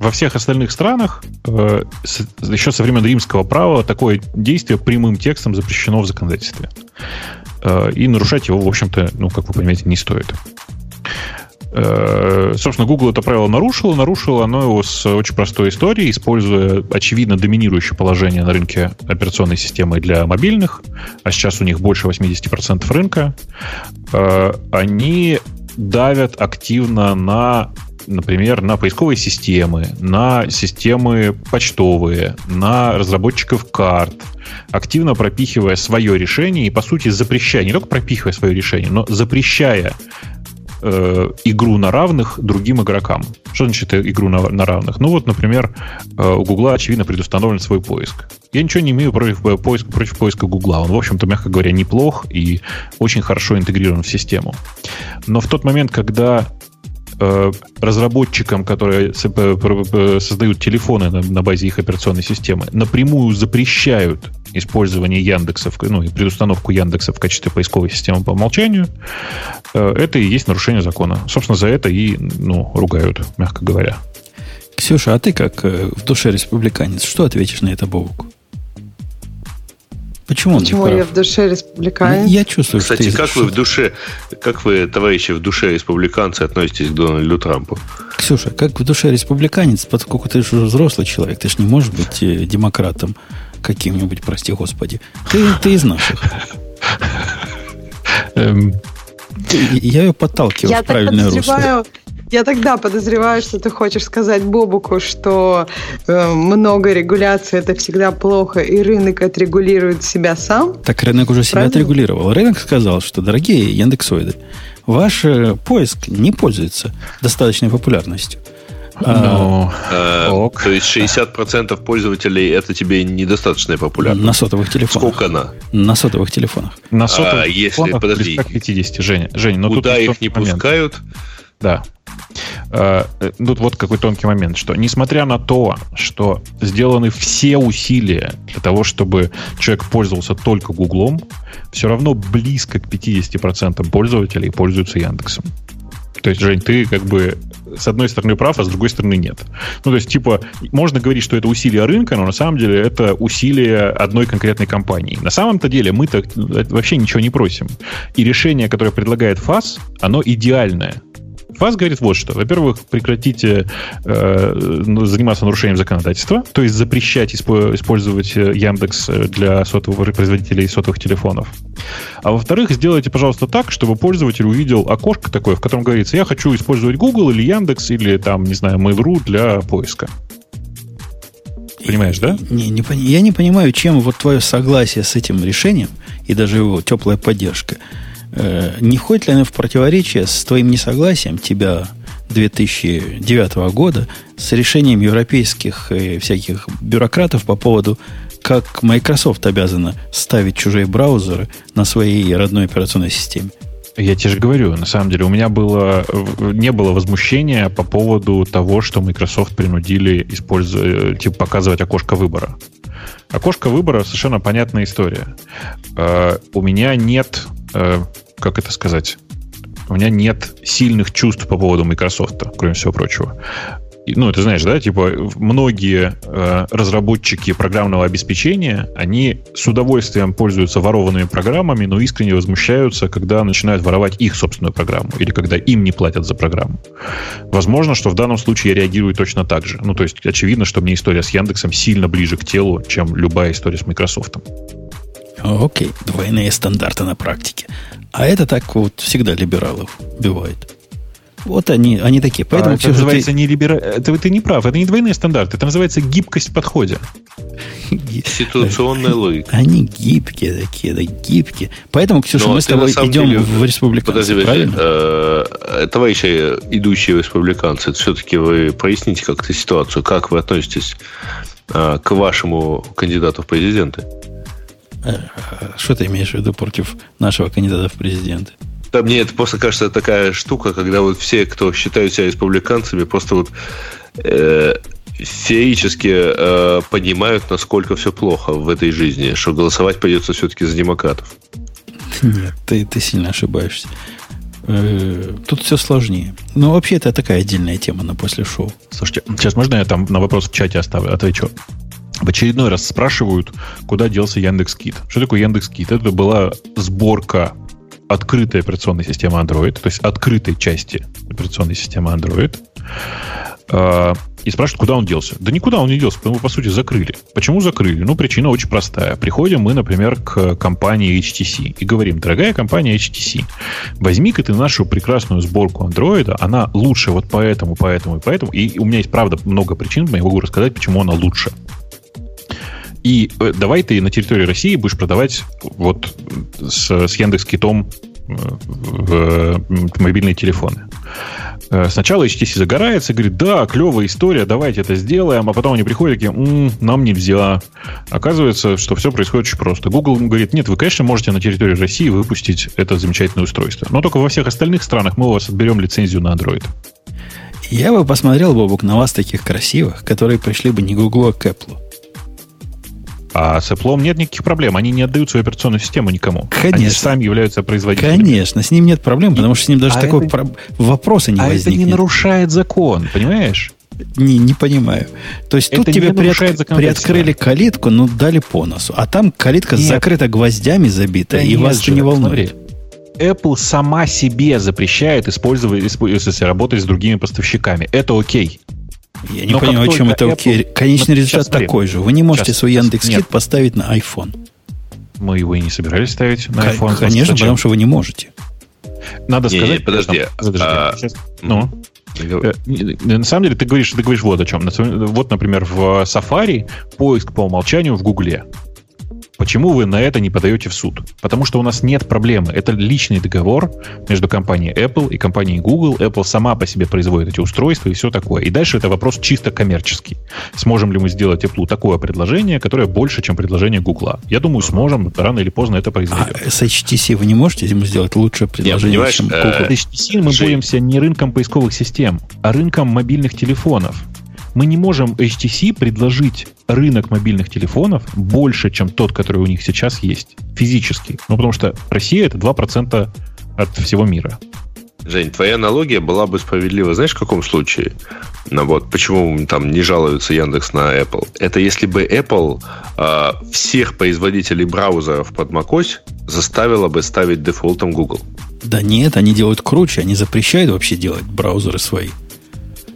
Во всех остальных странах э, с, еще со времен римского права такое действие прямым текстом запрещено в законодательстве. Э, и нарушать его, в общем-то, ну, как вы понимаете, не стоит. Э, собственно, Google это правило нарушило. Нарушило оно его с очень простой историей, используя, очевидно, доминирующее положение на рынке операционной системы для мобильных, а сейчас у них больше 80% рынка. Э, они давят активно на например, на поисковые системы, на системы почтовые, на разработчиков карт, активно пропихивая свое решение и, по сути, запрещая, не только пропихивая свое решение, но запрещая э, игру на равных другим игрокам. Что значит игру на, на равных? Ну вот, например, э, у Гугла, очевидно, предустановлен свой поиск. Я ничего не имею против э, поиска, против поиска Гугла. Он, в общем-то, мягко говоря, неплох и очень хорошо интегрирован в систему. Но в тот момент, когда Э, разработчикам, которые создают телефоны на, базе их операционной системы, напрямую запрещают использование Яндексов, ну и предустановку Яндекса в качестве поисковой системы по умолчанию, э, это и есть нарушение закона. Собственно, за это и ну, ругают, мягко говоря. Ксюша, а ты как э, в душе республиканец, что ответишь на это, Бобук? Почему Почему он я в душе республиканец? Я чувствую, Кстати, что как вы в душе, как вы, товарищи, в душе республиканцы относитесь к Дональду Трампу? Ксюша, как в душе республиканец, поскольку ты же взрослый человек, ты же не можешь быть э, демократом каким-нибудь, прости господи. Ты, ты из наших. Эм. Я ее подталкиваю в правильное русло. Я тогда подозреваю, что ты хочешь сказать Бобуку, что э, много регуляции это всегда плохо, и рынок отрегулирует себя сам. Так рынок уже себя отрегулировал. Рынок сказал, что, дорогие яндексоиды, ваш э, поиск не пользуется достаточной популярностью. Но, а, э, то есть 60% пользователей это тебе недостаточная популярность. На сотовых телефонах. Сколько она? На сотовых телефонах. На сотовых а, телефонах если, подожди, 50, Женя. Женя, но куда тут их не момент. пускают? Да. Э, тут вот какой тонкий момент, что несмотря на то, что сделаны все усилия для того, чтобы человек пользовался только Гуглом, все равно близко к 50% пользователей пользуются Яндексом. То есть, Жень, ты как бы с одной стороны прав, а с другой стороны нет. Ну, то есть, типа, можно говорить, что это усилие рынка, но на самом деле это усилие одной конкретной компании. На самом-то деле мы-то вообще ничего не просим. И решение, которое предлагает ФАС, оно идеальное ВАЗ говорит вот что. Во-первых, прекратите э, ну, заниматься нарушением законодательства, то есть запрещать использовать э, Яндекс э, для сотовых производителей сотовых телефонов. А во-вторых, сделайте, пожалуйста, так, чтобы пользователь увидел окошко такое, в котором говорится, я хочу использовать Google или Яндекс или там, не знаю, Mail.ru для поиска. Понимаешь, да? Не, не, я не понимаю, чем вот твое согласие с этим решением и даже его теплая поддержка не входит ли оно в противоречие с твоим несогласием тебя 2009 года с решением европейских и всяких бюрократов по поводу, как Microsoft обязана ставить чужие браузеры на своей родной операционной системе? Я тебе же говорю, на самом деле, у меня было, не было возмущения по поводу того, что Microsoft принудили использовать, типа, показывать окошко выбора. Окошко выбора совершенно понятная история. У меня нет, uh, как это сказать, у меня нет сильных чувств по поводу Microsoft, кроме всего прочего ну, ты знаешь, да, типа многие э, разработчики программного обеспечения, они с удовольствием пользуются ворованными программами, но искренне возмущаются, когда начинают воровать их собственную программу или когда им не платят за программу. Возможно, что в данном случае я реагирую точно так же. Ну, то есть очевидно, что мне история с Яндексом сильно ближе к телу, чем любая история с Microsoft. Окей, двойные стандарты на практике. А это так вот всегда либералов бывает. Вот они, они такие. Поэтому а это называется ты... не либера... это ты не прав. Это не двойные стандарты. Это называется гибкость в подходе. Ситуационная логика. Они гибкие такие, да, гибкие. Поэтому, Ксюша, Но мы с тобой идем деле, в республиканцы, подожди, правильно? Э, товарищи, идущие в республиканцы, все-таки вы проясните как-то ситуацию. Как вы относитесь э, к вашему кандидату в президенты? Э, что ты имеешь в виду против нашего кандидата в президенты? Да, мне это просто кажется такая штука, когда вот все, кто считают себя республиканцами, просто вот э, феерически э, понимают, насколько все плохо в этой жизни, что голосовать придется все-таки за демократов. Нет, ты, ты сильно ошибаешься. Э, тут все сложнее. Но вообще это такая отдельная тема на после шоу. Слушайте, сейчас можно я там на вопрос в чате оставлю, отвечу? В очередной раз спрашивают, куда делся Яндекс Кит. Что такое Яндекс Кит? Это была сборка открытой операционной системы Android, то есть открытой части операционной системы Android, а, и спрашивают, куда он делся. Да никуда он не делся, потому по сути, закрыли. Почему закрыли? Ну, причина очень простая. Приходим мы, например, к компании HTC и говорим, дорогая компания HTC, возьми-ка ты нашу прекрасную сборку Android, она лучше вот поэтому, поэтому и поэтому. И у меня есть, правда, много причин, я могу рассказать, почему она лучше. И э, давай ты на территории России будешь продавать вот с, с Яндекс Китом э, в, в мобильные телефоны. Э, сначала HTC загорается говорит, да, клевая история, давайте это сделаем, а потом они приходят и такие, М, нам нельзя. Оказывается, что все происходит очень просто. Google говорит, нет, вы, конечно, можете на территории России выпустить это замечательное устройство, но только во всех остальных странах мы у вас отберем лицензию на Android. Я бы посмотрел, Бобук, на вас таких красивых, которые пришли бы не Google, а к Apple. А с Apple нет никаких проблем. Они не отдают свою операционную систему никому. Конечно. Они сами являются производителями. Конечно, с ним нет проблем, потому что с ним даже а такой это... вопроса не а возникнет. это не нарушает закон, понимаешь? Не, не понимаю. То есть это тут тебе приотк... приоткрыли калитку, но дали по носу. А там калитка Нет. закрыта гвоздями забита, да и вас это не волнует. Смотри. Apple сама себе запрещает использовать, если работать с другими поставщиками. Это окей. Я не Но понимаю, чем это окей. Apple... Конечный ну, результат такой же. Вы не можете сейчас, свой Яндекс.Кит поставить на iPhone. Мы его и не собирались ставить на iPhone. Конечно, потому что вы не можете. Надо не, сказать... Не, подожди. Там, подожди а... сейчас, ну, э, на самом деле, ты говоришь, ты говоришь вот о чем. Вот, например, в Safari поиск по умолчанию в Гугле. Почему вы на это не подаете в суд? Потому что у нас нет проблемы. Это личный договор между компанией Apple и компанией Google. Apple сама по себе производит эти устройства и все такое. И дальше это вопрос чисто коммерческий. Сможем ли мы сделать Apple такое предложение, которое больше, чем предложение Google? Я думаю, сможем. Рано или поздно это произойдет. А с HTC вы не можете ему сделать лучшее предложение, Нет, чем Google? С HTC мы боремся не рынком поисковых систем, а рынком мобильных телефонов мы не можем HTC предложить рынок мобильных телефонов больше, чем тот, который у них сейчас есть, физически. Ну, потому что Россия это 2% от всего мира. Жень, твоя аналогия была бы справедлива, знаешь, в каком случае? Ну, вот, почему там не жалуется Яндекс на Apple? Это если бы Apple э, всех производителей браузеров под macOS заставила бы ставить дефолтом Google. Да нет, они делают круче, они запрещают вообще делать браузеры свои.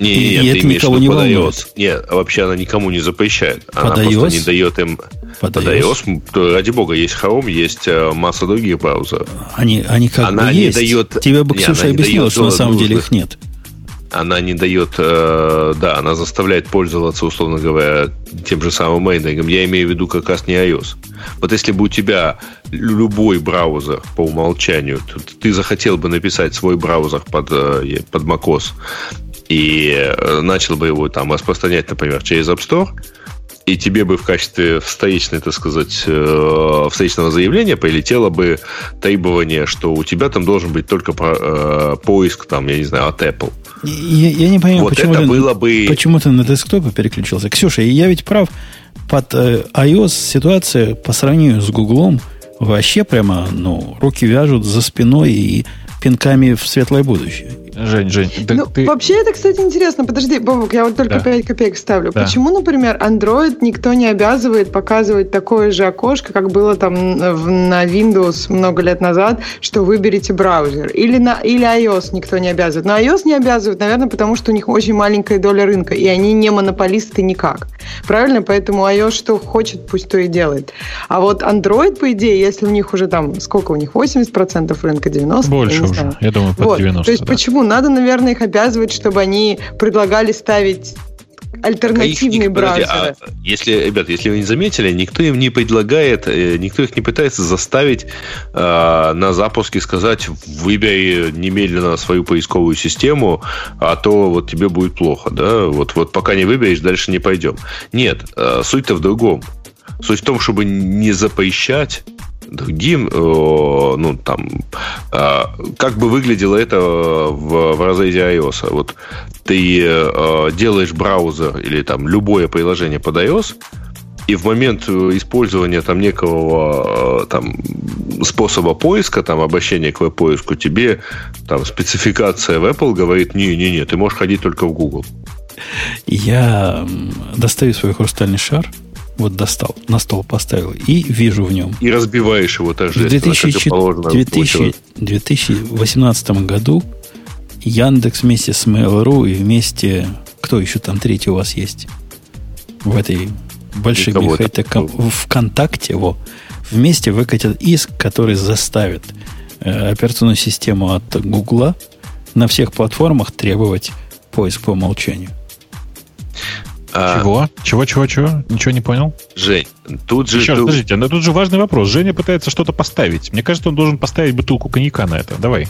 Не, и, нет, это никого не волнует. iOS. Нет, вообще она никому не запрещает. Она под просто не дает им... Под, под iOS? iOS, ради бога, есть Chrome, есть э, масса других браузеров. Они, они как она бы есть. Дает, Тебе бы Ксюша не, объяснила, что на самом деле их нет. Она не дает, э, да, она заставляет пользоваться, условно говоря, тем же самым мейнингом. Я имею в виду как раз не iOS. Вот если бы у тебя любой браузер по умолчанию, ты захотел бы написать свой браузер под, э, под macOS, и э, начал бы его там распространять, например, через App Store, и тебе бы в качестве вторичной, так сказать, э, встречного заявления прилетело бы требование, что у тебя там должен быть только э, поиск, там, я не знаю, от Apple. Я, я не понимаю, вот почему, это ты, было бы... почему ты на десктопы переключился. Ксюша, я ведь прав, под iOS ситуация по сравнению с Гуглом вообще прямо, ну, руки вяжут за спиной и пинками в светлое будущее. Жень, Жень, да ну, ты... Вообще это, кстати, интересно. Подожди, Бобок, я вот только да. 5 копеек ставлю. Да. Почему, например, Android никто не обязывает показывать такое же окошко, как было там на Windows много лет назад, что выберите браузер? Или, на, или iOS никто не обязывает? Но iOS не обязывает, наверное, потому что у них очень маленькая доля рынка, и они не монополисты никак. Правильно? Поэтому iOS что хочет, пусть то и делает. А вот Android, по идее, если у них уже там, сколько у них, 80% рынка, 90%? Больше я уже, я думаю, под вот. 90%. То есть да. почему надо, наверное, их обязывать, чтобы они предлагали ставить альтернативные их, браузеры. Подожди, а если, ребят, если вы не заметили, никто им не предлагает, э, никто их не пытается заставить э, на запуске сказать, выбери немедленно свою поисковую систему, а то вот тебе будет плохо, да, вот, вот пока не выберешь, дальше не пойдем. Нет, э, суть-то в другом. Суть в том, чтобы не запрещать другим, э, ну, там, э, как бы выглядело это в, в разрезе iOS. Вот ты э, делаешь браузер или там любое приложение под iOS, и в момент использования там некого там, способа поиска, там, обращения к веб-поиску, тебе там спецификация в Apple говорит, не-не-не, ты можешь ходить только в Google. Я достаю свой хрустальный шар, вот достал, на стол поставил, и вижу в нем. И разбиваешь его также. В 2000, 2000, 2018 году Яндекс вместе с Mail.ru и вместе... Кто еще там третий у вас есть? В этой большой хай-тек ВКонтакте его вместе выкатят иск, который заставит э, операционную систему от Гугла на всех платформах требовать поиск по умолчанию. А... Чего? Чего, чего, чего? Ничего не понял? Жень, тут же... Еще раз, подождите, но тут же важный вопрос. Женя пытается что-то поставить. Мне кажется, он должен поставить бутылку коньяка на это. Давай.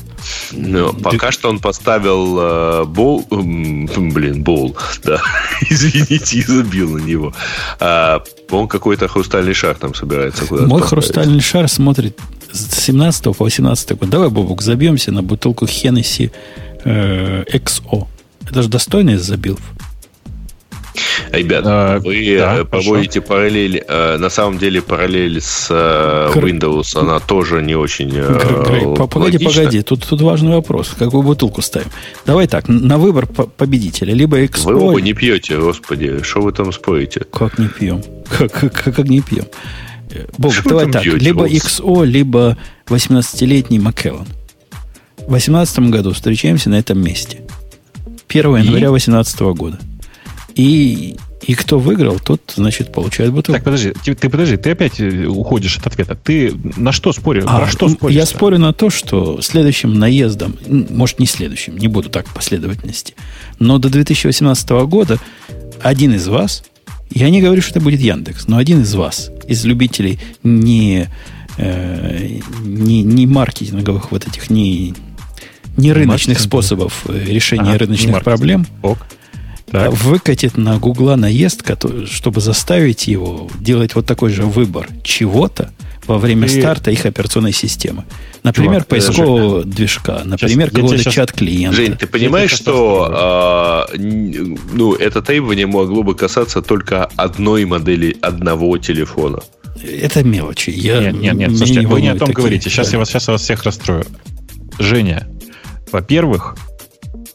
Ну, Ты... пока что он поставил э, бол... Блин, бол. Да. Извините, я забил на него. А, он какой-то хрустальный шар там собирается куда-то Мой поставить. хрустальный шар смотрит с 17 по 18 год. Давай, Бобук, забьемся на бутылку Hennessy э, XO. Это же достойный из забилов. Ребят, а, вы да, э, проводите хорошо. параллель, э, на самом деле параллель с э, Windows, она тоже не очень Грей, Погоди, погоди, тут, тут важный вопрос. Какую бутылку ставим? Давай так, на выбор победителя. Либо Expo... Вы оба не пьете, господи, что вы там спорите? Как не пьем? Как, как, как не пьем? Бог, давай так, пьете, либо вас? XO, либо 18-летний Маккеллан. В 2018 году встречаемся на этом месте. 1 января 2018 года. И, и кто выиграл, тот, значит, получает бутылку. Так, подожди, ты, ты подожди, ты опять э, уходишь от ответа. Ты на что споришь? А, Про что споришь? Я спорю на то, что следующим наездом, может, не следующим, не буду так последовательности, но до 2018 года один из вас, я не говорю, что это будет Яндекс, но один из вас, из любителей не, э, не, не маркетинговых вот этих, не, не рыночных способов э, решения ага, рыночных проблем, Ок так. выкатит на Гугла наезд, чтобы заставить его делать вот такой же выбор чего-то во время и... старта их операционной системы. Например, Чувак, поискового Жень, движка, например, какого-то чат клиента. Жень, ты понимаешь, что э, ну, это требование могло бы касаться только одной модели одного телефона? Это мелочи. Я, нет, нет, нет. Слушайте, не вы не о том такие, говорите. Сейчас, да. я вас, сейчас я вас всех расстрою. Женя, Во-первых,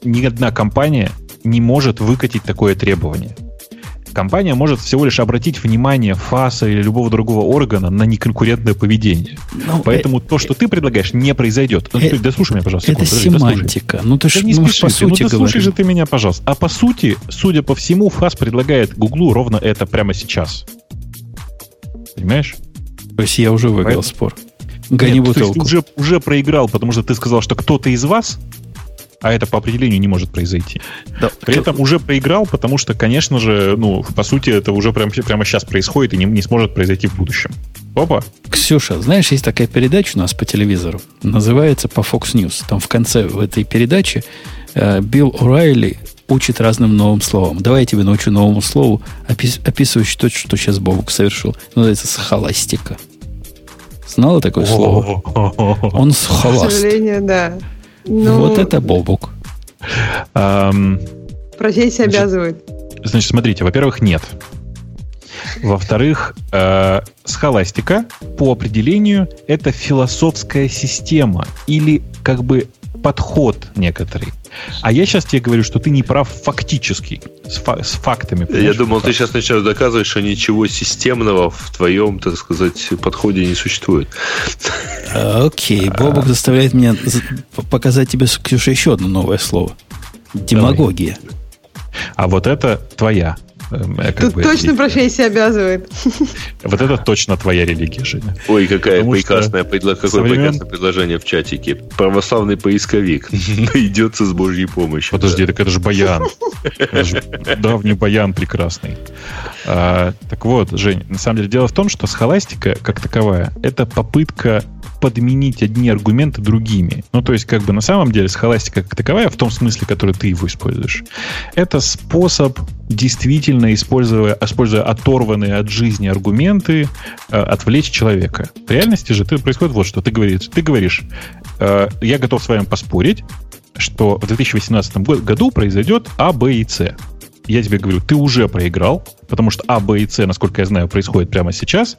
ни одна компания не может выкатить такое требование. Компания может всего лишь обратить внимание ФАСа или любого другого органа на неконкурентное поведение. Ну, Поэтому э, то, что ты предлагаешь, не произойдет. Ну, э, дослушай меня, пожалуйста. Это секунду, семантика. Ну ты ж, не ну, по сути ну, дослушай же ты меня, пожалуйста. А по сути, судя по всему, ФАС предлагает Гуглу ровно это прямо сейчас. Понимаешь? То есть я уже выиграл Поэтому... спор. Гони Нет, бутылку. То есть уже, уже проиграл, потому что ты сказал, что кто-то из вас а это по определению не может произойти. Да, При этом уже проиграл, потому что, конечно же, ну, по сути, это уже прямо, прямо сейчас происходит и не, не сможет произойти в будущем. Опа. Ксюша, знаешь, есть такая передача у нас по телевизору, называется по Fox News. Там в конце в этой передачи э, Билл О'Райли учит разным новым словам. Давай я тебе научу новому слову, опис, описывающему то, что сейчас Бобук совершил. Называется схоластика. Знала такое слово? Он схоласт. К сожалению, да. Ну, вот это Бобук. Профессия обязывает. Значит, смотрите, во-первых, нет. Во-вторых, э, схоластика по определению это философская система или как бы подход некоторый. А я сейчас тебе говорю, что ты не прав фактически, с, фа- с фактами. Я думал, ты сейчас начнешь доказывать, что ничего системного в твоем, так сказать, подходе не существует. А, окей, Бобок заставляет меня показать тебе, Ксюша, еще одно новое слово. Демагогия. А вот это твоя Тут бы, точно и... профессия обязывает. Вот это точно твоя религия, Женя. Ой, какая Потому прекрасная, предло... какое времен... прекрасное предложение в чатике. Православный поисковик найдется с Божьей помощью. Подожди, да. так это же баян. Это же давний баян прекрасный. А, так вот, Жень, на самом деле дело в том, что схоластика, как таковая, это попытка подменить одни аргументы другими. Ну, то есть, как бы на самом деле схоластика как таковая, в том смысле, который ты его используешь, это способ действительно, используя, используя оторванные от жизни аргументы, э, отвлечь человека. В реальности же ты, происходит вот что. Ты говоришь, ты говоришь э, я готов с вами поспорить, что в 2018 году произойдет А, Б и С я тебе говорю, ты уже проиграл, потому что А, Б и С, насколько я знаю, происходит прямо сейчас.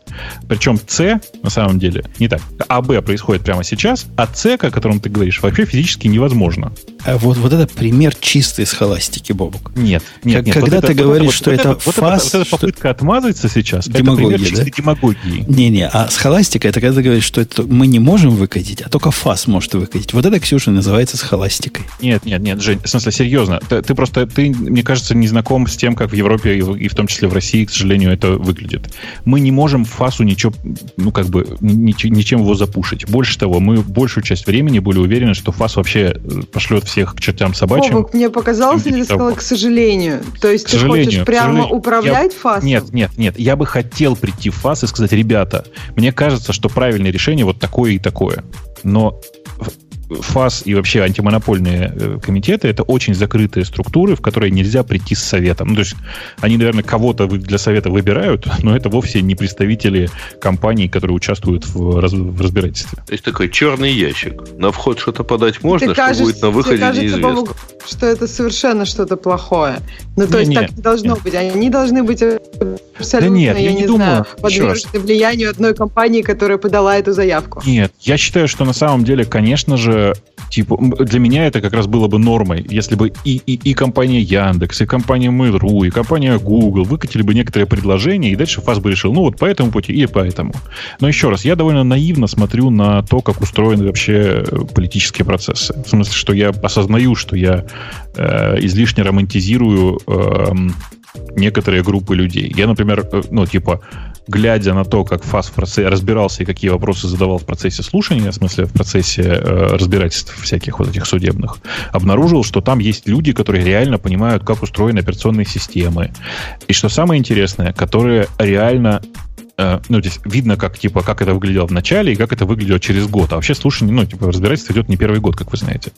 Причем С, на самом деле, не так. А, Б происходит прямо сейчас, а С, о котором ты говоришь, вообще физически невозможно. А вот, вот это пример чистой схоластики, Бобук. Нет, нет, нет. Когда вот ты это, говоришь, вот, что вот это, фас... Вот, это попытка что... отмазаться сейчас, демагогия, это пример чистой да? демагогии. Не-не, а схоластика, это когда ты говоришь, что это мы не можем выкатить, а только фас может выкатить. Вот это, Ксюша, называется схоластикой. Нет, нет, нет, Жень, в смысле, серьезно. Ты, ты просто, ты, мне кажется, не знаком с тем, как в Европе и в том числе в России, к сожалению, это выглядит. Мы не можем фасу ничего, ну, как бы, ничем его запушить. Больше того, мы большую часть времени были уверены, что фас вообще э, пошлет всех к чертям собачьим. О, мне показалось, или сказала, к сожалению? То есть к ты хочешь прямо управлять я, фасом? Нет, нет, нет. Я бы хотел прийти в фас и сказать, ребята, мне кажется, что правильное решение вот такое и такое. Но ФАС и вообще антимонопольные э, комитеты это очень закрытые структуры, в которые нельзя прийти с советом. Ну, то есть они, наверное, кого-то для совета выбирают, но это вовсе не представители компаний, которые участвуют в, раз, в разбирательстве. То есть такой черный ящик. На вход что-то подать можно, что кажется, будет на выходе кажется, неизвестно. что это совершенно что-то плохое. Ну, то не, есть не, так не должно нет. быть. Они должны быть абсолютно, да нет, я, я не, не думаю, знаю, подвержены влиянию одной компании, которая подала эту заявку. Нет, я считаю, что на самом деле, конечно же, типа, для меня это как раз было бы нормой, если бы и, и, и компания Яндекс, и компания Mail.ru, и компания Google выкатили бы некоторые предложения, и дальше ФАС бы решил, ну вот по этому пути и по этому. Но еще раз, я довольно наивно смотрю на то, как устроены вообще э, политические процессы. В смысле, что я осознаю, что я э, излишне романтизирую э, некоторые группы людей. Я, например, э, ну, типа, глядя на то, как ФАС разбирался и какие вопросы задавал в процессе слушания, в смысле в процессе э, разбирательств всяких вот этих судебных, обнаружил, что там есть люди, которые реально понимают, как устроены операционные системы. И что самое интересное, которые реально э, ну, здесь видно, как, типа, как это выглядело в начале и как это выглядело через год. А вообще слушание, ну, типа, разбирательство идет не первый год, как вы знаете.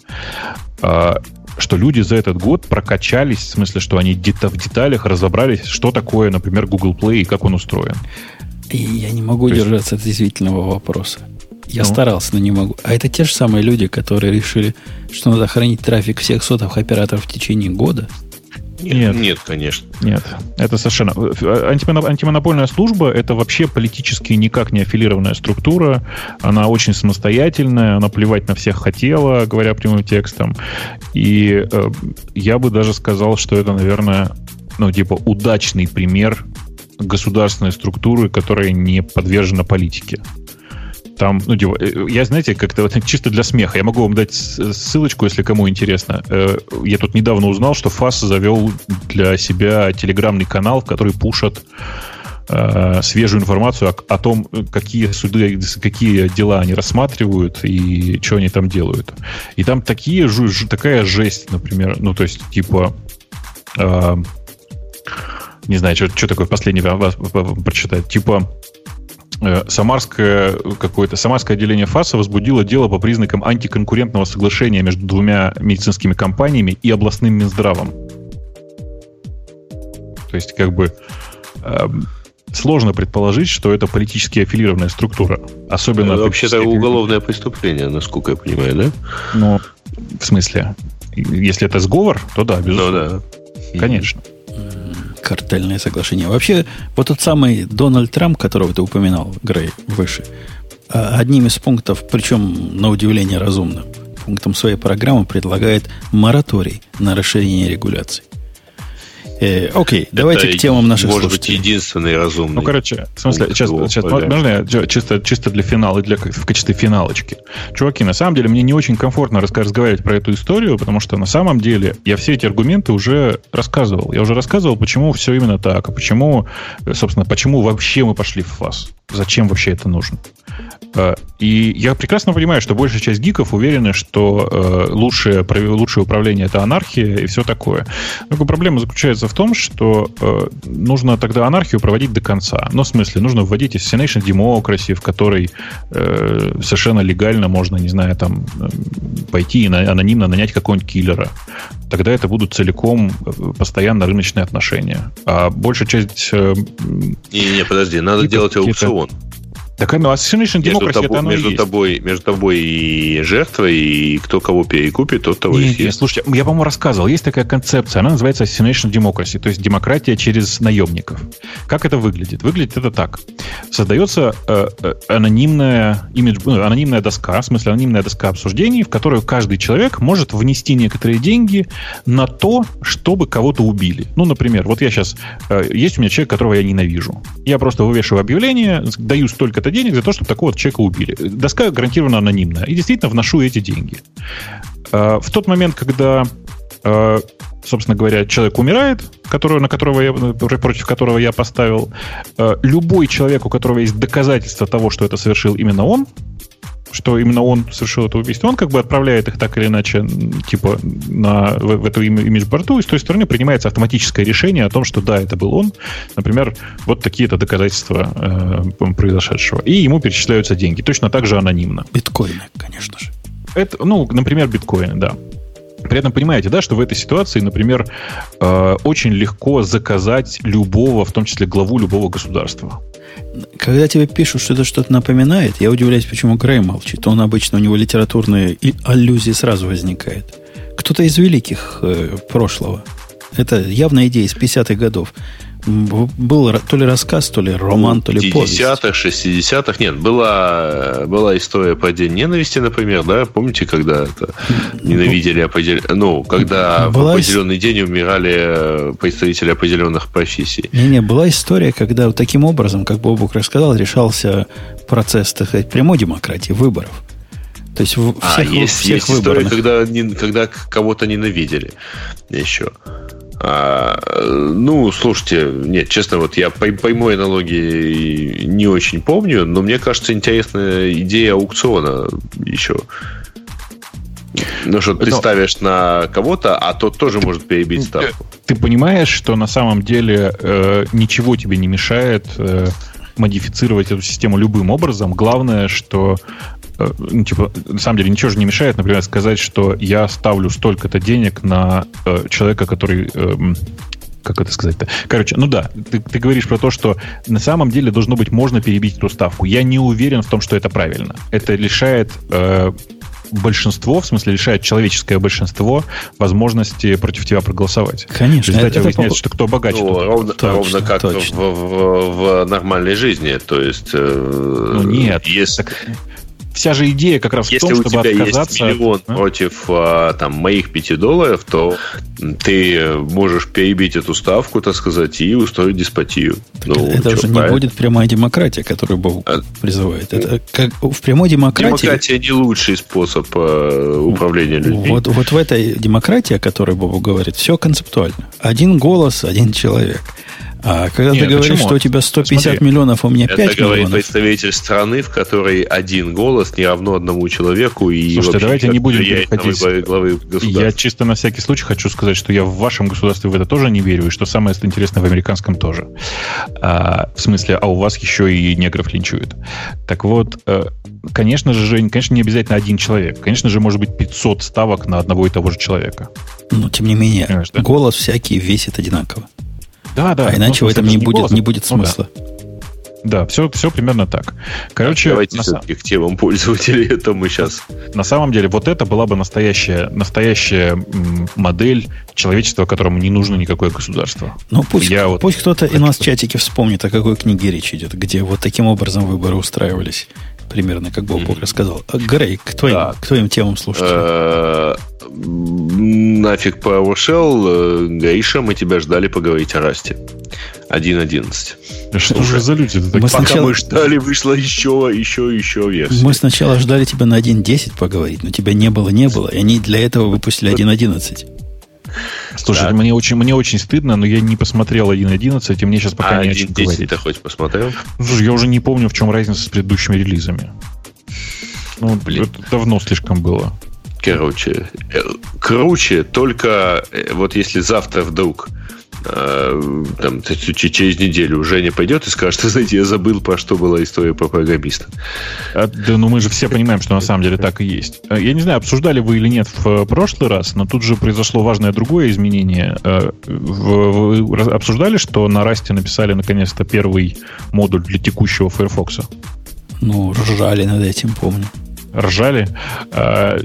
Что люди за этот год прокачались, в смысле, что они где-то в деталях разобрались, что такое, например, Google Play и как он устроен. И я не могу То держаться есть... от действительного вопроса. Я ну? старался, но не могу. А это те же самые люди, которые решили, что надо хранить трафик всех сотовых операторов в течение года? Нет, нет, конечно. Нет, это совершенно... Антимонопольная служба — это вообще политически никак не аффилированная структура. Она очень самостоятельная, она плевать на всех хотела, говоря прямым текстом. И э, я бы даже сказал, что это, наверное, ну, типа, удачный пример государственной структуры, которая не подвержена политике. Там, ну, типа, э, я, знаете, как-то вот чисто для смеха. Я могу вам дать ссылочку, если кому интересно. Э, я тут недавно узнал, что ФАС завел для себя телеграмный канал, в который пушат э, свежую информацию о, о том, какие суды, какие дела они рассматривают и что они там делают. И там такие, такая жесть, например, ну, то есть, типа, э, не знаю, что, что такое последний вас прочитать, типа, Самарское какое-то Самарское отделение ФАСа возбудило дело по признакам антиконкурентного соглашения между двумя медицинскими компаниями и областным Минздравом. То есть, как бы э, сложно предположить, что это политически аффилированная структура. Особенно... Это вообще-то уголовное преступление, насколько я понимаю, да? Ну, в смысле? Если это сговор, то да, безусловно. Ну, да. Конечно картельное соглашение. Вообще, вот тот самый Дональд Трамп, которого ты упоминал, Грей, выше, а, одним из пунктов, причем на удивление разумным, пунктом своей программы предлагает мораторий на расширение регуляций. Э, окей, давайте к темам наших может слушателей. быть, единственный разумный. Ну, короче, в смысле, сейчас, сейчас можно я чисто, чисто для финала, для, в качестве финалочки. Чуваки, на самом деле, мне не очень комфортно разговаривать про эту историю, потому что на самом деле я все эти аргументы уже рассказывал. Я уже рассказывал, почему все именно так, и почему, собственно, почему вообще мы пошли в ФАС. Зачем вообще это нужно? Э, и я прекрасно понимаю, что большая часть гиков уверены, что э, лучшее, лучшее управление это анархия и все такое. Но проблема заключается в том, что э, нужно тогда анархию проводить до конца. Ну, в смысле, нужно вводить Destination Democracy, в которой совершенно легально можно, не знаю, там пойти и анонимно нанять какого-нибудь киллера. Тогда это будут целиком постоянно рыночные отношения. А большая часть... Не-не, подожди, надо делать аукцион. Так, ну, Assassination между Democracy тобой, это оно между, тобой, между тобой и жертвой, и кто кого перекупит, тот того нет, и нет, слушайте, я, по-моему, рассказывал. Есть такая концепция, она называется Assassination Democracy, то есть демократия через наемников. Как это выглядит? Выглядит это так. Создается э, э, анонимная, имидж, ну, анонимная доска, в смысле анонимная доска обсуждений, в которую каждый человек может внести некоторые деньги на то, чтобы кого-то убили. Ну, например, вот я сейчас... Э, есть у меня человек, которого я ненавижу. Я просто вывешиваю объявление, даю столько-то столько денег за то, чтобы такого человека убили. Доска гарантированно анонимная. И действительно вношу эти деньги. А, в тот момент, когда а, собственно говоря, человек умирает, которого, на которого я, против которого я поставил, а, любой человек, у которого есть доказательства того, что это совершил именно он, что именно он совершил это убийство, он как бы отправляет их так или иначе, типа, на, в, в эту имидж-борту, и с той стороны принимается автоматическое решение о том, что да, это был он, например, вот такие-то доказательства э, произошедшего. И ему перечисляются деньги, точно так же анонимно. Биткоины, конечно же. Это, ну, например, биткоины, да. При этом понимаете, да, что в этой ситуации, например, э, очень легко заказать любого, в том числе главу любого государства. Когда тебе пишут, что это что-то напоминает, я удивляюсь, почему Грей молчит. Он обычно, у него литературные аллюзии сразу возникает. Кто-то из великих э, прошлого. Это явная идея из 50-х годов был то ли рассказ, то ли роман, то ли повесть. 50-х, 60-х. Нет, была, была история по День ненависти, например, да? Помните, когда это ненавидели определенные... Ну, когда была... в определенный день умирали э, представители определенных профессий. Не-не, была история, когда таким образом, как Бобук рассказал, решался процесс, так сказать, прямой демократии, выборов. То есть всех, а, есть, всех есть история, когда, когда кого-то ненавидели еще. А, ну, слушайте, нет, честно, вот я по, по моей аналогии не очень помню, но мне кажется, интересная идея аукциона еще. Ну, что ты но... ставишь на кого-то, а тот тоже может перебить ставку. Ты понимаешь, что на самом деле э, ничего тебе не мешает э, модифицировать эту систему любым образом. Главное, что ну, типа, на самом деле ничего же не мешает, например, сказать, что я ставлю столько-то денег на э, человека, который э, как это сказать-то? Короче, ну да, ты, ты говоришь про то, что на самом деле должно быть можно перебить эту ставку. Я не уверен в том, что это правильно. Это лишает э, большинство, в смысле лишает человеческое большинство возможности против тебя проголосовать. Конечно. В результате выясняется, что кто богаче. Ну, ровно, Точно, ровно как точно. В, в- в нормальной жизни. То есть... э, Ну, нет. Если, Так вся же идея как раз в если том, у чтобы тебя отказаться... есть миллион А? против а, там, моих 5 долларов, то ты можешь перебить эту ставку, так сказать, и устроить деспотию. Ну, это уже не будет прямая демократия, которую Бог А- призывает. Это как в прямой демократии. Демократия не лучший способ э, управления людьми. Вот, вот в этой демократии, о которой Бобу говорит, все концептуально. Один голос, один человек. А когда Нет, ты говоришь, почему? что у тебя 150 Смотри. миллионов, а у меня Это 5 говорит миллионов, представитель страны, в которой один голос не равно одному человеку. И Слушайте, давайте не будем переходить. главы Я чисто на всякий случай хочу сказать, что я в вашем государстве в это тоже не верю, и что самое интересное в американском тоже. А, в смысле, а у вас еще и негров линчуют. Так вот, э, конечно же, Жень, конечно, не обязательно один человек. Конечно же, может быть 500 ставок на одного и того же человека. но тем не менее, Понимаешь, да? голос всякий весит одинаково. Да, да. а иначе в этом это не будет, не будет Ну да. смысла. Да, все, все примерно так. Короче, Давайте на, все-таки к темам пользователей. Это мы сейчас... на самом деле, вот это была бы настоящая, настоящая модель человечества, которому не нужно никакое государство. Ну, пусть, Я вот пусть кто-то и нас в чатике вспомнит, о какой книге речь идет, где вот таким образом выборы устраивались. Примерно, как Боб Мгм. рассказал. А, Грей, к твоим, Так. к твоим темам слушателям. Э, Нафиг PowerShell, э, Гаиша, мы тебя ждали поговорить о Расте. 1.11. Что же за люди? Мы Пока сначала- мы ждали, вышла еще, еще, еще версия. Мы сначала ждали тебя на 1.10 поговорить, но тебя не было, не было. И они для этого выпустили 1.11. Слушай, Так. мне очень, мне очень стыдно, но я не посмотрел 1.11, и мне сейчас пока А не о чем 1.10 говорить. ты хоть посмотрел? Слушай, я уже не помню, в чем разница с предыдущими релизами. Ну, Блин. это давно слишком было. Короче, э, круче только э, вот если завтра вдруг там, т- т- через неделю Женя пойдет и скажет, «Ты знаете, я забыл, про что была история про программиста. А, да, ну мы же все понимаем, что на самом деле так и есть. А, Я не знаю, обсуждали вы или нет в э, прошлый раз, но тут же произошло важное другое изменение. Э, Вы обсуждали, что на Расте написали наконец-то первый модуль для текущего Firefox? Ну, ржали над этим, помню. Ржали. А,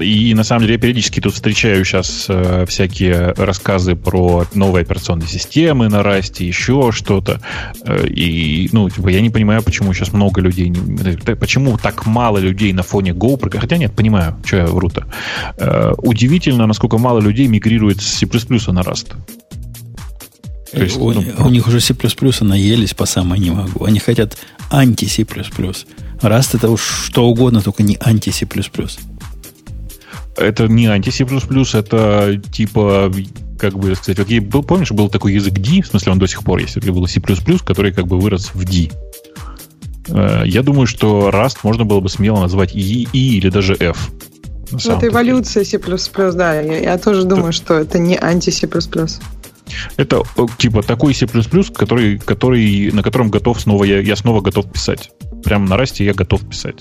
И на самом деле я периодически тут встречаю сейчас э, всякие рассказы про новые операционные системы на расте, еще что-то. Э, И, ну, типа, я не понимаю, почему сейчас много людей, э, почему так мало людей на фоне Go, хотя нет, понимаю, что я вру-то. Удивительно, насколько мало людей мигрирует с C++ на Rust. То есть, у, ну, у них уже C++ наелись по самой не могу. Они хотят анти-C++. Раз это уж что угодно, только не анти-C++. Это не анти-C++, это типа, как бы сказать, вот был, помнишь, был такой язык D, в смысле он до сих пор есть, это был C++, который как бы вырос в D. Э, Я думаю, что Rust можно было бы смело назвать и, и или даже F. Ну, это деле. эволюция C++, да. Я, я тоже думаю, что это не анти-C++. Это э, типа такой C++, который, который, на котором готов снова, я, я снова готов писать. Прямо на расте я готов писать.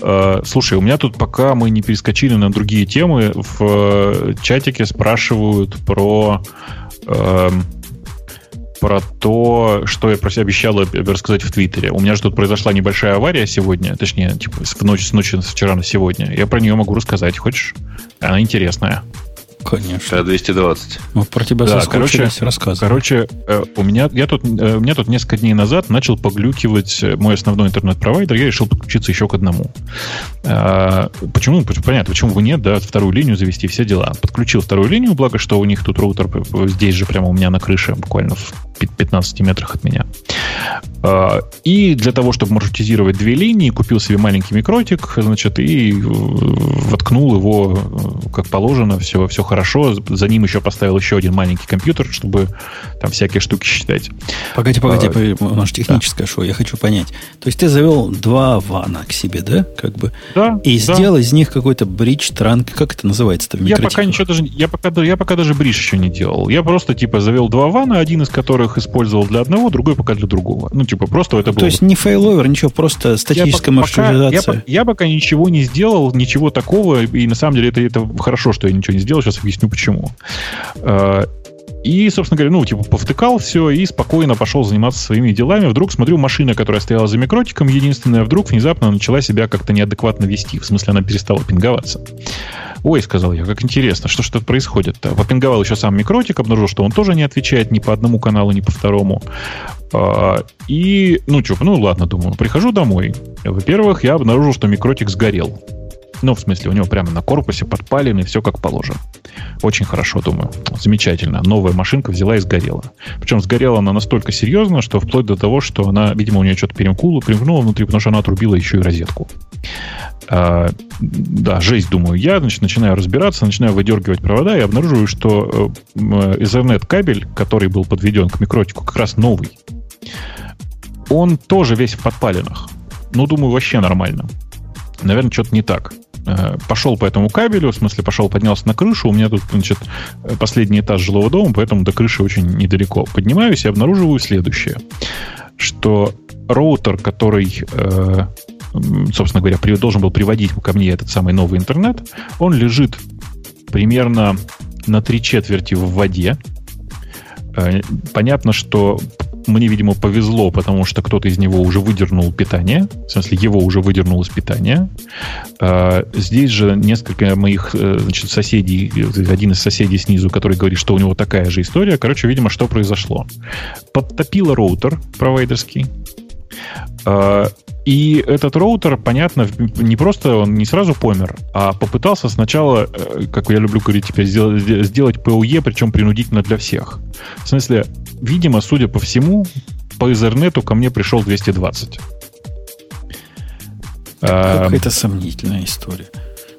Э, Слушай, у меня тут, пока мы не перескочили на другие темы, в э, чатике спрашивают про эм, про то, что я про себя обещал э, рассказать в Твиттере. У меня же тут произошла небольшая авария сегодня, точнее, типа с- в ночь, с ночи с вчера на сегодня. Я про нее могу рассказать, хочешь? Она интересная. Конечно. Т-220. Мы про тебя Да, соскучились, рассказывай. Короче, э, у меня, я тут, э, у меня тут несколько дней назад начал поглюкивать э, мой основной интернет-провайдер, я решил подключиться еще к одному. Почему? Пон- Понятно, почему бы нет, да, вторую линию завести, все дела. Подключил вторую линию, благо, что у них тут роутер здесь же прямо у меня на крыше, буквально в пи- 15 метрах от меня. И для того, чтобы маршрутизировать две линии, купил себе маленький микротик, значит, и э, воткнул его э, как положено, все, все хорошо. За ним еще поставил еще один маленький компьютер, чтобы там всякие штуки считать. Погоди, погоди, А, же техническое шоу, я хочу понять. То есть ты завел два WAN а к себе, да? Как бы. Да, И да. сделал из них какой-то bridge, trunk, как это называется-то в Я пока ничего даже, я пока, я пока даже bridge еще не делал. Я просто типа завел два WAN а, один из которых использовал для одного, другой пока для другого. Ну типа просто это было. То есть не failover, ничего, просто Я статическая я, маршрутизация. по- я пока ничего не сделал, ничего такого, и на самом деле это, это хорошо, что я ничего не сделал, сейчас объясню почему. Э, И, собственно говоря, ну, типа, повтыкал все и спокойно пошел заниматься своими делами. Вдруг смотрю, машина, которая стояла за микротиком, единственная, вдруг внезапно начала себя как-то неадекватно вести. В смысле, она перестала пинговаться. Ой, сказал я, как интересно, что что происходит-то? Попинговал еще сам микротик, обнаружил, что он тоже не отвечает ни по одному каналу, ни по второму. А, и, ну, что, ну, ладно, думаю, прихожу домой. Во-первых, я обнаружил, что микротик сгорел. Ну, в смысле, у него прямо на корпусе подпалины, все как положено. Очень хорошо, думаю. Замечательно. Новая машинка взяла и сгорела. Причем сгорела она настолько серьезно, что вплоть до того, что она, видимо, у нее что-то перемкнуло, перемкнуло внутри, потому что она отрубила еще и розетку. А, да, жесть, думаю я. Значит, начинаю разбираться, начинаю выдергивать провода и обнаруживаю, что э, Ethernet кабель, который был подведен к микротику, как раз новый. Он тоже весь в подпалинах. Ну, думаю, вообще нормально. Наверное, что-то не так. Э, пошел по этому кабелю, в смысле пошел, поднялся на крышу. У меня тут, значит, последний этаж жилого дома, поэтому до крыши очень недалеко. Поднимаюсь и обнаруживаю следующее, что роутер, который, э, собственно говоря, должен был приводить ко мне этот самый новый интернет, он лежит примерно на три четверти в воде. Э, понятно, что мне, видимо, повезло, потому что кто-то из него уже выдернул питание. В смысле, его уже выдернул из питания. А, здесь же несколько моих э, значит, соседей, один из соседей снизу, который говорит, что у него такая же история. Короче, видимо, что произошло? Подтопило роутер провайдерский. А, и этот роутер, понятно, не просто он не сразу помер, а попытался сначала, э, как я люблю говорить теперь, сделать, сделать PoE, причем принудительно для всех. В смысле, видимо, судя по всему, по Ethernet ко мне пришел 220. Какая-то сомнительная история.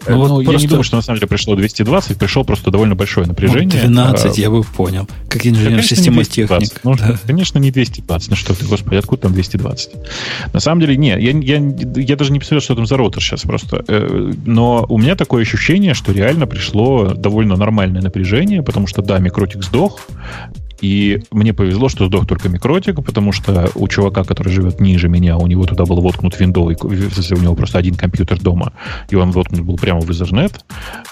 Ну, вот ну, просто... Я не думаю, что на самом деле пришло 220, пришло просто довольно большое напряжение. Ну, 12, а, я бы понял. Как инженер-системотехник. Ну, да. Конечно, не 220. Ну что ты, господи, откуда там 220? На самом деле, нет, я, я, я даже не представляю, что там за роутер сейчас просто. Э, но у меня такое ощущение, что реально пришло довольно нормальное напряжение, потому что, да, микротик сдох, и мне повезло, что сдох только микротик, потому что у чувака, который живет ниже меня, у него туда был воткнут виндовый, у него просто один компьютер дома, и он воткнут был прямо в Ethernet,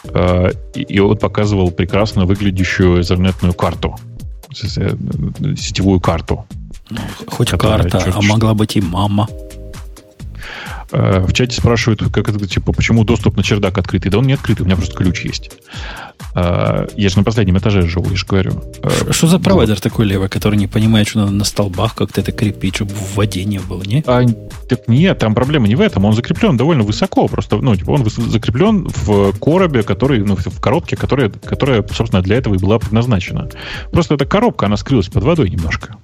э, и он показывал прекрасно выглядящую Ethernet карту, сетевую карту. Хоть карта, а могла быть и мама. Э, в чате спрашивают, как это, типа, почему доступ на чердак открытый. Да он не открытый, у меня просто ключ есть. Э, я же на последнем этаже живу, я же говорю. Э, что за провайдер вот. такой левый, который не понимает, что надо на столбах как-то это крепить, чтобы в воде не было, не? А, так нет, там проблема не в этом. Он закреплен довольно высоко. Просто, ну, типа, он закреплен в коробе, который, ну, в коробке, которая, которая, собственно, для этого и была предназначена. Просто эта коробка, она скрылась под водой немножко.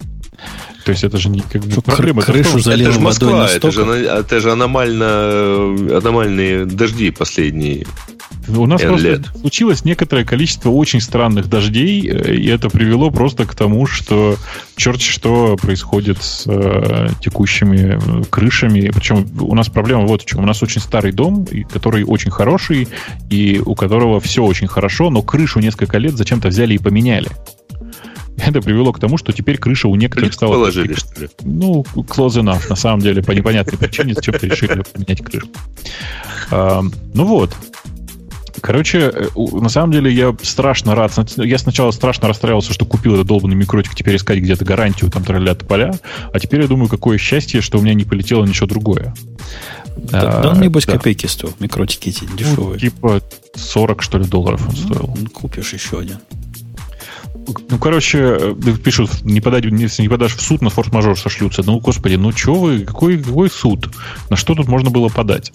То есть это же не как бы проблема. Крышу залила это водой Москва, это же, это же аномально, аномальные дожди последние. У нас просто лет. случилось некоторое количество очень странных дождей, э, и это привело просто к тому, что черт что происходит с э, текущими э, крышами. Причем у нас проблема вот в чем. У нас очень старый дом, который очень хороший, и у которого все очень хорошо, но крышу несколько лет зачем-то взяли и поменяли. это привело к тому, что теперь крыша у некоторых стала... положили, что ли? Ну, close enough, на самом деле, по непонятной причине, зачем-то решили поменять крышу. А, ну вот. Короче, э, на самом деле я страшно рад. Я сначала страшно расстраивался, что купил этот долбанный микротик, теперь искать где-то гарантию, там троллят поля. А теперь я думаю, какое счастье, что у меня не полетело ничего другое. Да, а, да он, небось, да. копейки стоил, микротики эти дешевые. Ну, типа 40, что ли, долларов он ну, стоил. Купишь еще один ну, короче, э, пишут, не, подать, не, не подашь в суд, на форс-мажор сошлются. Ну, господи, ну что вы, какой, какой суд? На что тут можно было подать?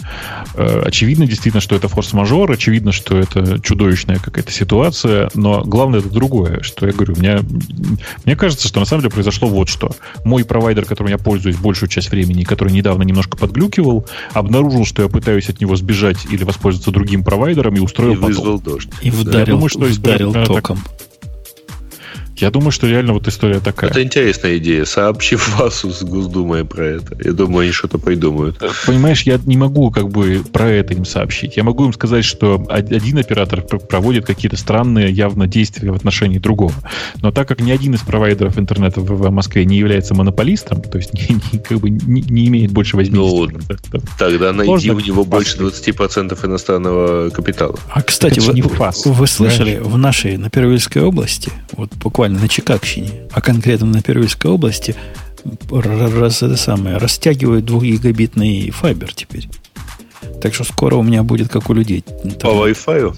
Э, очевидно, действительно, что это форс-мажор, очевидно, что это чудовищная какая-то ситуация, но главное это другое, что я говорю, мне, мне кажется, что на самом деле произошло вот что. Мой провайдер, которым я пользуюсь большую часть времени, который недавно немножко подглюкивал, обнаружил, что я пытаюсь от него сбежать или воспользоваться другим провайдером и устроил и вызвал дождь. И вдарил, думаю, что вдарил током. Так, я думаю, что реально вот история такая. Это интересная идея. Сообщи ВАСу с Госдумой про это. Я думаю, они что-то придумают. Понимаешь, я не могу как бы про это им сообщить. Я могу им сказать, что один оператор проводит какие-то странные явно действия в отношении другого. Но так как ни один из провайдеров интернета в Москве не является монополистом, то есть не, не, как бы не, не имеет больше 80%. Ну, тогда найди у него больше 20% иностранного капитала. А, кстати, вы, вы слышали, да? в нашей, на Первильской области, вот буквально буквально на Чикагщине, а конкретно на Пермской области, раз, это самое, растягивают двухгигабитный файбер теперь. Так что скоро у меня будет как у людей. По Wi-Fi?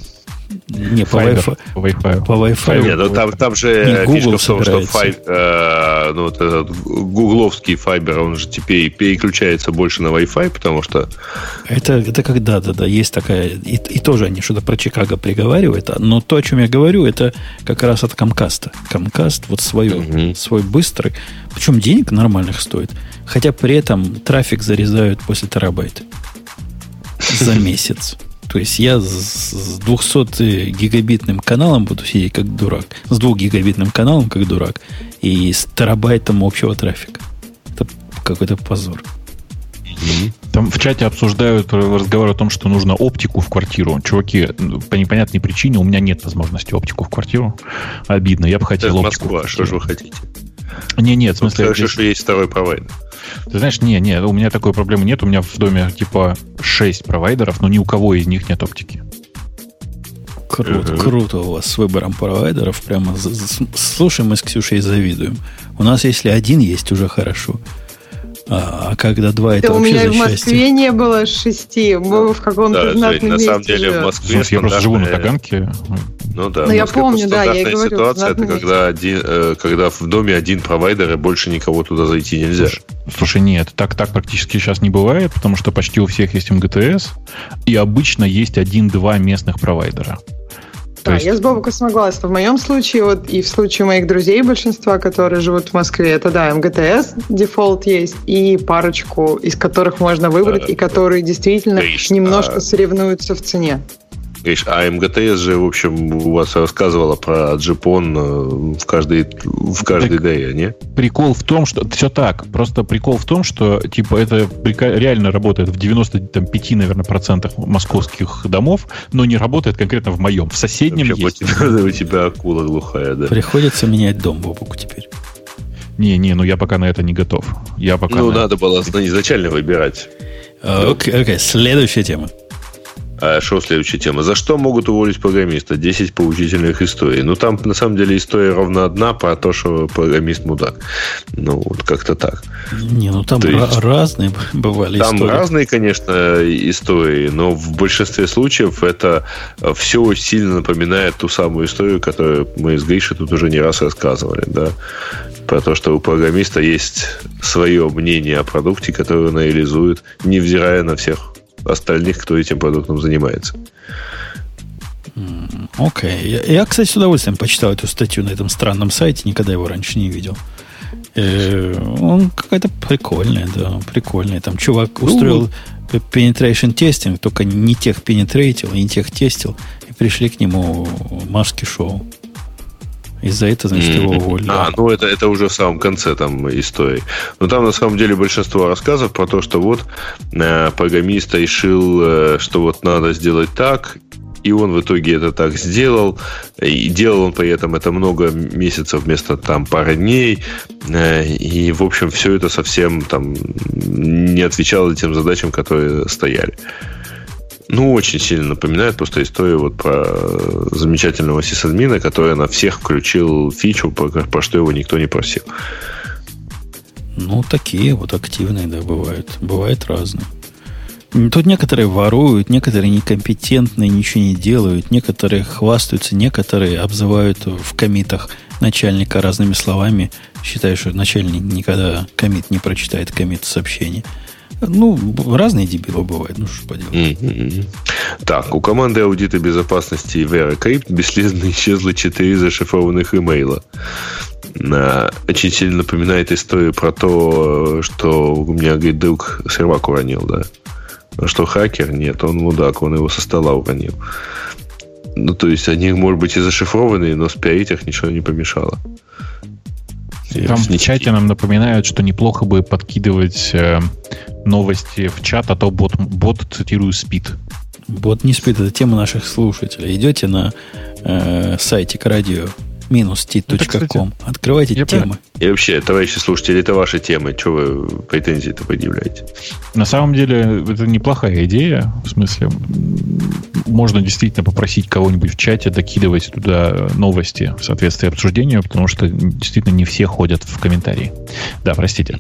Не, по Wi-Fi. По Wi-Fi. По Wi-Fi. Нет, ну там, там же не фишка в том, что фай, э, ну, вот этот гугловский файбер, он же теперь переключается больше на Wi-Fi, потому что... Это, это когда, да, да, есть такая... И, и тоже они что-то про Чикаго приговаривают, а, но то, о чем я говорю, это как раз от Камкаста. Камкаст вот свое, угу. свой быстрый, причем денег нормальных стоит, хотя при этом трафик зарезают после терабайта за месяц. То есть я с 200 гигабитным каналом буду сидеть как дурак. С 2 гигабитным каналом как дурак. И с терабайтом общего трафика. Это какой-то позор. Там в чате обсуждают разговор о том, что нужно оптику в квартиру. Чуваки, ну, по непонятной причине у меня нет возможности оптику в квартиру. Обидно. Я бы хотел Это оптику. Москва, что же вы хотите? Не, нет, в смысле... Хорошо, что есть второй провайдер. Ты знаешь, не, не, у меня такой проблемы нет. У меня в доме типа 6 провайдеров, но ни у кого из них нет оптики. Круто, uh-huh. круто у вас с выбором провайдеров. Прямо слушаем мы с Ксюшей завидуем. У нас, если один есть, уже хорошо. А, а когда два, это, это вообще у меня в Москве счастье. не было шести. Мы в каком-то да, знатном на самом деле живет. в Москве я просто живу на Таганке. Ну да. Ну, я помню, да, я говорю. ситуация, это когда, один, э, когда в доме один провайдер, и больше никого туда зайти нельзя. Слушай, слушай, нет, так, так практически сейчас не бывает, потому что почти у всех есть МГТС, и обычно есть один-два местных провайдера. Да, есть... я с Бобуком согласна. В моем случае, вот и в случае моих друзей, большинства, которые живут в Москве, это да, МГТС дефолт есть, и парочку, из которых можно выбрать, да, и которые действительно Конечно. немножко соревнуются в цене. А МГТС же, в общем, у вас рассказывала про джипон э, в каждой, в каждой ДЭ, не? Прикол в том, что... Все так. Просто прикол в том, что, типа, это реально работает в 95, наверное, процентах московских домов, но не работает конкретно в моем. В соседнем Вообще, есть. У тебя акула глухая, да. Приходится менять дом, Бобуку, теперь. Не, не, ну я пока на это не готов. Я пока ну, на... надо было изначально выбирать. Окей, okay, okay. следующая тема. А что следующая тема? За что могут уволить программиста? 10 поучительных историй. Ну, там, на самом деле, история ровно одна про то, что программист мудак. Ну, вот как-то так. Не, ну там есть, разные бывали там истории. Там разные, конечно, истории, но в большинстве случаев это все сильно напоминает ту самую историю, которую мы с Гришей тут уже не раз рассказывали, да, про то, что у программиста есть свое мнение о продукте, которое он реализует, невзирая на всех остальных, кто этим продуктом занимается. Окей. Okay. Я, я, кстати, с удовольствием почитал эту статью на этом странном сайте, никогда его раньше не видел. Э, он какая-то прикольная, да, прикольная. Там чувак ну, устроил penetration тестинг, только не тех пенетрейтил, не тех тестил, и пришли к нему маски шоу. Из-за этого, значит, его уволили. А, ну это, это уже в самом конце там истории. Но там на самом деле большинство рассказов про то, что вот э, программист решил, э, что вот надо сделать так, и он в итоге это так сделал. И делал он при этом это много месяцев вместо там пары дней. Э, и, в общем, все это совсем там не отвечало тем задачам, которые стояли. Ну, очень сильно напоминает просто историю вот про замечательного сисадмина, который на всех включил фичу, про, про что его никто не просил. Ну, такие вот активные, да, бывают. Бывают разные. Тут некоторые воруют, некоторые некомпетентные, ничего не делают, некоторые хвастаются, некоторые обзывают в комитах начальника разными словами, считая, что начальник никогда комит не прочитает комит сообщения. Ну, разные дебилы бывают, ну что поделать. Так, у команды аудита безопасности VeraCrypt бесследно исчезло 4 зашифрованных имейла. Очень сильно напоминает историю про то, что у меня, говорит, друг сервак уронил, да. А что хакер? Нет, он мудак, он его со стола уронил. Ну, то есть, они, может быть, и зашифрованные, но спиарить их ничего не помешало. Там в чате нам напоминают, что неплохо бы подкидывать э, новости в чат, а то бот, бот цитирую, спит. Бот не спит, это тема наших слушателей. Идете на э, сайте к радио минус t.com. Открывайте я темы. И вообще, товарищи слушатели, это ваши темы. Чего вы претензии-то предъявляете? На самом деле, это неплохая идея. В смысле, можно действительно попросить кого-нибудь в чате докидывать туда новости в соответствии обсуждению, потому что действительно не все ходят в комментарии. Да, простите.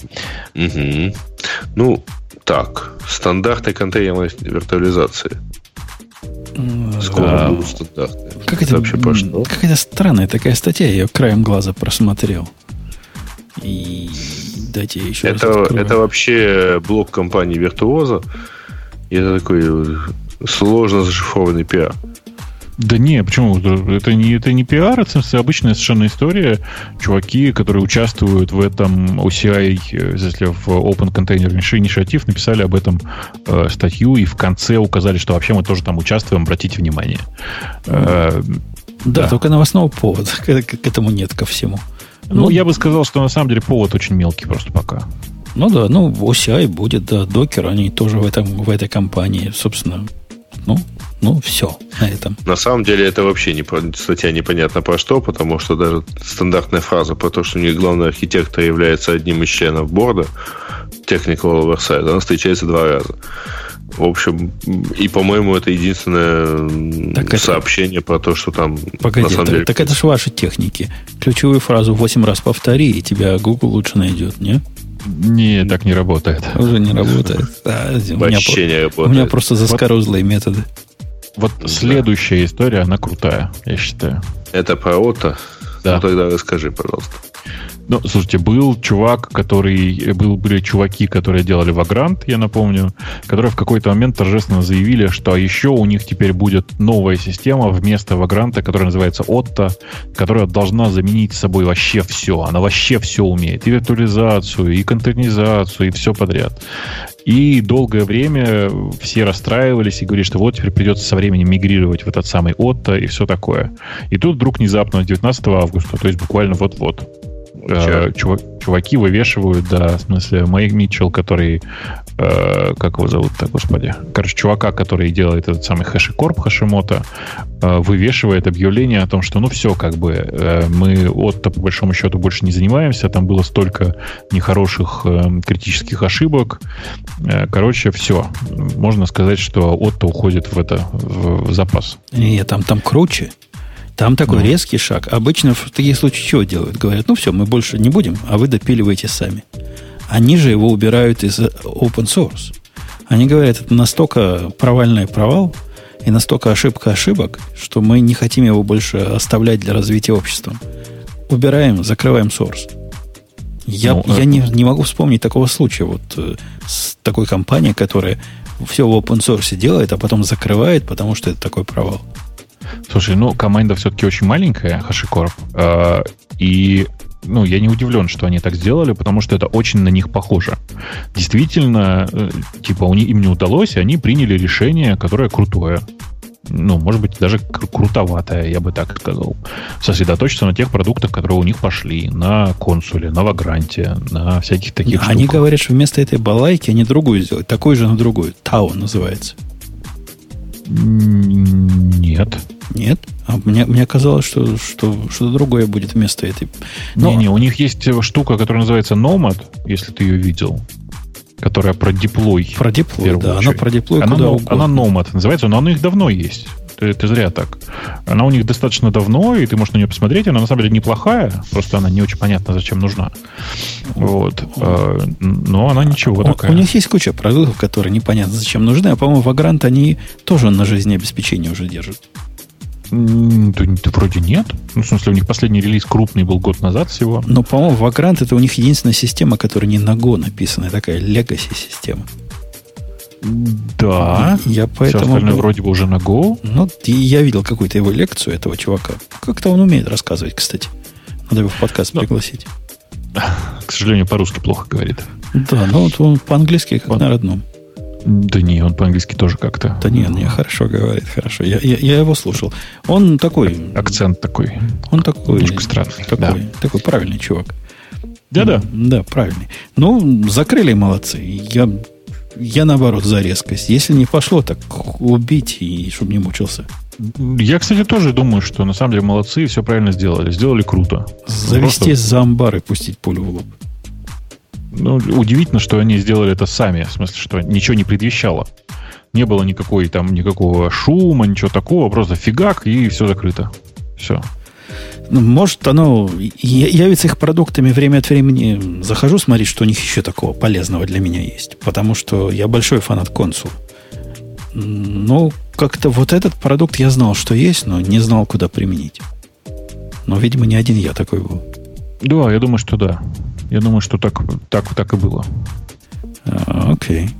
Угу. Ну, так, стандарты контейнерной виртуализации. Скоро а, будут стандарты. Как это, вообще пошло? Какая-то странная такая статья, я ее краем глаза просмотрел. И дайте я еще это, раз Это вообще блок компании Виртуоза. И это такой сложно зашифрованный пиар. Да не, почему? Это не, это не пиар, это обычная совершенно история. Чуваки, которые участвуют в этом OCI, если в Open Container Initiative, написали об этом э, статью и в конце указали, что вообще мы тоже там участвуем, обратите внимание. Э, да, да, только новостного повода к, к этому нет ко всему. Ну, ну, я бы сказал, что на самом деле повод очень мелкий просто пока. Ну да, ну OCI будет, да, докер, они тоже в, этом, в этой компании, собственно, ну, ну, все на этом. На самом деле это вообще не, статья непонятно про что, потому что даже стандартная фраза про то, что у них главный архитектор является одним из членов борда Technical Oversight, она встречается два раза. В общем, и, по-моему, это единственное так сообщение это... про то, что там Погоди, на самом так, деле... Так это же ваши техники. Ключевую фразу 8 раз повтори, и тебя Google лучше найдет, не? Не, так не работает. Уже не работает. А, у, меня, не работает. у меня просто заскорузлые вот, методы. Вот да. следующая история, она крутая, я считаю. Это про ОТО? Да. Ну, тогда расскажи, пожалуйста. Ну, слушайте, был чувак, который... Был, были чуваки, которые делали Vagrant, я напомню, которые в какой-то момент торжественно заявили, что еще у них теперь будет новая система вместо Vagrant, которая называется Otto, которая должна заменить собой вообще все. Она вообще все умеет. И виртуализацию, и контейнеризацию, и все подряд. И долгое время все расстраивались и говорили, что вот теперь придется со временем мигрировать в этот самый Otto и все такое. И тут вдруг внезапно, 19 августа, то есть буквально вот-вот, э, чуваки вывешивают, да, в смысле, Майк Митчелл, который, э, как его зовут-то, господи, короче, чувака, который делает этот самый хэшикорп Хашимота, э, вывешивает объявление о том, что, ну, все, как бы, э, мы от по большому счету больше не занимаемся, там было столько нехороших э, критических ошибок, э, короче, все, можно сказать, что Отто уходит в это, в, в запас. Нет, там, там круче. Там такой ну. резкий шаг. Обычно в таких случаях чего делают? Говорят, ну все, мы больше не будем, а вы допиливаете сами. Они же его убирают из open source. Они говорят, это настолько провальный провал и настолько ошибка ошибок, что мы не хотим его больше оставлять для развития общества. Убираем, закрываем source. Я, ну, я не, не могу вспомнить такого случая вот э, с такой компанией, которая все в open source делает, а потом закрывает, потому что это такой провал. Слушай, ну, команда все-таки очень маленькая, HashiCorp, э, и ну, я не удивлен, что они так сделали, потому что это очень на них похоже. Действительно, э, типа, у них, им не удалось, и они приняли решение, которое крутое. Ну, может быть, даже крутоватое, я бы так сказал. Сосредоточиться на тех продуктах, которые у них пошли. На консуле, на Вагранте, на всяких таких Они штуках. говорят, что вместо этой балайки они другую сделают. Такой же на другую. Тау называется. Нет. Нет? А мне, мне казалось, что, что что-то другое будет вместо этой. Но... Не-не, у них есть штука, которая называется Nomad, если ты ее видел которая про диплой. Про диплой, да. Она про диплой она, куда угодно. Она Nomad называется, но она у них давно есть. Ты, ты зря так. Она у них достаточно давно, и ты можешь на нее посмотреть. Она на самом деле неплохая, просто она не очень понятна, зачем нужна. Вот. Э, но она ничего у, такая. У них есть куча продуктов, которые непонятно зачем нужны, а, по-моему, Vagrant они тоже на жизнеобеспечение уже держат. Да, да вроде нет. Ну, в смысле, у них последний релиз крупный был год назад всего. Но, по-моему, Vagrant это у них единственная система, которая не на Go написана, такая legacy система. Да. Я поэтому... Все остальное вроде бы уже на Go. Ну, я видел какую-то его лекцию этого чувака. Как-то он умеет рассказывать, кстати. Надо его в подкаст да. пригласить. К сожалению, по-русски плохо говорит. Да, но вот он по-английски как он... на родном. Да не, он по-английски тоже как-то. Да нет, не, хорошо говорит, хорошо. Я, я, я его слушал. Он такой... Акцент такой. Он такой... Немножко странный. Такой, да. такой правильный чувак. Да-да. Да, правильный. Ну, закрыли молодцы. Я я наоборот за резкость. Если не пошло, так убить и чтобы не мучился. Я, кстати, тоже думаю, что на самом деле молодцы и все правильно сделали. Сделали круто. Завести Просто... за амбар и пустить пулю в лоб. Ну, удивительно, что они сделали это сами. В смысле, что ничего не предвещало. Не было никакой там никакого шума, ничего такого. Просто фигак и все закрыто. Все. Ну, может, оно явится их продуктами время от времени. Захожу смотреть, что у них еще такого полезного для меня есть. Потому что я большой фанат консул. Ну, как-то вот этот продукт я знал, что есть, но не знал, куда применить. Но, видимо, не один я такой был. Да, я думаю, что да. Я думаю, что так, так, так и было. А, окей.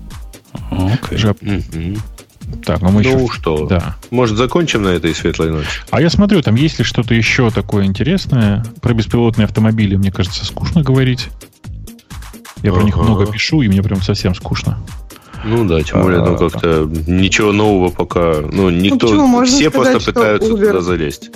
Окей. Жаб... Mm-hmm. Так, ну мы ну еще... что, да. может, закончим на этой светлой ночи? А я смотрю, там есть ли что-то еще такое интересное. Про беспилотные автомобили, мне кажется, скучно говорить. Я ага. про них много пишу, и мне прям совсем скучно. Ну да, тем более, ну а, как-то ничего нового пока. Ну, никто. Ну, все сказать, просто пытаются Uber... туда залезть.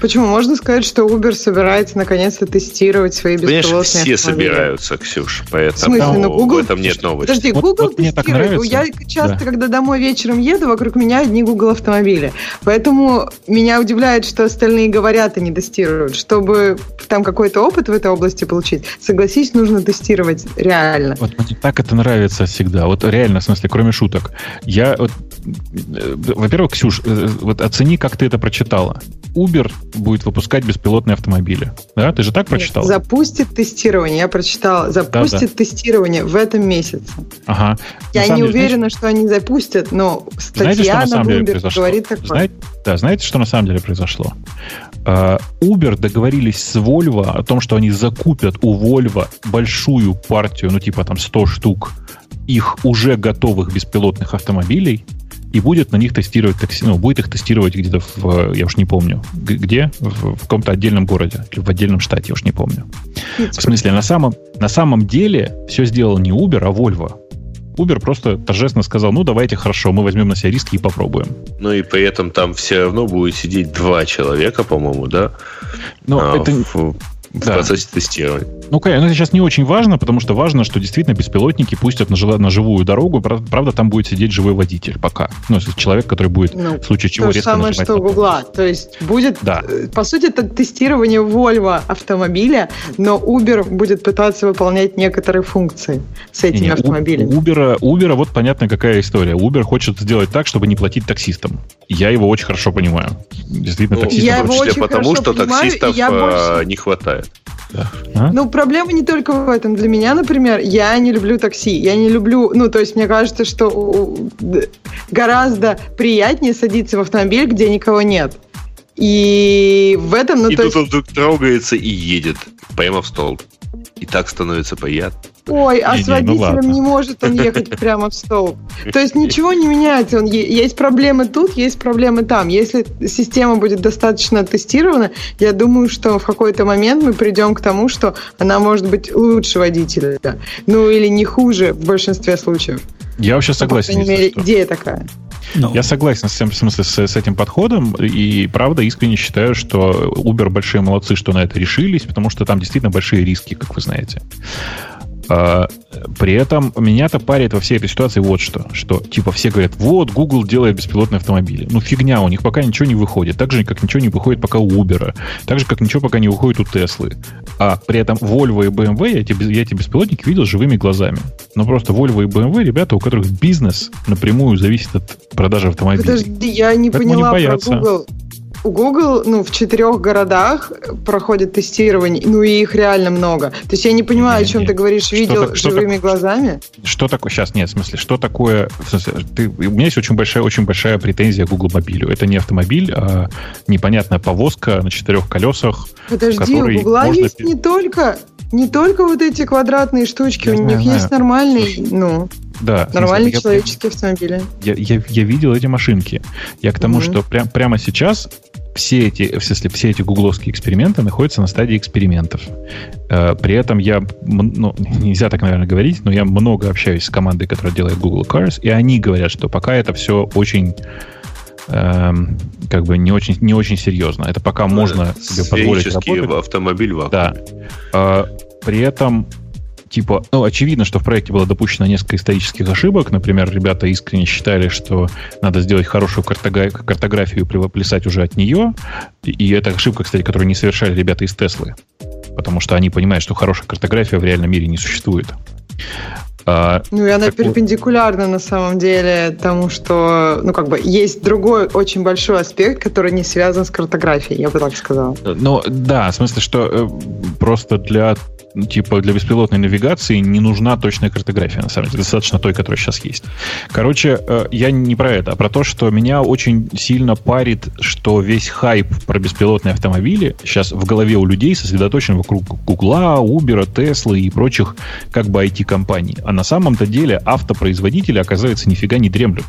Почему? Можно сказать, что Uber собирается наконец-то тестировать свои беспилотные Понимаешь, все автомобили. собираются, Ксюш, поэтому в, смысле? Ну, Google... в этом нет новости. Подожди, Google вот, вот тестирует. Я часто, да. когда домой вечером еду, вокруг меня одни Google автомобили. Поэтому меня удивляет, что остальные говорят и не тестируют. Чтобы там какой-то опыт в этой области получить, согласись, нужно тестировать реально. Вот мне так это нравится всегда. Вот реально, в смысле, кроме шуток. Я вот, во-первых, Ксюш, э, вот оцени, как ты это прочитала. Uber будет выпускать беспилотные автомобили. Да, ты же так прочитал? Запустит тестирование, я прочитала. Запустит да, да. тестирование в этом месяце. Ага. Я не деле, уверена, знаете, что они запустят, но статья знаете, что на, самом деле произошло? говорит такое. Знаете, да, знаете, что на самом деле произошло? Uh, Uber договорились с Volvo о том, что они закупят у Volvo большую партию, ну типа там 100 штук их уже готовых беспилотных автомобилей, и будет на них тестировать такси, ну, будет их тестировать где-то в, я уж не помню, где, в, в каком-то отдельном городе или в отдельном штате, я уж не помню. В смысле, на самом, на самом деле все сделал не Uber, а Volvo. Uber просто торжественно сказал, ну давайте хорошо, мы возьмем на себя риски и попробуем. Ну и при этом там все равно будет сидеть два человека, по-моему, да? Но а, это... В в да. процессе тестирования. Ну, конечно, это сейчас не очень важно, потому что важно, что действительно беспилотники пустят на, жив... на живую дорогу. Правда, там будет сидеть живой водитель пока. Ну, человек, который будет ну, в случае чего то резко самое, что у Гугла. То есть будет, да. Э, по сути, это тестирование Volvo автомобиля, но Uber будет пытаться выполнять некоторые функции с этими не, не, автомобилями. У Uber, Uber, вот понятно, какая история. Uber хочет сделать так, чтобы не платить таксистам. Я его очень хорошо понимаю. Действительно, ну, таксистам. Я в том числе потому, что понимаю, таксистов я больше... Э, не хватает. Да. А? Ну, проблема не только в этом. Для меня, например, я не люблю такси. Я не люблю... Ну, то есть, мне кажется, что гораздо приятнее садиться в автомобиль, где никого нет. И в этом... Ну, и то тут есть... он вдруг трогается и едет прямо в стол. И так становится приятно. Ой, а не, с водителем ну не может он ехать прямо в стол. То есть ничего не меняется. Он, есть проблемы тут, есть проблемы там. Если система будет достаточно тестирована, я думаю, что в какой-то момент мы придем к тому, что она может быть лучше водителя. Ну или не хуже в большинстве случаев. Я вообще согласен. По крайней мере, идея такая. No. Ну. Я согласен с, тем, в смысле, с, с этим подходом, и правда искренне считаю, что Uber большие молодцы, что на это решились, потому что там действительно большие риски, как вы знаете. А, при этом меня-то парит во всей этой ситуации вот что. Что, типа, все говорят, вот, Google делает беспилотные автомобили. Ну, фигня, у них пока ничего не выходит. Так же, как ничего не выходит пока у Uber. Так же, как ничего пока не выходит у Теслы. А при этом Volvo и BMW, я эти, я эти беспилотники видел живыми глазами. Но просто Volvo и BMW, ребята, у которых бизнес напрямую зависит от продажи автомобилей. Подожди, я не Поэтому поняла не про Google Google ну, в четырех городах проходит тестирование, ну и их реально много. То есть я не понимаю, не, о чем не. ты говоришь, видел что, живыми что, глазами. Что такое? Сейчас, нет, в смысле, что такое... В смысле, ты, у меня есть очень большая, очень большая претензия к Google мобилю. Это не автомобиль, а непонятная повозка на четырех колесах. Подожди, у Google можно... есть не только не только вот эти квадратные штучки, я у знаю, них знаю. есть нормальный, ну, да, нормальные смысле, человеческие я, автомобили. Я, я, я видел эти машинки. Я к тому, mm что прям, прямо сейчас все эти, в смысле, все эти гугловские эксперименты находятся на стадии экспериментов. Э, при этом я, ну, нельзя так, наверное, говорить, но я много общаюсь с командой, которая делает Google Cars, и они говорят, что пока это все очень эм, как бы не очень, не очень серьезно. Это пока ну, можно себе позволить работать. автомобиль в Да. Э, при этом типа, ну, очевидно, что в проекте было допущено несколько исторических ошибок. Например, ребята искренне считали, что надо сделать хорошую картографию и плясать уже от нее. И это ошибка, кстати, которую не совершали ребята из Теслы. Потому что они понимают, что хорошая картография в реальном мире не существует. А, ну и она перпендикулярна вот. на самом деле тому, что, ну как бы, есть другой очень большой аспект, который не связан с картографией, я бы так сказал. Ну да, в смысле, что э, просто для типа для беспилотной навигации не нужна точная картография, на самом деле. Достаточно той, которая сейчас есть. Короче, э, я не про это, а про то, что меня очень сильно парит, что весь хайп про беспилотные автомобили сейчас в голове у людей сосредоточен вокруг Гугла, Uber, Tesla и прочих как бы IT-компаний. А на самом-то деле автопроизводители, оказывается, нифига не дремлют.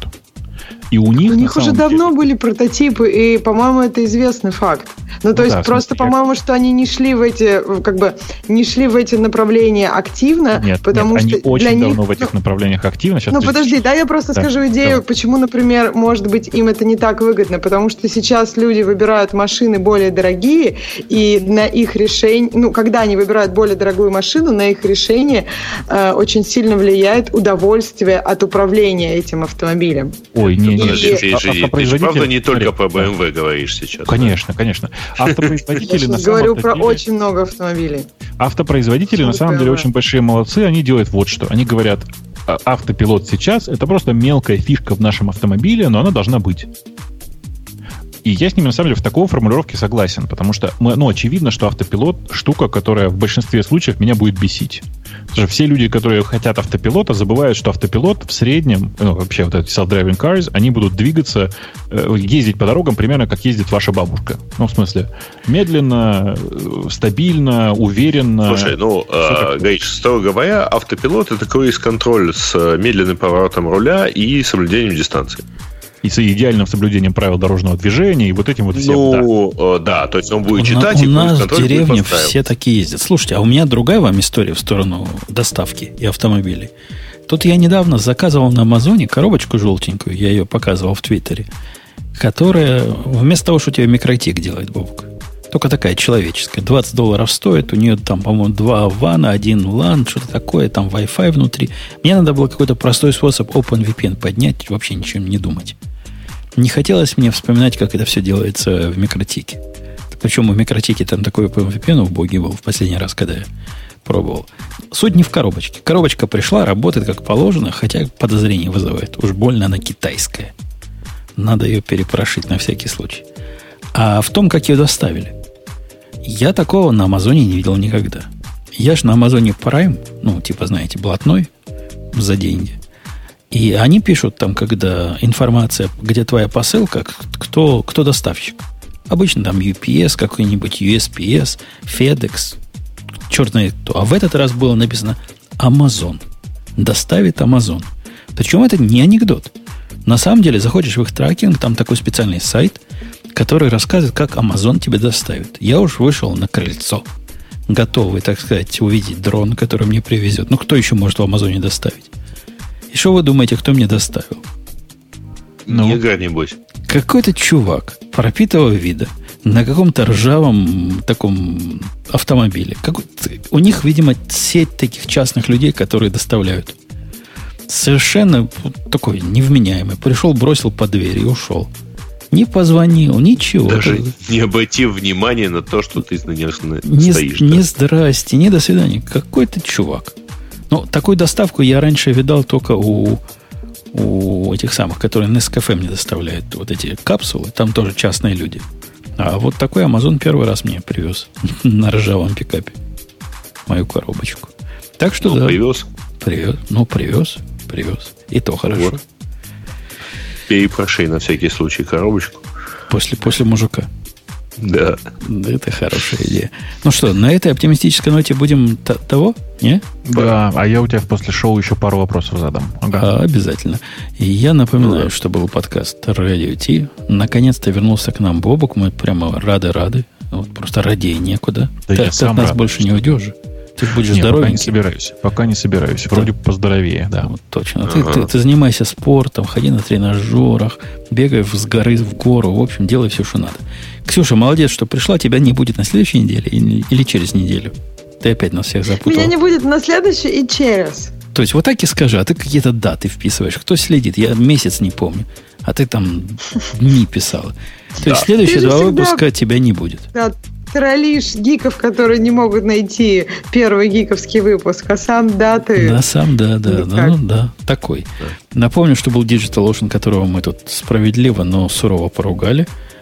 И у них, у них уже давно были прототипы, и, по-моему, это известный факт. Ну, то ну, есть, да, просто, по-моему, что они не шли в эти, как бы, не шли в эти направления активно, нет, потому нет, что они очень для давно них... в этих ну, направлениях активно. Сейчас ну, ты... подожди, да, я просто да, скажу идею, да. почему, например, может быть, им это не так выгодно, потому что сейчас люди выбирают машины более дорогие, и на их решение, ну, когда они выбирают более дорогую машину, на их решение э, очень сильно влияет удовольствие от управления этим автомобилем. Ой, не, не, Подожди, ты, же, ты же правда не только про BMW говоришь сейчас. Конечно, конечно. Автопроизводители Я говорю про очень много автомобилей. Автопроизводители на самом деле очень большие молодцы. Они делают вот что. Они говорят, «А, автопилот сейчас это просто мелкая фишка в нашем автомобиле, но она должна быть. И я с ними, на самом деле, в такой формулировке согласен, потому что, мы, ну, очевидно, что автопилот — штука, которая в большинстве случаев меня будет бесить. Потому что все люди, которые хотят автопилота, забывают, что автопилот в среднем, ну, вообще вот эти self-driving cars, они будут двигаться, э, ездить по дорогам примерно как ездит ваша бабушка. Ну, в смысле, медленно, э, стабильно, уверенно. Слушай, ну, э, Гаич, строго говоря, автопилот — это круиз-контроль с медленным поворотом руля и соблюдением дистанции и с идеальным соблюдением правил дорожного движения, и вот этим вот всем. Ну, да, э, да то есть он будет читать, у и нас в деревне все такие ездят. Слушайте, а у меня другая вам история в сторону доставки и автомобилей. Тут я недавно заказывал на Амазоне коробочку желтенькую, я ее показывал в Твиттере, которая вместо того, что тебе микротик делает, Бобок, только такая человеческая. 20 долларов стоит. У нее там, по-моему, два вана, один LAN, что-то такое, там Wi-Fi внутри. Мне надо было какой-то простой способ OpenVPN поднять, вообще ничем не думать. Не хотелось мне вспоминать, как это все делается в микротике. Причем в микротике там такой OpenVPN в боге был в последний раз, когда я пробовал. Суть не в коробочке. Коробочка пришла, работает как положено, хотя подозрение вызывает. Уж больно она китайская. Надо ее перепрошить на всякий случай. А в том, как ее доставили. Я такого на Амазоне не видел никогда. Я ж на Амазоне Prime, ну, типа, знаете, блатной, за деньги. И они пишут там, когда информация, где твоя посылка, кто, кто доставщик. Обычно там UPS, какой-нибудь USPS, FedEx, черт знает кто. А в этот раз было написано Amazon. Доставит Amazon. Причем это не анекдот. На самом деле, заходишь в их трекинг, там такой специальный сайт, который рассказывает, как Amazon тебе доставит. Я уж вышел на крыльцо, готовый, так сказать, увидеть дрон, который мне привезет. Ну, кто еще может в Амазоне доставить? И что вы думаете, кто мне доставил? Ну, Игорь, небось. Какой-то чувак пропитого вида на каком-то ржавом таком автомобиле. Как, у них, видимо, сеть таких частных людей, которые доставляют. Совершенно такой невменяемый. Пришел, бросил по двери и ушел. Не позвонил, ничего. Даже не обратив внимания на то, что ты на нем не, стоишь. Не да? здрасте, не до свидания. Какой ты чувак. Ну, такую доставку я раньше видал только у, у этих самых, которые Nescafe мне доставляют. Вот эти капсулы, там тоже частные люди. А вот такой Amazon первый раз мне привез на ржавом пикапе. Мою коробочку. Так что ну, да. Привез? Привез. Ну, привез. Привез. И то хорошо. Вот перепроши на всякий случай коробочку. После, после мужика. Да. Да, это хорошая идея. Ну что, на этой оптимистической ноте будем того? Не? Да, а я у тебя после шоу еще пару вопросов задам. Ага. А, обязательно. И я напоминаю, ну, что был подкаст Radio T. Наконец-то вернулся к нам Бобук. Мы прямо рады-рады. Вот просто радей некуда. Да ты, я ты сам от нас рад, больше что... не уйдешь. Ты будешь Нет, здоровенький. Пока не собираюсь. Пока не собираюсь. Вроде да. поздоровее, да. Вот, точно. Ага. Ты, ты, ты занимайся спортом, ходи на тренажерах, бегай с горы в гору. В общем, делай все, что надо. Ксюша, молодец, что пришла. Тебя не будет на следующей неделе или, или через неделю? Ты опять нас всех запутал. Меня не будет на следующий и через. То есть вот так и скажи, а ты какие-то даты вписываешь. Кто следит? Я месяц не помню. А ты там дни писал. То есть следующие два выпуска тебя не будет. Да, троллишь гиков, которые не могут найти первый гиковский выпуск, а сам даты... Да, сам, да, да, да, ну, да, такой. Напомню, что был Digital Ocean, которого мы тут справедливо, но сурово поругали.